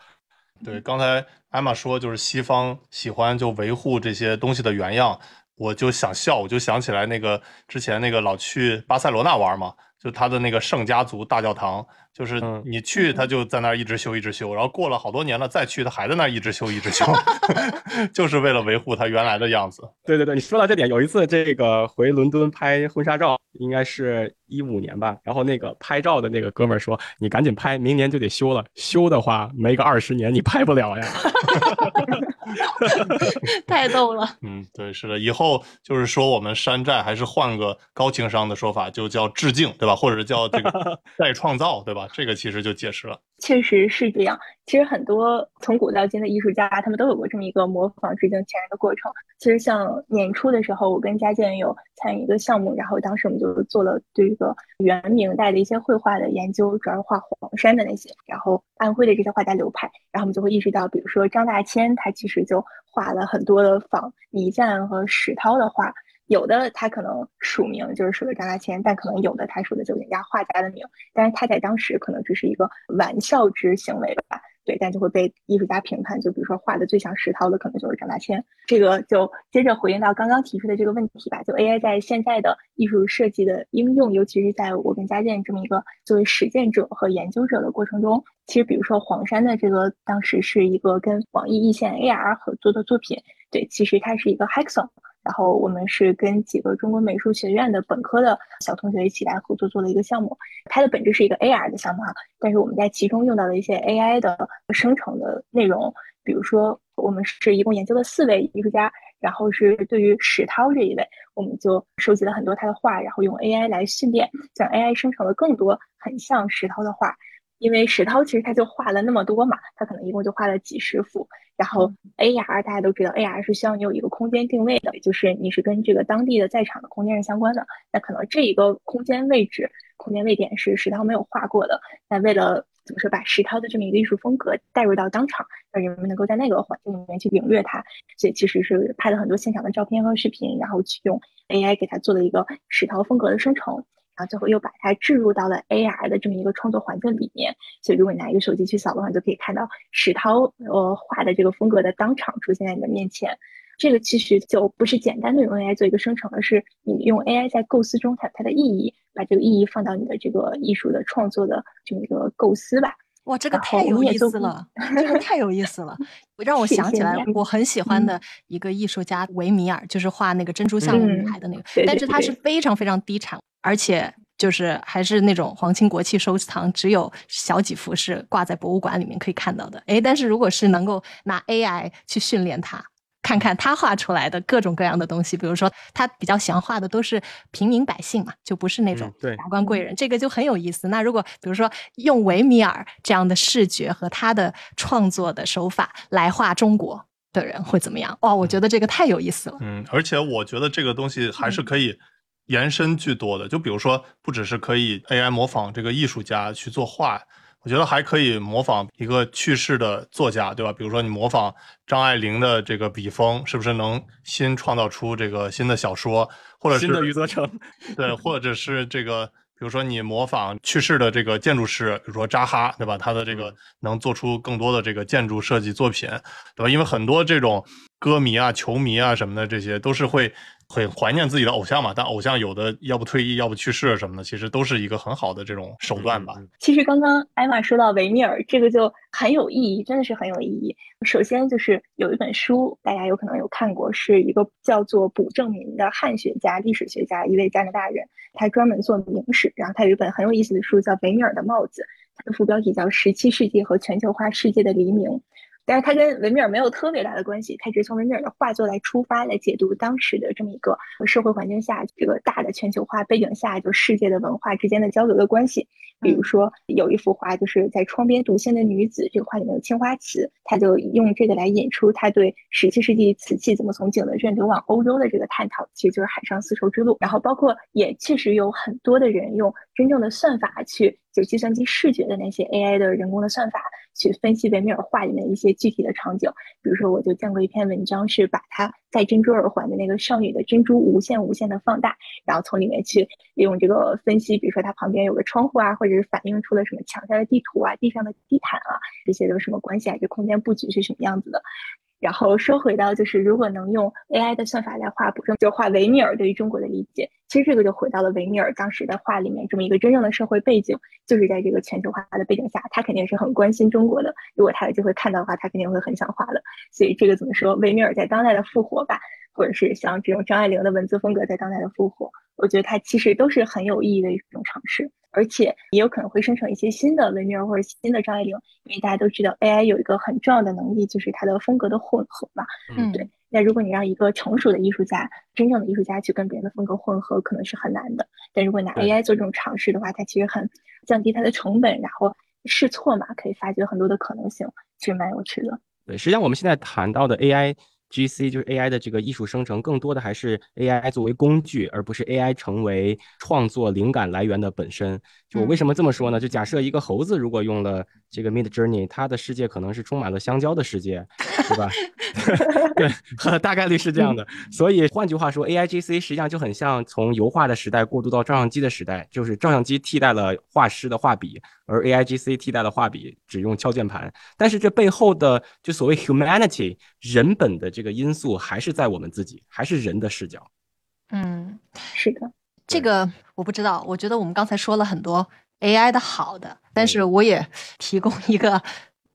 对，刚才艾玛说，就是西方喜欢就维护这些东西的原样，我就想笑，我就想起来那个之前那个老去巴塞罗那玩嘛，就他的那个圣家族大教堂。就是你去，他就在那儿一直修，一直修，然后过了好多年了再去，他还在那儿一直修，一直修，就是为了维护他原来的样子。对对对，你说到这点，有一次这个回伦敦拍婚纱照，应该是一五年吧，然后那个拍照的那个哥们儿说：“你赶紧拍，明年就得修了，修的话没个二十年你拍不了呀。”太逗了。嗯，对，是的，以后就是说我们山寨还是换个高情商的说法，就叫致敬，对吧？或者叫这个再创造，对吧？这个其实就解释了，确实是这样。其实很多从古到今的艺术家，他们都有过这么一个模仿致敬前人的过程。其实像年初的时候，我跟佳健有参与一个项目，然后当时我们就做了对一个元明代的一些绘画的研究，主要是画黄山的那些，然后安徽的这些画家流派，然后我们就会意识到，比如说张大千，他其实就画了很多的仿倪瓒和史涛的画。有的他可能署名就是署的张大千，但可能有的他署的就人家画家的名，但是他在当时可能只是一个玩笑之行为吧，对，但就会被艺术家评判，就比如说画的最像石涛的可能就是张大千。这个就接着回应到刚刚提出的这个问题吧，就 AI 在现在的艺术设计的应用，尤其是在我跟佳健这么一个作为实践者和研究者的过程中，其实比如说黄山的这个当时是一个跟网易易线 AR 合作的作品，对，其实它是一个 Hexon。然后我们是跟几个中国美术学院的本科的小同学一起来合作做了一个项目，它的本质是一个 AR 的项目哈，但是我们在其中用到了一些 AI 的生成的内容，比如说我们是一共研究了四位艺术家，然后是对于史涛这一位，我们就收集了很多他的画，然后用 AI 来训练，将 AI 生成了更多很像史涛的画。因为石涛其实他就画了那么多嘛，他可能一共就画了几十幅。然后 AR 大家都知道，AR 是需要你有一个空间定位的，就是你是跟这个当地的在场的空间是相关的。那可能这一个空间位置、空间位点是石涛没有画过的。那为了怎么说，把石涛的这么一个艺术风格带入到当场，让人们能够在那个环境里面去领略它，所以其实是拍了很多现场的照片和视频，然后去用 AI 给它做了一个石涛风格的生成。然后最后又把它置入到了 AR 的这么一个创作环境里面，所以如果你拿一个手机去扫的话，就可以看到史涛呃画的这个风格的当场出现在你的面前。这个其实就不是简单的用 AI 做一个生成，而是你用 AI 在构思中它它的意义，把这个意义放到你的这个艺术的创作的这么一个构思吧。哇，这个太有意思了，这个太有意思了，让我想起来我很喜欢的一个艺术家维米尔，就是画那个珍珠项链女孩的那个，但是他是非常非常低产。而且就是还是那种皇亲国戚收藏，只有小几幅是挂在博物馆里面可以看到的。哎，但是如果是能够拿 AI 去训练它，看看他画出来的各种各样的东西，比如说他比较喜欢画的都是平民百姓嘛，就不是那种达官贵人，这个就很有意思。那如果比如说用维米尔这样的视觉和他的创作的手法来画中国的人会怎么样？哇，我觉得这个太有意思了。嗯，而且我觉得这个东西还是可以。延伸巨多的，就比如说，不只是可以 AI 模仿这个艺术家去作画，我觉得还可以模仿一个去世的作家，对吧？比如说你模仿张爱玲的这个笔锋，是不是能新创造出这个新的小说，或者是新的余则成？对，或者是这个，比如说你模仿去世的这个建筑师，比如说扎哈，对吧？他的这个能做出更多的这个建筑设计作品，对吧？因为很多这种歌迷啊、球迷啊什么的，这些都是会。很怀念自己的偶像嘛，但偶像有的要不退役，要不去世什么的，其实都是一个很好的这种手段吧。其实刚刚艾玛说到维米尔，这个就很有意义，真的是很有意义。首先就是有一本书，大家有可能有看过，是一个叫做卜正民的汉学家、历史学家，一位加拿大人，他专门做明史，然后他有一本很有意思的书叫《维米尔的帽子》，它的副标题叫《十七世纪和全球化世界的黎明》。但是它跟维米尔没有特别大的关系，它只是从维米尔的画作来出发，来解读当时的这么一个社会环境下，这个大的全球化背景下，就世界的文化之间的交流的关系。比如说有一幅画，就是在窗边独行的女子，这个画里面有青花瓷，他就用这个来引出他对十七世纪瓷器怎么从景德镇流往欧洲的这个探讨，其实就是海上丝绸之路。然后包括也确实有很多的人用真正的算法去，就计算机视觉的那些 AI 的人工的算法。去分析维米尔画里面一些具体的场景，比如说，我就见过一篇文章，是把它戴珍珠耳环的那个少女的珍珠无限无限的放大，然后从里面去利用这个分析，比如说它旁边有个窗户啊，或者是反映出了什么墙下的地图啊、地上的地毯啊，这些都什么关系啊？这空间布局是什么样子的？然后说回到，就是如果能用 AI 的算法来画，补充就画维米尔对于中国的理解，其实这个就回到了维米尔当时的画里面这么一个真正的社会背景，就是在这个全球化的背景下，他肯定是很关心中国的。如果他有机会看到的话，他肯定会很想画的。所以这个怎么说，维米尔在当代的复活吧，或者是像这种张爱玲的文字风格在当代的复活，我觉得它其实都是很有意义的一种尝试。而且也有可能会生成一些新的维米尔或者新的张爱玲，因为大家都知道 AI 有一个很重要的能力，就是它的风格的混合嘛。嗯，对。那如果你让一个成熟的艺术家，真正的艺术家去跟别人的风格混合，可能是很难的。但如果拿 AI 做这种尝试的话，它其实很降低它的成本，然后试错嘛，可以发掘很多的可能性，其实蛮有趣的。对，实际上我们现在谈到的 AI。G C 就是 A I 的这个艺术生成，更多的还是 A I 作为工具，而不是 A I 成为创作灵感来源的本身。就我为什么这么说呢？就假设一个猴子如果用了这个 Mid Journey，它的世界可能是充满了香蕉的世界，对吧？对，大概率是这样的。所以换句话说，A I G C 实际上就很像从油画的时代过渡到照相机的时代，就是照相机替代了画师的画笔。而 A I G C 替代了画笔，只用敲键盘。但是这背后的就所谓 humanity 人本的这个因素，还是在我们自己，还是人的视角。嗯，是的，这个我不知道。我觉得我们刚才说了很多 A I 的好的，但是我也提供一个。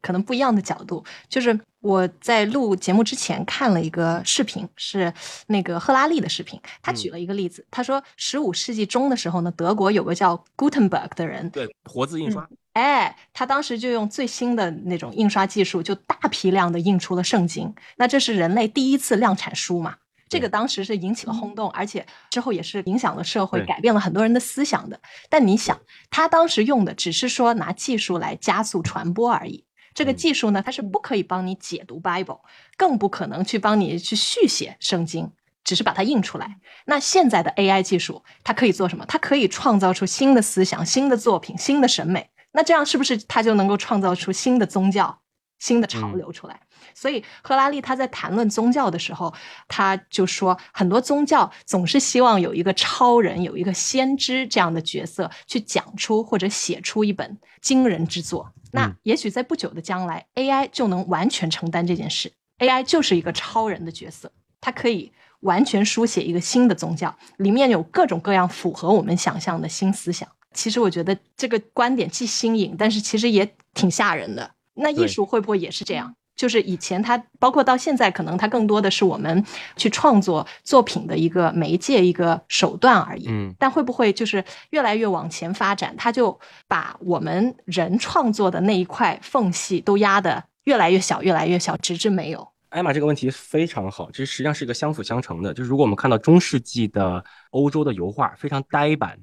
可能不一样的角度，就是我在录节目之前看了一个视频，是那个赫拉利的视频。他举了一个例子，他说十五世纪中的时候呢，德国有个叫 Gutenberg 的人，对活字印刷，哎，他当时就用最新的那种印刷技术，就大批量的印出了圣经。那这是人类第一次量产书嘛？这个当时是引起了轰动，而且之后也是影响了社会，改变了很多人的思想的。但你想，他当时用的只是说拿技术来加速传播而已。这个技术呢，它是不可以帮你解读 Bible，更不可能去帮你去续写圣经，只是把它印出来。那现在的 AI 技术，它可以做什么？它可以创造出新的思想、新的作品、新的审美。那这样是不是它就能够创造出新的宗教、新的潮流出来？所以赫拉利他在谈论宗教的时候，他就说，很多宗教总是希望有一个超人、有一个先知这样的角色，去讲出或者写出一本惊人之作。那也许在不久的将来，AI 就能完全承担这件事。AI 就是一个超人的角色，它可以完全书写一个新的宗教，里面有各种各样符合我们想象的新思想。其实我觉得这个观点既新颖，但是其实也挺吓人的。那艺术会不会也是这样？就是以前它包括到现在，可能它更多的是我们去创作作品的一个媒介、一个手段而已。嗯，但会不会就是越来越往前发展，它就把我们人创作的那一块缝隙都压得越来越小、越来越小，直至没有？艾玛这个问题非常好，这实际上是一个相辅相成的。就是如果我们看到中世纪的欧洲的油画，非常呆板。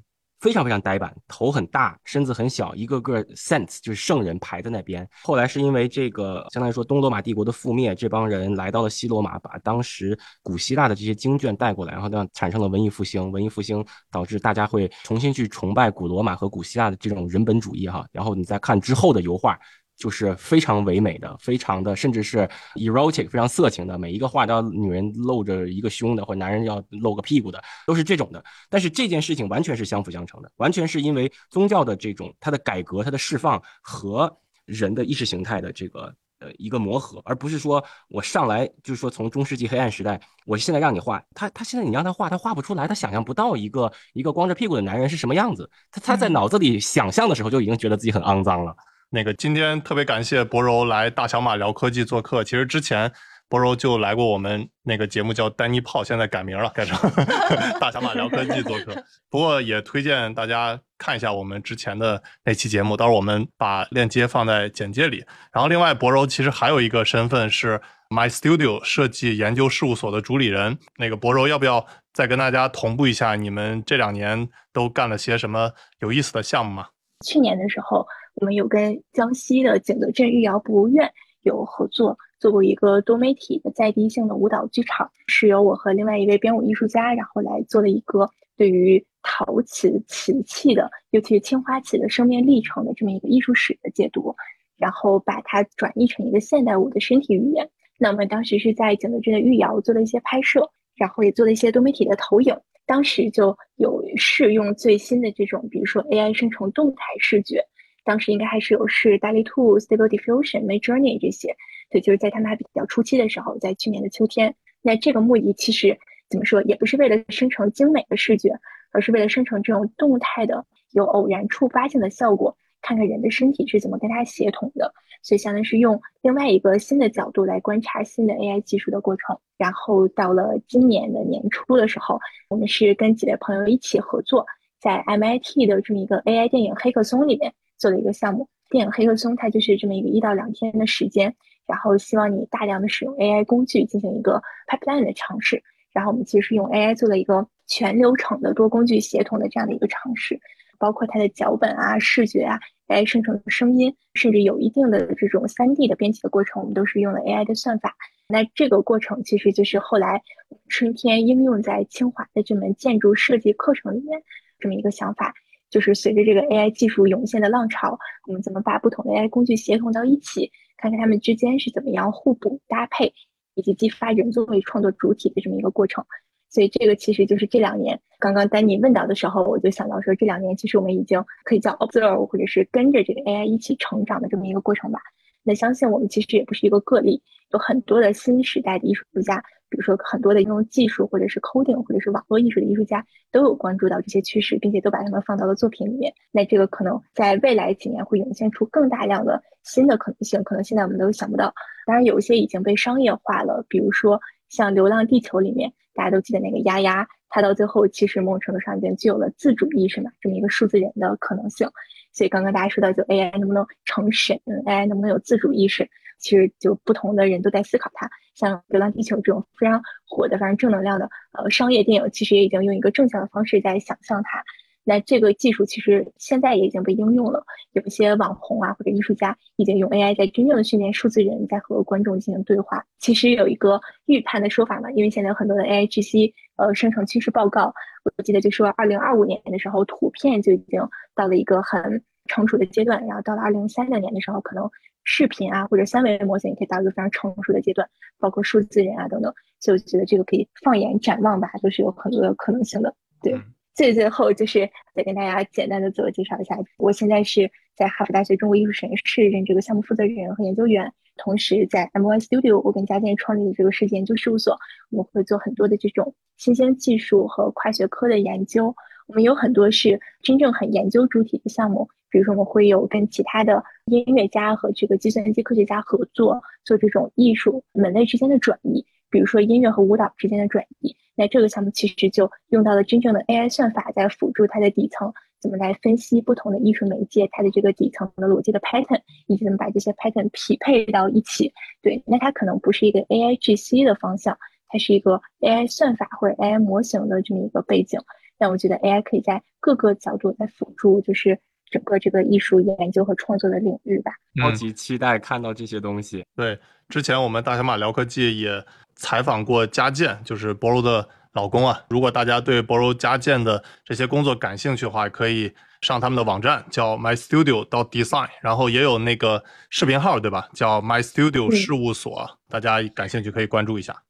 非常非常呆板，头很大，身子很小，一个个 saints 就是圣人排在那边。后来是因为这个，相当于说东罗马帝国的覆灭，这帮人来到了西罗马，把当时古希腊的这些经卷带过来，然后呢产生了文艺复兴。文艺复兴导致大家会重新去崇拜古罗马和古希腊的这种人本主义哈。然后你再看之后的油画。就是非常唯美的，非常的，甚至是 erotic，非常色情的。每一个画都要女人露着一个胸的，或男人要露个屁股的，都是这种的。但是这件事情完全是相辅相成的，完全是因为宗教的这种它的改革、它的释放和人的意识形态的这个呃一个磨合，而不是说我上来就是说从中世纪黑暗时代，我现在让你画他，他现在你让他画，他画不出来，他想象不到一个一个光着屁股的男人是什么样子。他他在脑子里想象的时候就已经觉得自己很肮脏了。那个今天特别感谢博柔来大小马聊科技做客。其实之前博柔就来过我们那个节目，叫丹尼炮，现在改名了，改成 大小马聊科技做客。不过也推荐大家看一下我们之前的那期节目，到时候我们把链接放在简介里。然后另外，博柔其实还有一个身份是 My Studio 设计研究事务所的主理人。那个博柔要不要再跟大家同步一下你们这两年都干了些什么有意思的项目吗？去年的时候，我们有跟江西的景德镇御窑博物院有合作，做过一个多媒体的在地性的舞蹈剧场，是由我和另外一位编舞艺术家，然后来做了一个对于陶瓷瓷器的，尤其是青花瓷的生命历程的这么一个艺术史的解读，然后把它转译成一个现代舞的身体语言。那我们当时是在景德镇的御窑做了一些拍摄，然后也做了一些多媒体的投影。当时就有试用最新的这种，比如说 AI 生成动态视觉，当时应该还是有试 DALL-E 2、Stable Diffusion、Midjourney 这些。对，就是在他们还比较初期的时候，在去年的秋天。那这个目的其实怎么说，也不是为了生成精美的视觉，而是为了生成这种动态的、有偶然触发性的效果，看看人的身体是怎么跟它协同的。所以，相当于是用另外一个新的角度来观察新的 AI 技术的过程。然后到了今年的年初的时候，我们是跟几位朋友一起合作，在 MIT 的这么一个 AI 电影黑客松里面做的一个项目。电影黑客松它就是这么一个一到两天的时间，然后希望你大量的使用 AI 工具进行一个 pipeline 的尝试。然后我们其实是用 AI 做了一个全流程的多工具协同的这样的一个尝试，包括它的脚本啊、视觉啊。AI 生成的声音，甚至有一定的这种三 D 的编辑的过程，我们都是用了 AI 的算法。那这个过程其实就是后来春天应用在清华的这门建筑设计课程里面这么一个想法，就是随着这个 AI 技术涌现的浪潮，我们怎么把不同的 AI 工具协同到一起，看看它们之间是怎么样互补搭配，以及激发人作为创作主体的这么一个过程。所以这个其实就是这两年，刚刚丹尼问到的时候，我就想到说，这两年其实我们已经可以叫 observe，或者是跟着这个 AI 一起成长的这么一个过程吧。那相信我们其实也不是一个个例，有很多的新时代的艺术家，比如说很多的应用技术，或者是 coding，或者是网络艺术的艺术家，都有关注到这些趋势，并且都把它们放到了作品里面。那这个可能在未来几年会涌现出更大量的新的可能性，可能现在我们都想不到。当然，有一些已经被商业化了，比如说像《流浪地球》里面。大家都记得那个丫丫，它到最后其实某种程度上已经具有了自主意识嘛，这么一个数字人的可能性。所以刚刚大家说到，就 AI 能不能成神，AI 能不能有自主意识，其实就不同的人都在思考它。像《流浪地球》这种非常火的、非常正能量的呃商业电影，其实也已经用一个正向的方式在想象它。那这个技术其实现在也已经被应用了，有一些网红啊或者艺术家已经用 AI 在真正的训练数字人在和观众进行对话。其实有一个预判的说法嘛，因为现在有很多的 AI GC 呃生成趋势报告，我记得就说二零二五年的时候，图片就已经到了一个很成熟的阶段，然后到了二零三零年的时候，可能视频啊或者三维模型也可以达到一个非常成熟的阶段，包括数字人啊等等。所以我觉得这个可以放眼展望吧，都是有很多的可能性的，对。最最后就是再跟大家简单的自我介绍一下，我现在是在哈佛大学中国艺术实验室任这个项目负责人和研究员，同时在 MY Studio 我跟家电创立的这个设计研究事务所，我们会做很多的这种新鲜技术和跨学科的研究。我们有很多是真正很研究主体的项目，比如说我们会有跟其他的音乐家和这个计算机科学家合作，做这种艺术门类之间的转移，比如说音乐和舞蹈之间的转移。那这个项目其实就用到了真正的 AI 算法，在辅助它的底层怎么来分析不同的艺术媒介，它的这个底层的逻辑的 pattern，以及怎么把这些 pattern 匹配到一起。对，那它可能不是一个 AI GC 的方向，它是一个 AI 算法或者 AI 模型的这么一个背景。但我觉得 AI 可以在各个角度来辅助，就是整个这个艺术研究和创作的领域吧。超级期待看到这些东西。对，之前我们大小马聊科技也。采访过佳健，就是博柔的老公啊。如果大家对博柔佳健的这些工作感兴趣的话，可以上他们的网站，叫 My Studio 到 Design，然后也有那个视频号，对吧？叫 My Studio 事务所，大家感兴趣可以关注一下。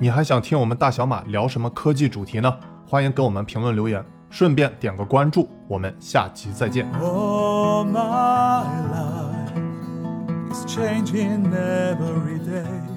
你还想听我们大小马聊什么科技主题呢？欢迎给我们评论留言，顺便点个关注，我们下期再见。All my life is changing every day.